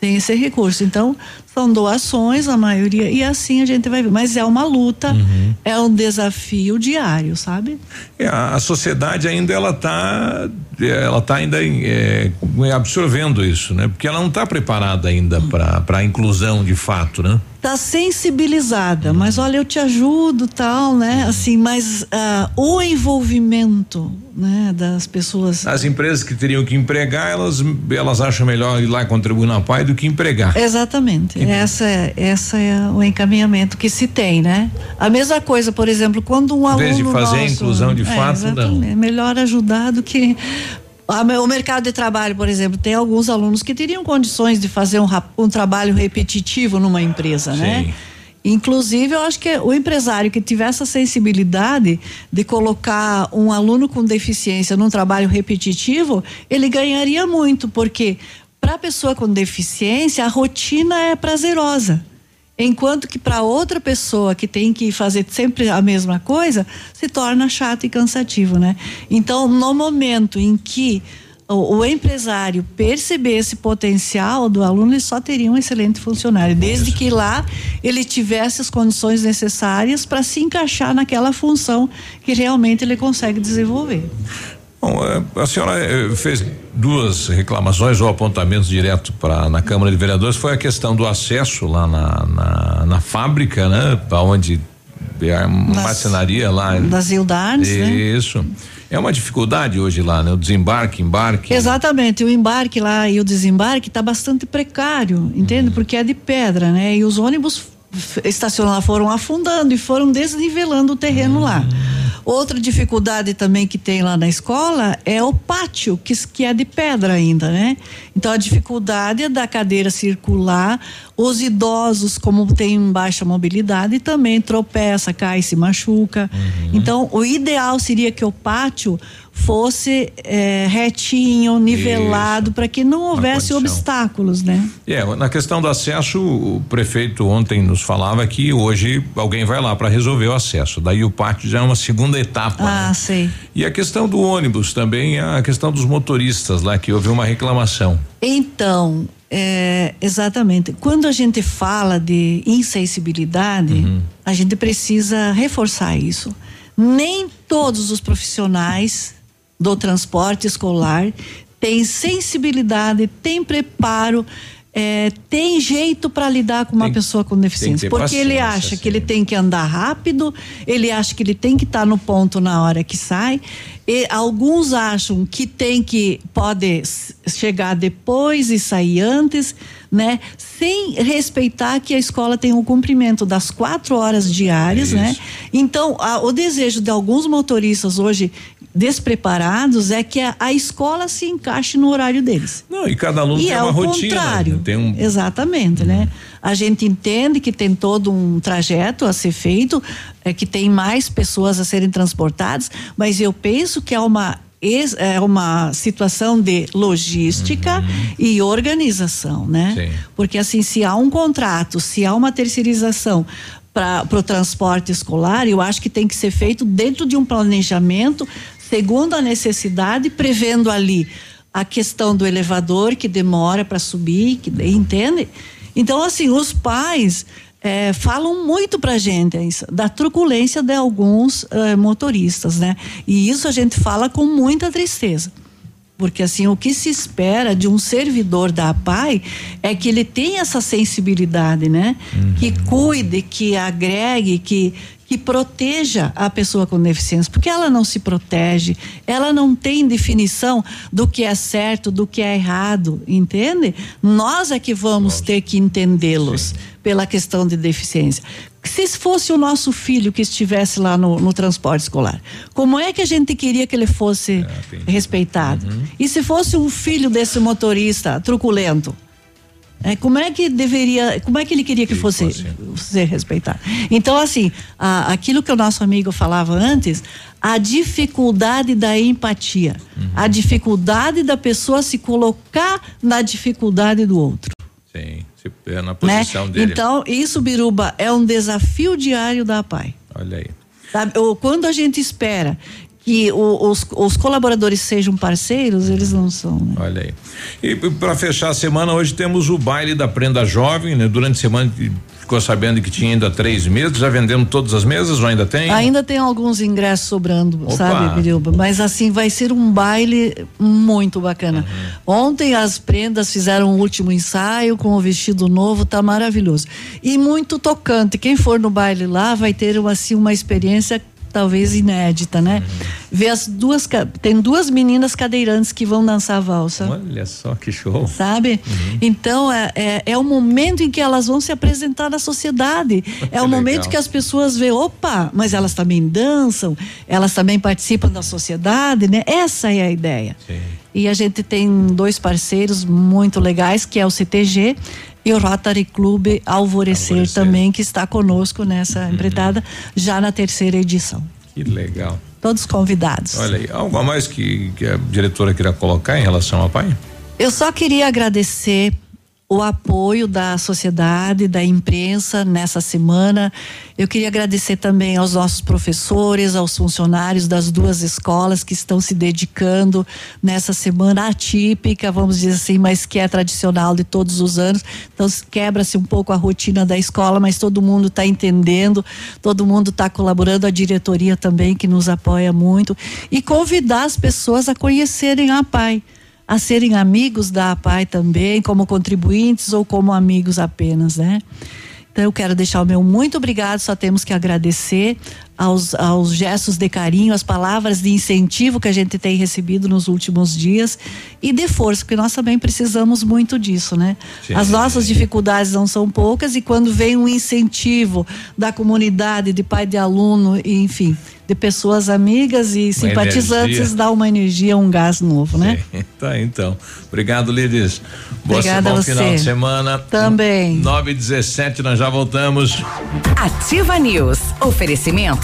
sem esse recurso. Então, são doações a maioria e assim a gente vai ver, mas é uma luta, é um desafio diário, sabe? É, a, sociedade ainda ela tá ela tá ainda é, absorvendo isso, né? Porque ela não está preparada ainda para para a inclusão de fato, né? Tá sensibilizada, mas olha, eu te ajudo, tal, né? Assim, mas ah, o envolvimento, né, das pessoas As empresas que teriam que empregar, elas elas acham melhor ir lá contribuir na PAI do que empregar. Exatamente. Essa é, essa é o encaminhamento que se tem, né? A mesma coisa, por exemplo, quando um Em aluno vez de fazer a nosso- inclusão de É, fato, não. É melhor ajudar do que a o mercado de trabalho, por exemplo, tem alguns alunos que teriam condições de fazer um, um trabalho repetitivo numa empresa, né? Sim. Inclusive, eu acho que o empresário que tiver essa sensibilidade de colocar um aluno com deficiência num trabalho repetitivo, ele ganharia muito, porque para a pessoa com deficiência, a rotina é prazerosa. Enquanto que para outra pessoa que tem que fazer sempre a mesma coisa, se torna chato e cansativo, né? Então, no momento em que o, empresário perceber esse potencial do aluno, ele só teria um excelente funcionário, desde que lá ele tivesse as condições necessárias para se encaixar naquela função que realmente ele consegue desenvolver. Bom, eh, a senhora eh, fez duas reclamações ou apontamentos direto para na Câmara de Vereadores. Foi a questão do acesso lá na, na, na fábrica, né? Para onde é a marcenaria lá. Das Ildarnes, né? Isso. É uma dificuldade hoje lá, né? O desembarque, embarque. Exatamente, o embarque lá e o desembarque está bastante precário, entende? Porque é de pedra, né? E os ônibus lá foram afundando e foram desnivelando o terreno lá. Outra dificuldade também que tem lá na escola é o pátio, que, que é de pedra ainda, né? Então a dificuldade é da cadeira circular, os idosos, como têm baixa mobilidade, também tropeça, cai, se machuca. Então, o ideal seria que o pátio fosse eh, retinho, nivelado, para que não houvesse obstáculos, né? É, na questão do acesso, o prefeito ontem nos falava que hoje alguém vai lá para resolver o acesso. Daí o pátio já é uma segunda etapa. Ah, né? sei. E a questão do ônibus também, a questão dos motoristas lá, que houve uma reclamação. Então, é, exatamente. Quando a gente fala de insensibilidade, a gente precisa reforçar isso. Nem todos os profissionais do transporte escolar têm sensibilidade, têm preparo. é, tem jeito para lidar com uma pessoa com deficiência, porque ele acha que ele tem que andar rápido, ele acha que ele tem que estar no ponto na hora que sai. E alguns acham que tem que pode chegar depois e sair antes, né? Sem respeitar que a escola tem o cumprimento das quatro horas diárias, É né? Então, a- o desejo de alguns motoristas hoje despreparados é que a, a escola se encaixe no horário deles. Não, e cada aluno E tem é uma rotina. contrário. né? Tem um, Exatamente, né? A gente entende que tem todo um trajeto a ser feito, é, que tem mais pessoas a serem transportadas, mas eu penso que é uma é uma situação de logística e organização, né? Sim. Porque assim, se há um contrato, se há uma terceirização para o transporte escolar, eu acho que tem que ser feito dentro de um planejamento, segundo a necessidade, prevendo ali a questão do elevador que demora para subir, que entende? Então, assim, os pais é, falam muito pra gente isso, da truculência de alguns é, motoristas, né? E isso a gente fala com muita tristeza. Porque assim, o que se espera de um servidor da APAI é que ele tenha essa sensibilidade, né? Uhum. Que cuide, que agregue, que, que proteja a pessoa com deficiência, porque ela não se protege, ela não tem definição do que é certo, do que é errado, entende? Nós é que vamos Nossa. ter que entendê-los pela questão de deficiência se fosse o nosso filho que estivesse lá no, no, transporte escolar, como é que a gente queria que ele fosse é, respeitado? Uhum. E se fosse um filho desse motorista truculento? É, como é que deveria, como é que ele queria que fosse ser respeitado? Então, assim, a, aquilo que o nosso amigo falava antes, a dificuldade da empatia, uhum. a dificuldade da pessoa se colocar na dificuldade do outro. Sim é na posição né? dele. Então, isso, Biruba, é um desafio diário da PAI. Olha aí. Sabe? Quando a gente espera que os, os, colaboradores sejam parceiros, eles não são. Né? Olha aí. E para fechar a semana, hoje temos o baile da Prenda Jovem, né? Durante a semana ficou sabendo que tinha ainda três meses, já vendendo todas as mesas ou ainda tem? Ainda tem alguns ingressos sobrando, Opa. sabe, Birilba? Mas assim, vai ser um baile muito bacana. Uhum. Ontem as prendas fizeram o último ensaio com o vestido novo, tá maravilhoso. E muito tocante. Quem for no baile lá vai ter uma, assim, uma experiência talvez inédita, né? Uhum. Ver as duas tem duas meninas cadeirantes que vão dançar valsa. Olha só que show. Sabe? Uhum. Então é, é, é, o momento em que elas vão se apresentar na sociedade. é o momento que as pessoas vê, opa, mas elas também dançam, elas também participam da sociedade, né? Essa é a ideia. Sim. E a gente tem dois parceiros muito legais, que é o CTG e o Rotary Club Alvorecer, Alvorecer. também, que está conosco nessa uhum. empreitada, já na terceira edição. Que legal. Todos convidados. Olha aí, algo a mais que, que a diretora queria colocar em relação ao pai? Eu só queria agradecer o apoio da sociedade, da imprensa nessa semana. Eu queria agradecer também aos nossos professores, aos funcionários das duas escolas que estão se dedicando nessa semana atípica, vamos dizer assim, mas que é tradicional de todos os anos. Então quebra-se um pouco a rotina da escola, mas todo mundo está entendendo, todo mundo está colaborando, a diretoria também que nos apoia muito e convidar as pessoas a conhecerem a PAI a serem amigos da APAI também, como contribuintes ou como amigos apenas, né? Então eu quero deixar o meu muito obrigado, só temos que agradecer aos, aos gestos de carinho, as palavras de incentivo que a gente tem recebido nos últimos dias e de força, porque nós também precisamos muito disso, né? Sim. As nossas dificuldades não são poucas e quando vem um incentivo da comunidade, de pai de aluno, e, enfim, de pessoas amigas e simpatizantes energia. dá uma energia, um gás novo, né? Sim, tá, então. Obrigado, Lides. Boa Obrigada bom a você. final de semana. Também. 9 e 17 nós já voltamos. Ativa News. Oferecimento.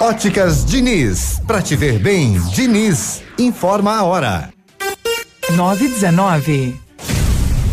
Óticas Diniz, pra te ver bem, Diniz, informa a hora. 919.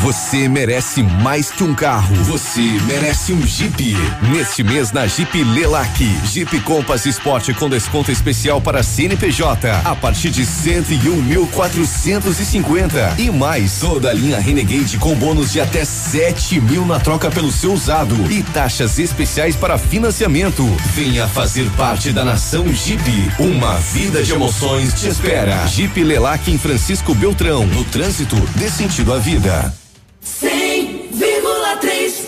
Você merece mais que um carro. Você merece um Jeep. Neste mês na Jeep Lelac, Jeep Compass Sport com desconto especial para CNPJ a partir de 101.450 e mais toda a linha Renegade com bônus de até 7 mil na troca pelo seu usado e taxas especiais para financiamento. Venha fazer parte da nação Jeep. Uma vida de emoções te espera. Jeep Lelac em Francisco Beltrão. No trânsito, dê sentido à vida. 100,3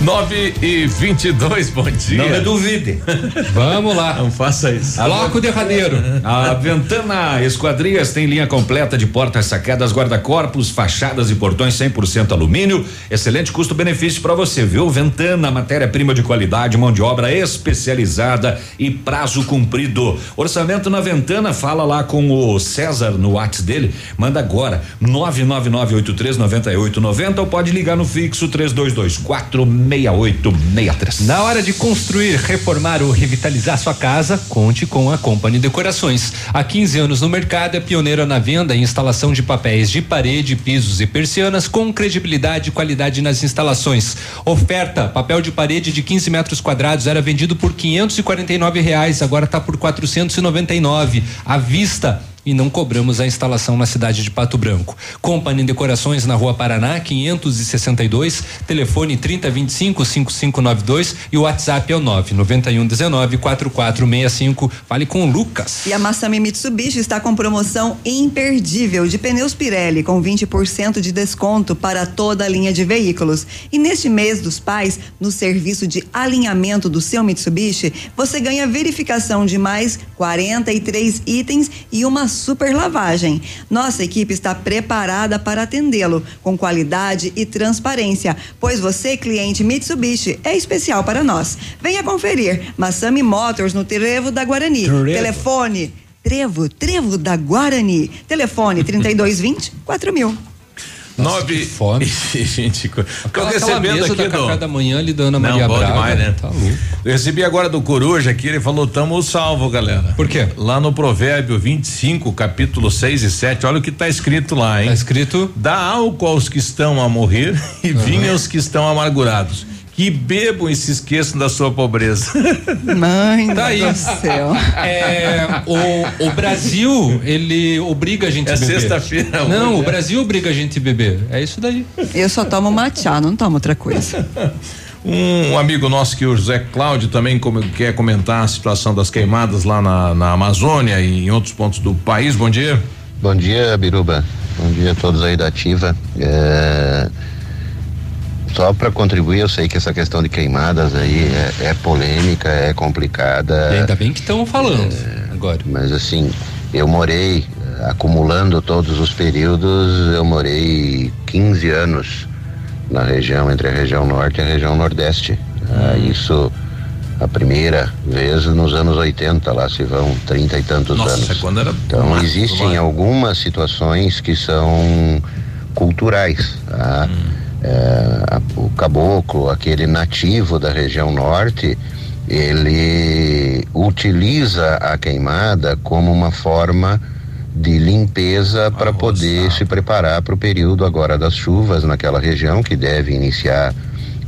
9 e 22 bom dia. Não me duvide. Vamos lá. Não faça isso. Bloco de raneiro. A Ventana Esquadrias tem linha completa de portas sacadas, guarda-corpos, fachadas e portões 100% alumínio. Excelente custo-benefício para você, viu? Ventana, matéria-prima de qualidade, mão de obra especializada e prazo cumprido. Orçamento na Ventana, fala lá com o César no WhatsApp dele. Manda agora 999839890 ou pode ligar no fixo 3224 6863. Na hora de construir, reformar ou revitalizar sua casa, conte com a Company Decorações. Há 15 anos no mercado, é pioneira na venda e instalação de papéis de parede, pisos e persianas com credibilidade e qualidade nas instalações. Oferta: papel de parede de 15 metros quadrados era vendido por 549 reais, agora está por 499 à vista e não cobramos a instalação na cidade de Pato Branco. Company Decorações na Rua Paraná, 562, telefone 3025 5592 e o WhatsApp é o 99119 4465. Fale com o Lucas. E a Massami Mitsubishi está com promoção imperdível de pneus Pirelli com 20% de desconto para toda a linha de veículos. E neste mês dos pais, no serviço de alinhamento do seu Mitsubishi, você ganha verificação de mais 43 itens e uma super lavagem. Nossa equipe está preparada para atendê-lo com qualidade e transparência, pois você, cliente Mitsubishi, é especial para nós. Venha conferir Massami Motors no Trevo da Guarani. Trevo. Telefone Trevo, Trevo da Guarani. Telefone 3220 4000. Nove e vinte. Tô Aquela, aquela recebendo aqui do. café da manhã ali da Ana Não, Maria bom Braga. demais, né? Tá louco. Eu recebi agora do Coruja aqui, ele falou: tamo salvo, galera. Por quê? Lá no Provérbio 25, capítulo 6 e 7, olha o que tá escrito lá, hein? Tá escrito: Dá álcool aos que estão a morrer e vinho aos que estão amargurados. Que bebam e se esqueçam da sua pobreza. Mãe Tá aí. do céu. É, o, o Brasil, ele obriga a gente É a beber. sexta-feira Não, hoje, o né? Brasil obriga a gente a beber. É isso daí. Eu só tomo matcha, não tomo outra coisa. Um amigo nosso que o José Cláudio também come- quer comentar a situação das queimadas lá na, na Amazônia e em outros pontos do país. Bom dia. Bom dia, Biruba. Bom dia a todos aí da Ativa. É, Só para contribuir, eu sei que essa questão de queimadas aí é, é polêmica, é complicada. E ainda bem que estão falando agora. Mas assim, eu morei, eh, acumulando todos os períodos, eu morei 15 anos na região, entre a região norte e a região nordeste. Ah, isso a primeira vez nos anos 80, lá se vão 30 e tantos Nossa, anos. quando era Então mato, existem algumas situações que são culturais. Tá? É, o caboclo, aquele nativo da região norte, ele utiliza a queimada como uma forma de limpeza para poder se preparar para o período agora das chuvas naquela região que deve iniciar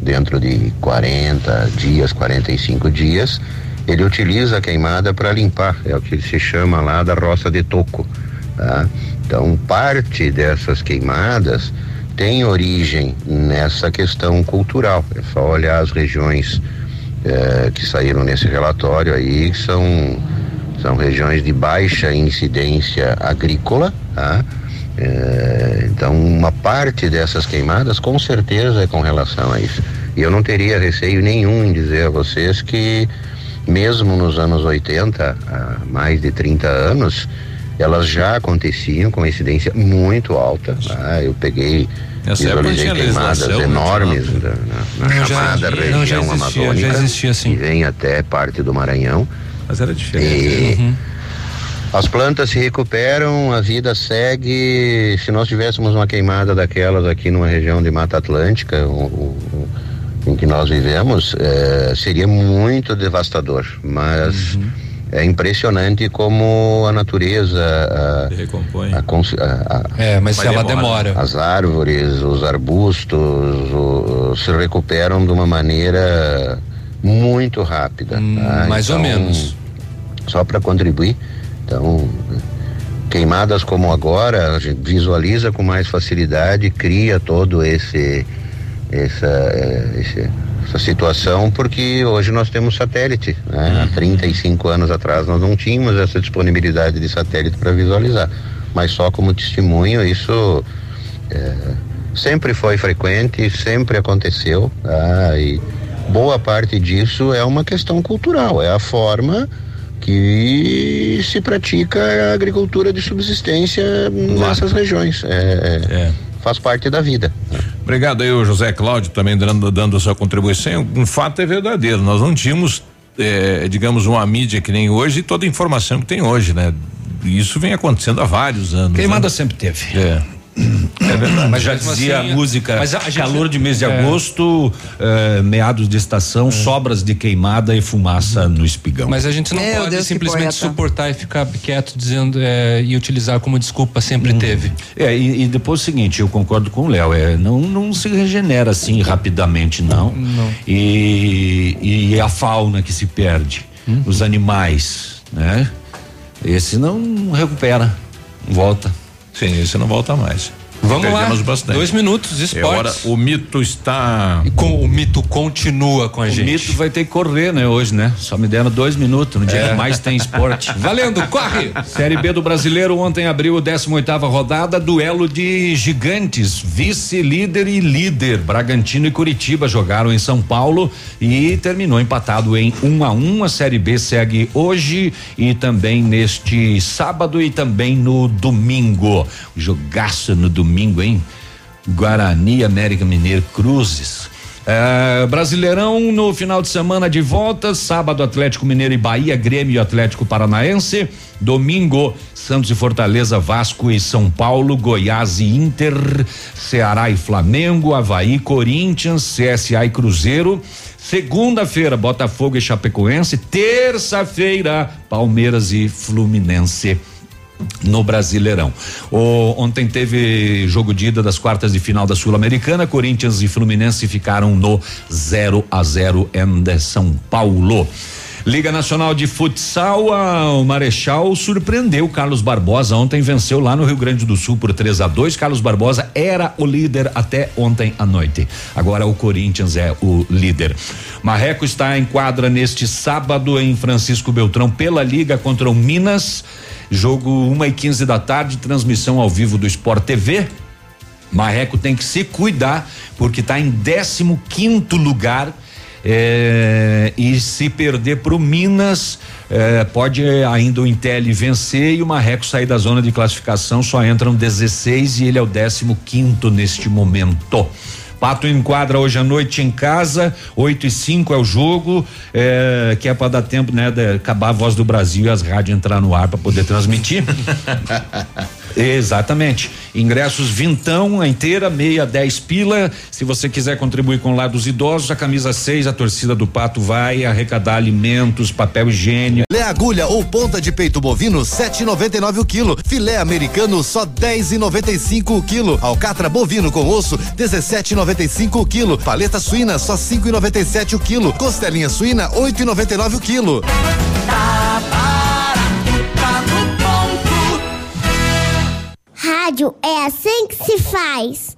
dentro de 40 dias, 45 dias. Ele utiliza a queimada para limpar, é o que se chama lá da roça de toco. tá? Então, parte dessas queimadas tem origem nessa questão cultural. É só olhar as regiões eh, que saíram nesse relatório aí, são, são regiões de baixa incidência agrícola, tá? Eh, então, uma parte dessas queimadas com certeza é com relação a isso. E eu não teria receio nenhum em dizer a vocês que, mesmo nos anos 80, há mais de 30 anos, elas já aconteciam com incidência muito alta. tá? Eu peguei, Nessa época tinha queimadas não enormes na, na- Não, já chamada existia, não, já região existia, já amazônica, existia, sim. que vem até parte do Maranhão. Mas era diferente. E Uhum. as plantas se recuperam, a vida segue. Se nós tivéssemos uma queimada daquelas aqui numa região de Mata Atlântica, o- o- em que nós vivemos, eh, seria muito devastador. Mas Uhum. É impressionante como a natureza. A, recompõe. a a- a- É, mas ela demora. As árvores, os arbustos o- se recuperam de uma maneira muito rápida. tá? Hum, mais ou menos. Só para contribuir. Então, queimadas como agora, a gente visualiza com mais facilidade, cria todo esse essa, eh, esse- essa situação, porque hoje nós temos satélite. Né? Há 35 anos atrás nós não tínhamos essa disponibilidade de satélite para visualizar. Mas só como testemunho, isso eh, sempre foi frequente, sempre aconteceu. tá? E boa parte disso é uma questão cultural, é a forma que se pratica a agricultura de subsistência nessas regiões. É, é- Faz parte da vida. Obrigado aí, o José Cláudio, também dando, dando a sua contribuição. Um fato é verdadeiro. Nós não tínhamos, eh, digamos, uma mídia que nem hoje e toda a informação que tem hoje, né? Isso vem acontecendo há vários anos. Queimada né? sempre teve. É. É verdade. Mas já dizia assim, a música, mas a gente- calor de mês de é. agosto, eh, meados de estação, sobras de queimada e fumaça no espigão. Mas a gente não Meu pode Deus, simplesmente suportar e ficar quieto dizendo é, e utilizar como desculpa sempre teve. É, e, e depois o seguinte, eu concordo com o Léo, é, não, não se regenera assim rapidamente, não. Não. E, e a fauna que se perde, os animais, né? Esse não recupera, volta. Sim, esse não volta mais. Vamos lá, bastante. dois minutos, É esportes. hora, o mito está. Com, o mito continua com a O gente. mito vai ter que correr, né, hoje, né? Só me deram dois minutos, no dia É. que mais tem esporte. Valendo, corre! Série B do Brasileiro ontem abriu a 18ª rodada, duelo de gigantes, vice-líder e líder. Bragantino e Curitiba jogaram em São Paulo e terminou empatado em 1 a 1. A Série B segue hoje e também neste sábado e também no domingo. Jogaço no domingo, hein? Guarani, América Mineiro, Cruzes. É, Brasileirão no final de semana de volta, sábado Atlético Mineiro e Bahia, Grêmio e Atlético Paranaense, domingo Santos e Fortaleza, Vasco e São Paulo, Goiás e Inter, Ceará e Flamengo, Havaí, Corinthians, CSA e Cruzeiro. Segunda-feira, Botafogo e Chapecoense. Terça-feira, Palmeiras e Fluminense no Brasileirão. O, ontem teve jogo de ida das quartas de final da Sul-Americana. Corinthians e Fluminense ficaram no 0 a 0 em São Paulo. Liga Nacional de Futsal, o Marechal surpreendeu Carlos Barbosa. Ontem venceu lá no Rio Grande do Sul por 3 a 2 Carlos Barbosa era o líder até ontem à noite. Agora o Corinthians é o líder. Marreco está em quadra neste sábado em Francisco Beltrão pela Liga contra o Minas. Jogo 1 e 15 da tarde, transmissão ao vivo do Sport TV. Marreco tem que se cuidar porque está em 15 quinto lugar. É, e se perder para o Minas, é, pode ainda o Intel vencer e o Marreco sair da zona de classificação. Só entram 16 e ele é o 15 quinto neste momento. Pato enquadra hoje à noite em casa, 8 e 5 é o jogo, é, que é para dar tempo, né, de acabar a voz do Brasil e as rádios entrar no ar para poder transmitir. Exatamente. Ingressos vintão, a inteira, meia, dez pila. Se você quiser contribuir com o lado dos idosos, a camisa 6, a torcida do Pato vai arrecadar alimentos, papel higiênico. Lé agulha ou ponta de peito bovino, 7,99 o quilo. Filé americano, só 10,95 o quilo. Alcatra bovino com osso, 17,95 o quilo. Paleta suína, só 5,97 o quilo. Costelinha suína, 8,99 o quilo. Rádio é assim que se faz.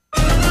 Bye.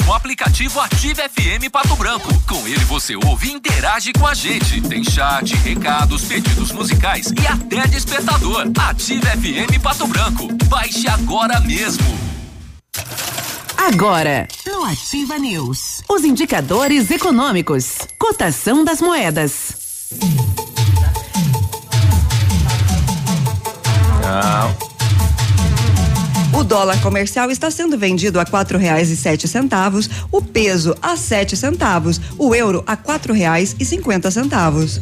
o aplicativo Ative FM Pato Branco. Com ele você ouve e interage com a gente. Tem chat, recados, pedidos musicais e até despertador. Ative FM Pato Branco. Baixe agora mesmo. Agora, no Ativa News, os indicadores econômicos, cotação das moedas. Dólar comercial está sendo vendido a quatro reais e sete centavos, o peso a sete centavos, o euro a quatro reais e cinquenta centavos.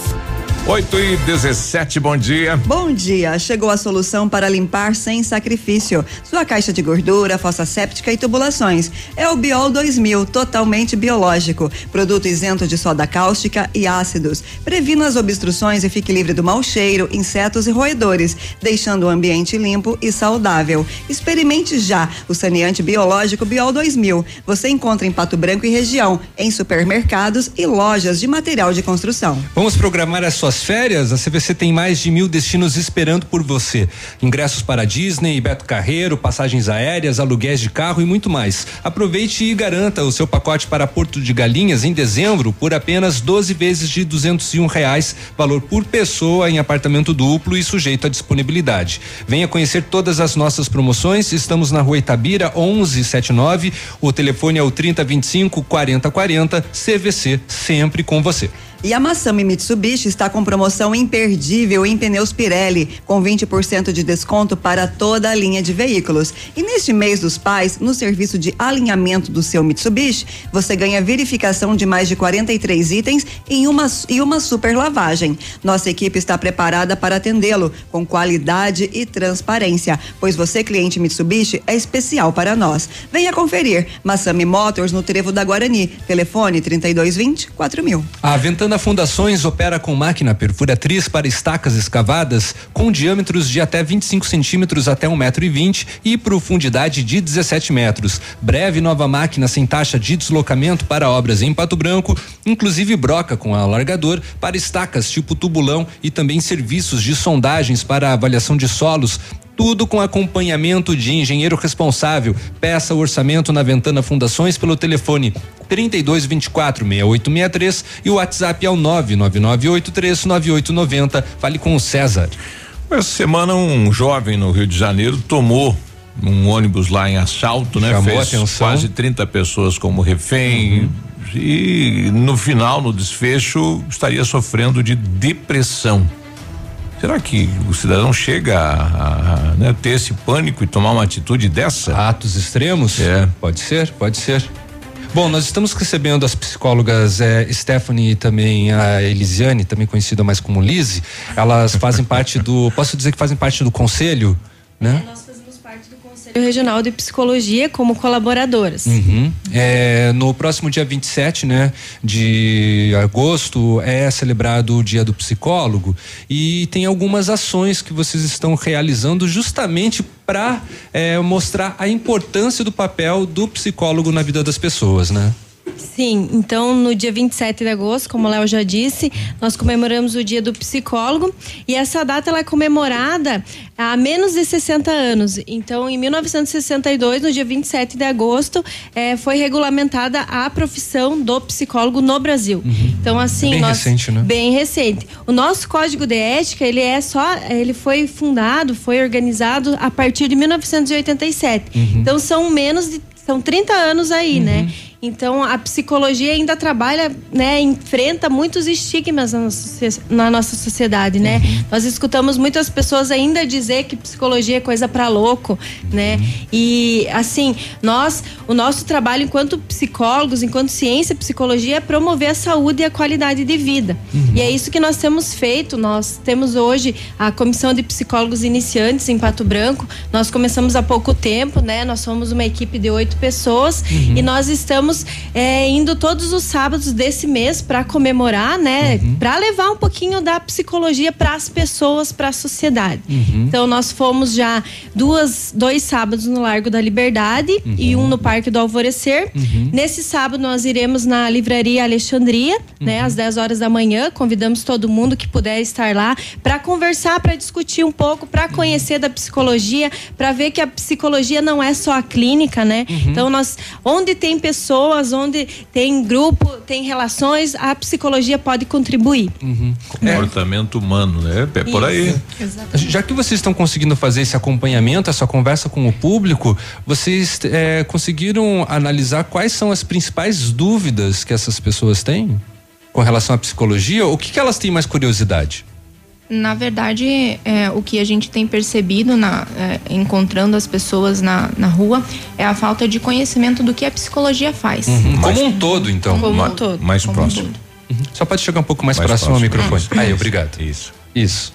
8 e 17, bom dia. Bom dia, chegou a solução para limpar sem sacrifício. Sua caixa de gordura, fossa séptica e tubulações. É o Biol 2000, totalmente biológico. Produto isento de soda cáustica e ácidos. Previna as obstruções e fique livre do mau cheiro, insetos e roedores, deixando o ambiente limpo e saudável. Experimente já o saneante biológico Biol 2000. Você encontra em Pato Branco e região, em supermercados e lojas de material de construção. Vamos programar as suas suas férias, a CVC tem mais de mil destinos esperando por você. Ingressos para Disney, Beto Carreiro, passagens aéreas, aluguéis de carro e muito mais. Aproveite e garanta o seu pacote para Porto de Galinhas em dezembro por apenas 12 vezes de duzentos e um reais, valor por pessoa em apartamento duplo e sujeito à disponibilidade. Venha conhecer todas as nossas promoções. Estamos na rua Itabira 1179. O telefone é o 3025 4040. CVC sempre com você. E a Massami Mitsubishi está com promoção imperdível em pneus Pirelli, com 20% de desconto para toda a linha de veículos. E neste mês dos pais, no serviço de alinhamento do seu Mitsubishi, você ganha verificação de mais de 43 itens em uma, e uma super lavagem. Nossa equipe está preparada para atendê-lo com qualidade e transparência, pois você, cliente Mitsubishi, é especial para nós. Venha conferir. Massami Motors no Trevo da Guarani. Telefone 3220 4000. A Ventana Fundações opera com máquina perfuratriz para estacas escavadas com diâmetros de até 25 centímetros até um metro e vinte e profundidade de 17 metros. Breve nova máquina sem taxa de deslocamento para obras em Pato Branco, inclusive broca com alargador para estacas tipo tubulão e também serviços de sondagens para avaliação de solos tudo com acompanhamento de engenheiro responsável. Peça o orçamento na Ventana Fundações pelo telefone 3224 6863 e o WhatsApp é o 999839890. Fale com o César. Essa semana um jovem no Rio de Janeiro tomou um ônibus lá em assalto, né? Chamou Fez atenção. quase 30 pessoas como refém e no final, no desfecho, estaria sofrendo de depressão. Será que o cidadão chega a, a, né, ter esse pânico e tomar uma atitude dessa? Atos extremos? É. Pode ser, pode ser. Bom, nós estamos recebendo as psicólogas eh, Stephanie e também a Elisiane, também conhecida mais como Lise. Elas fazem parte do. Posso dizer que fazem parte do conselho, né? Conselho Regional de Psicologia como colaboradoras. Uhum. É, no próximo dia 27, né, de agosto, é celebrado o Dia do Psicólogo e tem algumas ações que vocês estão realizando justamente para mostrar a importância do papel do psicólogo na vida das pessoas, né? Sim, então no dia 27 de agosto, como o Léo já disse, nós comemoramos o Dia do Psicólogo e essa data ela é comemorada há menos de 60 anos. Então, em 1962, no dia 27 de agosto, eh, foi regulamentada a profissão do psicólogo no Brasil. Então, assim, Bem nós recente, né? bem recente. O nosso código de ética, ele é só, ele foi fundado, foi organizado a partir de 1987. Uhum. Então são menos de são 30 anos aí, né? Então a psicologia ainda trabalha, né, enfrenta muitos estigmas na nossa, sociedade, né? Nós escutamos muitas pessoas ainda dizer que psicologia é coisa para louco, né? E assim, nós, o nosso trabalho enquanto psicólogos, enquanto ciência, psicologia é promover a saúde e a qualidade de vida. E é isso que nós temos feito. Nós temos hoje a comissão de psicólogos iniciantes em Pato Branco. Nós começamos há pouco tempo, né? Nós somos uma equipe de oito pessoas Uhum. e nós estamos é, indo todos os sábados desse mês para comemorar, né? Uhum. Para levar um pouquinho da psicologia para as pessoas, para a sociedade. Uhum. Então nós fomos já duas, dois sábados no Largo da Liberdade e um no Parque do Alvorecer. Uhum. Nesse sábado nós iremos na Livraria Alexandria, né, às 10 horas da manhã. Convidamos todo mundo que puder estar lá para conversar, para discutir um pouco, para conhecer da psicologia, para ver que a psicologia não é só a clínica, né? Então nós, onde tem pessoas, onde tem grupo, tem relações, a psicologia pode contribuir. Comportamento humano, né? É por aí. Já que vocês estão conseguindo fazer esse acompanhamento, essa conversa com o público, vocês eh, conseguiram analisar quais são as principais dúvidas que essas pessoas têm com relação à psicologia? O que, que elas têm mais curiosidade? Na verdade, é, o que a gente tem percebido na, é, encontrando as pessoas na, na rua é a falta de conhecimento do que a psicologia faz. Uhum. Como um todo, então. Como um todo. Mais Como um próximo. todo. Uhum. Só pode chegar um pouco mais, Mais próximo ao próximo. microfone. Uhum. Aí, obrigado. Isso. Isso.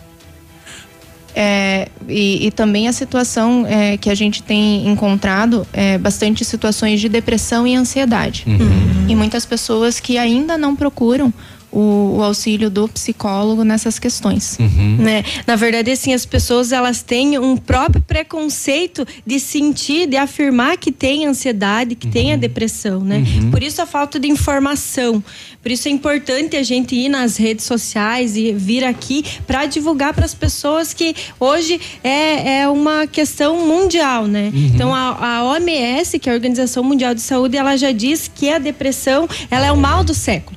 É, e, e também a situação é, que a gente tem encontrado é bastante situações de depressão e ansiedade. Uhum. E muitas pessoas que ainda não procuram o, o auxílio do psicólogo nessas questões. Né? Na verdade, assim, as pessoas elas têm um próprio preconceito de sentir, de afirmar que tem ansiedade, que tem a depressão, né? Por isso a falta de informação. Por isso é importante a gente ir nas redes sociais e vir aqui para divulgar para as pessoas que hoje é, é uma questão mundial, né? Então a, a OMS, que é a Organização Mundial de Saúde, ela já diz que a depressão ela é o mal do século.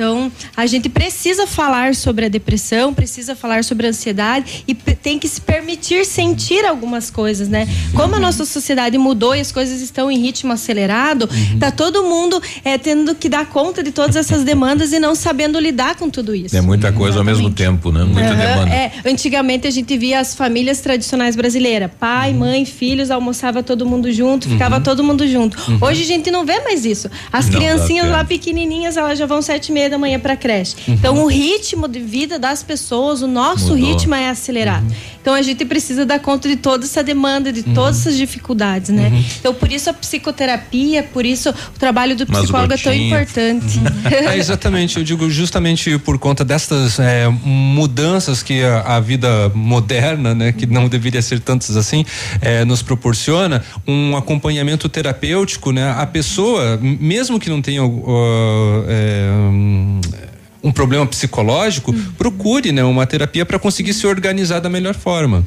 Então, a gente precisa falar sobre a depressão, precisa falar sobre a ansiedade e tem que se permitir sentir algumas coisas, né? Como a nossa sociedade mudou e as coisas estão em ritmo acelerado, tá todo mundo é, tendo que dar conta de todas essas demandas e não sabendo lidar com tudo isso. É muita coisa ao mesmo tempo, né? Muita Aham, demanda. é. antigamente a gente via as famílias tradicionais brasileiras, pai, mãe, filhos, almoçava todo mundo junto, ficava todo mundo junto. Uhum. Hoje a gente não vê mais isso. As Não, criancinhas lá pequenininhas, elas já vão sete e meia da manhã para creche. Então o ritmo de vida das pessoas, o nosso Mudou. ritmo é acelerado. Então a gente precisa dar conta de toda essa demanda, de todas essas dificuldades, né? Então por isso a psicoterapia, por isso o trabalho do psicólogo é tão importante. É, exatamente, eu digo justamente por conta destas é, mudanças que a, a vida moderna, né, que não deveria ser tantas assim, é, nos proporciona um acompanhamento terapêutico, né? A pessoa, mesmo que não tenha ó, é, hum, um problema psicológico, procure, né, uma terapia para conseguir se organizar da melhor forma.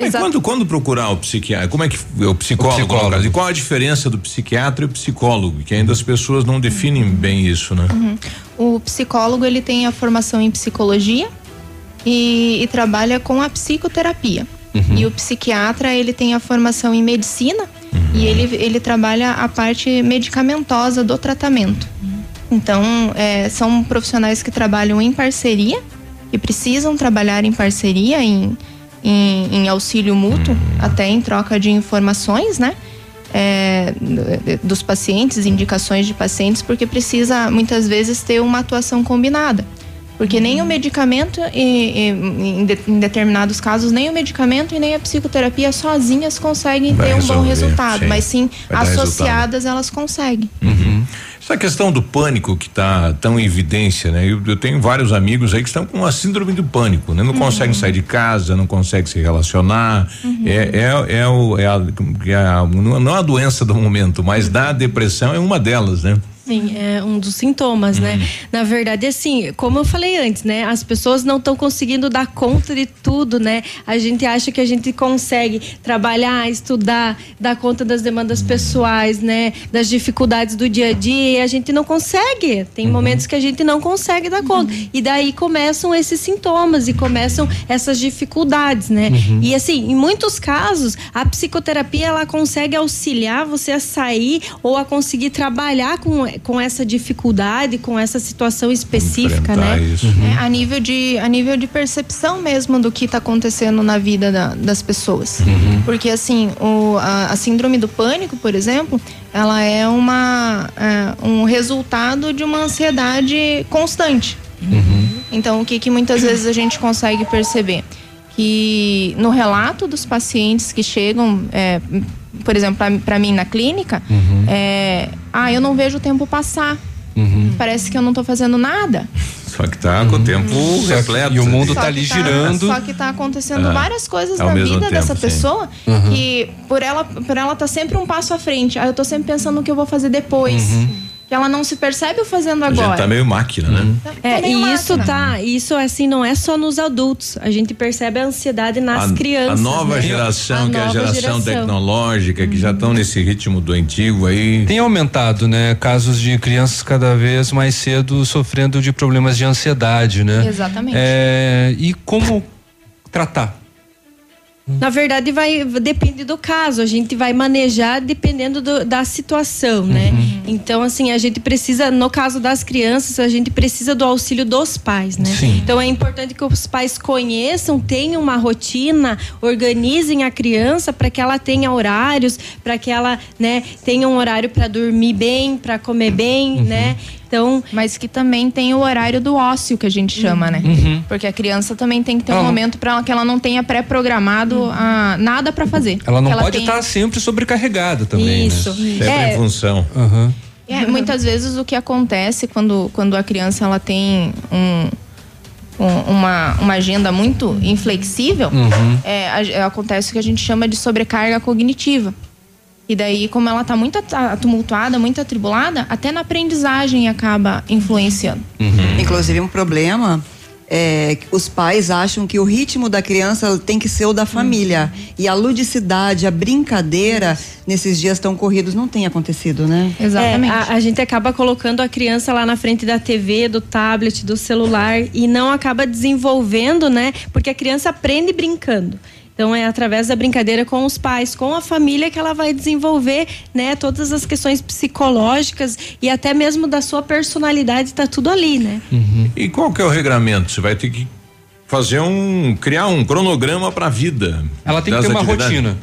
E quando, quando procurar o psiquiatra, como é que o psicólogo, O psicólogo. E qual a diferença do psiquiatra e o psicólogo? Que ainda as pessoas não definem bem isso, né? Uhum. O psicólogo ele tem a formação em psicologia e, e trabalha com a psicoterapia. Uhum. E o psiquiatra ele tem a formação em medicina Uhum. e ele, ele trabalha a parte medicamentosa do tratamento. Então é, são profissionais que trabalham em parceria e precisam trabalhar em parceria em, em, em auxílio mútuo, até em troca de informações, né? é, dos pacientes, indicações de pacientes, porque precisa muitas vezes ter uma atuação combinada. Porque nem o medicamento, e- e- em, de- em determinados casos, nem o medicamento e nem a psicoterapia sozinhas conseguem Vai ter um bom resolver, resultado, sim. mas sim Vai associadas elas conseguem. Uhum. Essa questão do pânico que está tão em evidência, né? Eu, eu tenho vários amigos aí que estão com a síndrome do pânico, né? Não Uhum. conseguem sair de casa, não conseguem se relacionar. É, é, é, o, é, a, é a- não não é a doença do momento, mas da depressão é uma delas, né? Sim, é um dos sintomas, né? Na verdade, assim, como eu falei antes, né? As pessoas não estão conseguindo dar conta de tudo, né? A gente acha que a gente consegue trabalhar, estudar, dar conta das demandas pessoais, né? Das dificuldades do dia a dia e a gente não consegue. Tem momentos que a gente não consegue dar conta. E daí começam esses sintomas e começam essas dificuldades, né? Uhum. E assim, em muitos casos, a psicoterapia ela consegue auxiliar você a sair ou a conseguir trabalhar com, com essa dificuldade, com essa situação específica, né? É, a nível de a nível de percepção mesmo do que está acontecendo na vida da- das pessoas. Porque assim o, a, a síndrome do pânico por exemplo ela é uma é, um resultado de uma ansiedade constante. Então o que que muitas vezes a gente consegue perceber? Que no relato dos pacientes que chegam é, por exemplo para mim na clínica é, ah eu não vejo o tempo passar parece que eu não estou fazendo nada Só que tá com o tempo repleto. e o mundo só tá ali girando. Só que tá acontecendo É. várias coisas na vida tempo, dessa sim. pessoa Uhum. que por ela por ela tá sempre um passo à frente. Aí eu tô sempre pensando no que eu vou fazer depois. Que ela não se percebe o fazendo A gente agora. tá meio máquina, né? É, Também e uma isso tá, isso assim não é só nos adultos. A gente percebe a ansiedade nas a, crianças. a nova né? geração, A que é a nova geração, geração. tecnológica, que já estão nesse ritmo doentio aí. Tem aumentado, né? Casos de crianças cada vez mais cedo sofrendo de problemas de ansiedade, né? Exatamente. É, e como tratar? Na verdade, vai depende do caso. A gente vai manejar dependendo do- da situação, né? Então, assim, a gente precisa, no caso das crianças, a gente precisa do auxílio dos pais, né? Sim. Então é importante que os pais conheçam, tenham uma rotina, organizem a criança para que ela tenha horários, para que ela, né, tenha um horário para dormir bem, para comer bem, né? Então, mas que também tem o horário do ócio que a gente chama, né? Uhum. Porque a criança também tem que ter um Ela momento para que ela não tenha pré-programado ah, nada para fazer. Ela não Que pode tenha- estar sempre sobrecarregada também, Isso. né? Sempre em É. função. Aham. É, muitas vezes o que acontece quando, quando a criança ela tem um, um- uma, uma agenda muito inflexível, Uhum. é, a- é, acontece o que a gente chama de sobrecarga cognitiva. E daí, como ela está muito tumultuada, muito atribulada, até na aprendizagem acaba influenciando. Inclusive, um problema é que os pais acham que o ritmo da criança tem que ser o da família. E a ludicidade, a brincadeira, nesses dias tão corridos, não tem acontecido, né? É, a, a gente acaba colocando a criança lá na frente da TV, do tablet, do celular e não acaba desenvolvendo, né? Porque a criança aprende brincando. Então é através da brincadeira com os pais, com a família que ela vai desenvolver, né, todas as questões psicológicas e até mesmo da sua personalidade, tá tudo ali, né? E qual que é o regramento? Você vai ter que fazer um criar um cronograma para a vida. Ela tem que ter uma rotina.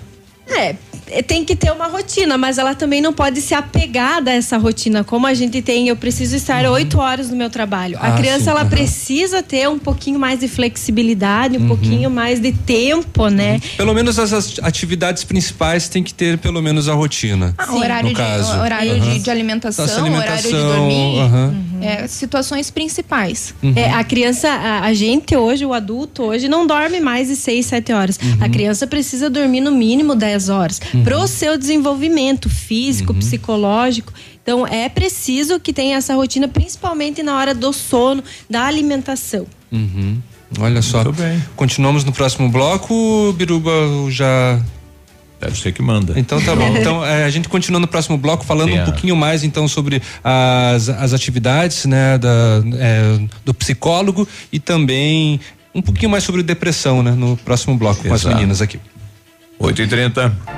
É, é, tem que ter uma rotina, mas ela também não pode se apegar a essa rotina. Como a gente tem, eu preciso estar oito horas no meu trabalho. a Ah, criança, sim, ela aham. precisa ter um pouquinho mais de flexibilidade, um Uhum. pouquinho mais de tempo, né? Pelo menos as atividades principais tem que ter pelo menos a rotina. Ah, horário, no de, caso. horário de, de alimentação, Nossa, horário de alimentação, dormir. aham. é, situações principais. É, a criança, a, a gente hoje, o adulto hoje, não dorme mais de seis, sete horas. A criança precisa dormir no mínimo 10 horas. Pro seu desenvolvimento físico, psicológico. Então, é preciso que tenha essa rotina, principalmente na hora do sono, da alimentação. Uhum. Olha só. Continuamos no próximo bloco, Biruba já. Deve ser que manda. Então tá bom. Então é, a gente continua no próximo bloco falando um a- pouquinho mais então sobre as, as atividades né, da, é, do psicólogo e também um pouquinho mais sobre depressão, né? No próximo bloco com as Exato. meninas aqui. 8 e 30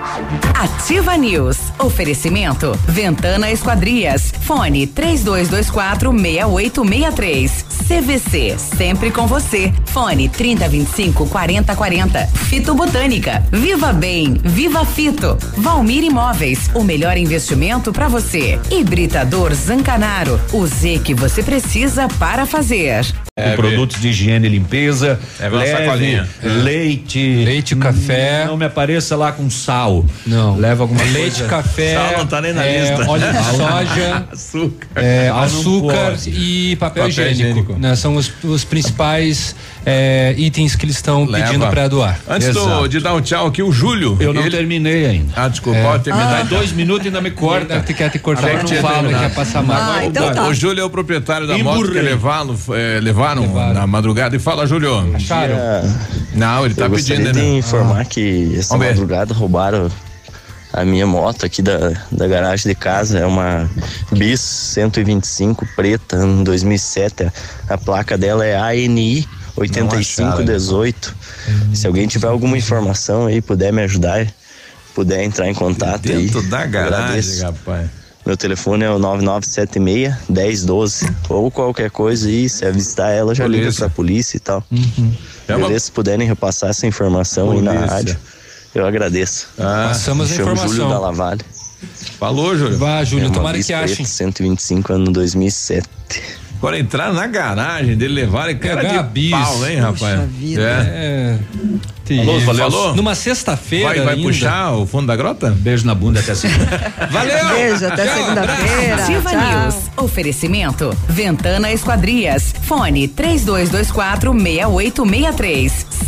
Ativa News. Oferecimento. Ventana Esquadrias. Fone 3224 6863. CVC. Sempre com você. Fone 3025 4040. Fito Botânica. Viva Bem. Viva Fito. Valmir Imóveis. O melhor investimento para você. Hibridador Zancanaro. O Z que você precisa para fazer. com produtos de higiene e limpeza. É, leve, sacolinha. leite. Leite, café. Não me apareça lá com sal. Não. Leva alguma Leite, coisa. café. Sal não tá nem na é, lista. Óleo de soja. Açúcar. é, açúcar e papel, Papel higiênico. higiênico. né? São os, os principais é, itens que eles estão pedindo para doar. Antes do- de dar um tchau aqui, o Júlio. Eu não ele- terminei ainda. Ah, desculpa, pode terminar. Dá dois minutos e ainda me corta. Corta, quer te cortar, Agora não tinha fala, terminado. quer passar mal. Ah, então o, tá. o Júlio é o proprietário da moto que levá-lo, é, levaram, na madrugada. E fala, Júlio. Acharam? Não, ele tá eu pedindo, de né? informar que essa Vamos ver. madrugada roubaram a minha moto aqui da, da garagem de casa. É uma Bis 125 preta, ano 2007. A placa dela é ANI 8518. Se alguém tiver alguma informação aí, puder me ajudar, puder entrar em contato aí. Dentro da garagem, agradeço. rapaz. Meu telefone é o 9976 1012 ou qualquer coisa aí, se avistar ela, já liga Polícia. pra polícia e tal. Chama- Beleza, se puderem repassar essa informação aí na Polícia. rádio, eu agradeço. Ah, Passamos a informação. Júlio da Lavalha. falou, Júlio. Vá, Júlio, É uma tomara que achem. 125 ano 2007. Agora entrar na garagem dele, levarem cara Pegar de bis. pau, hein, rapaz? vida. É. É. Falou, terrível. falou? Numa sexta-feira. Vai, vai ainda. puxar o fundo da grota? Beijo na bunda até segunda. Valeu! Beijo, até segunda-feira. Ativa Tchau. News. Oferecimento. Ventana Esquadrias. Fone 3224 6863.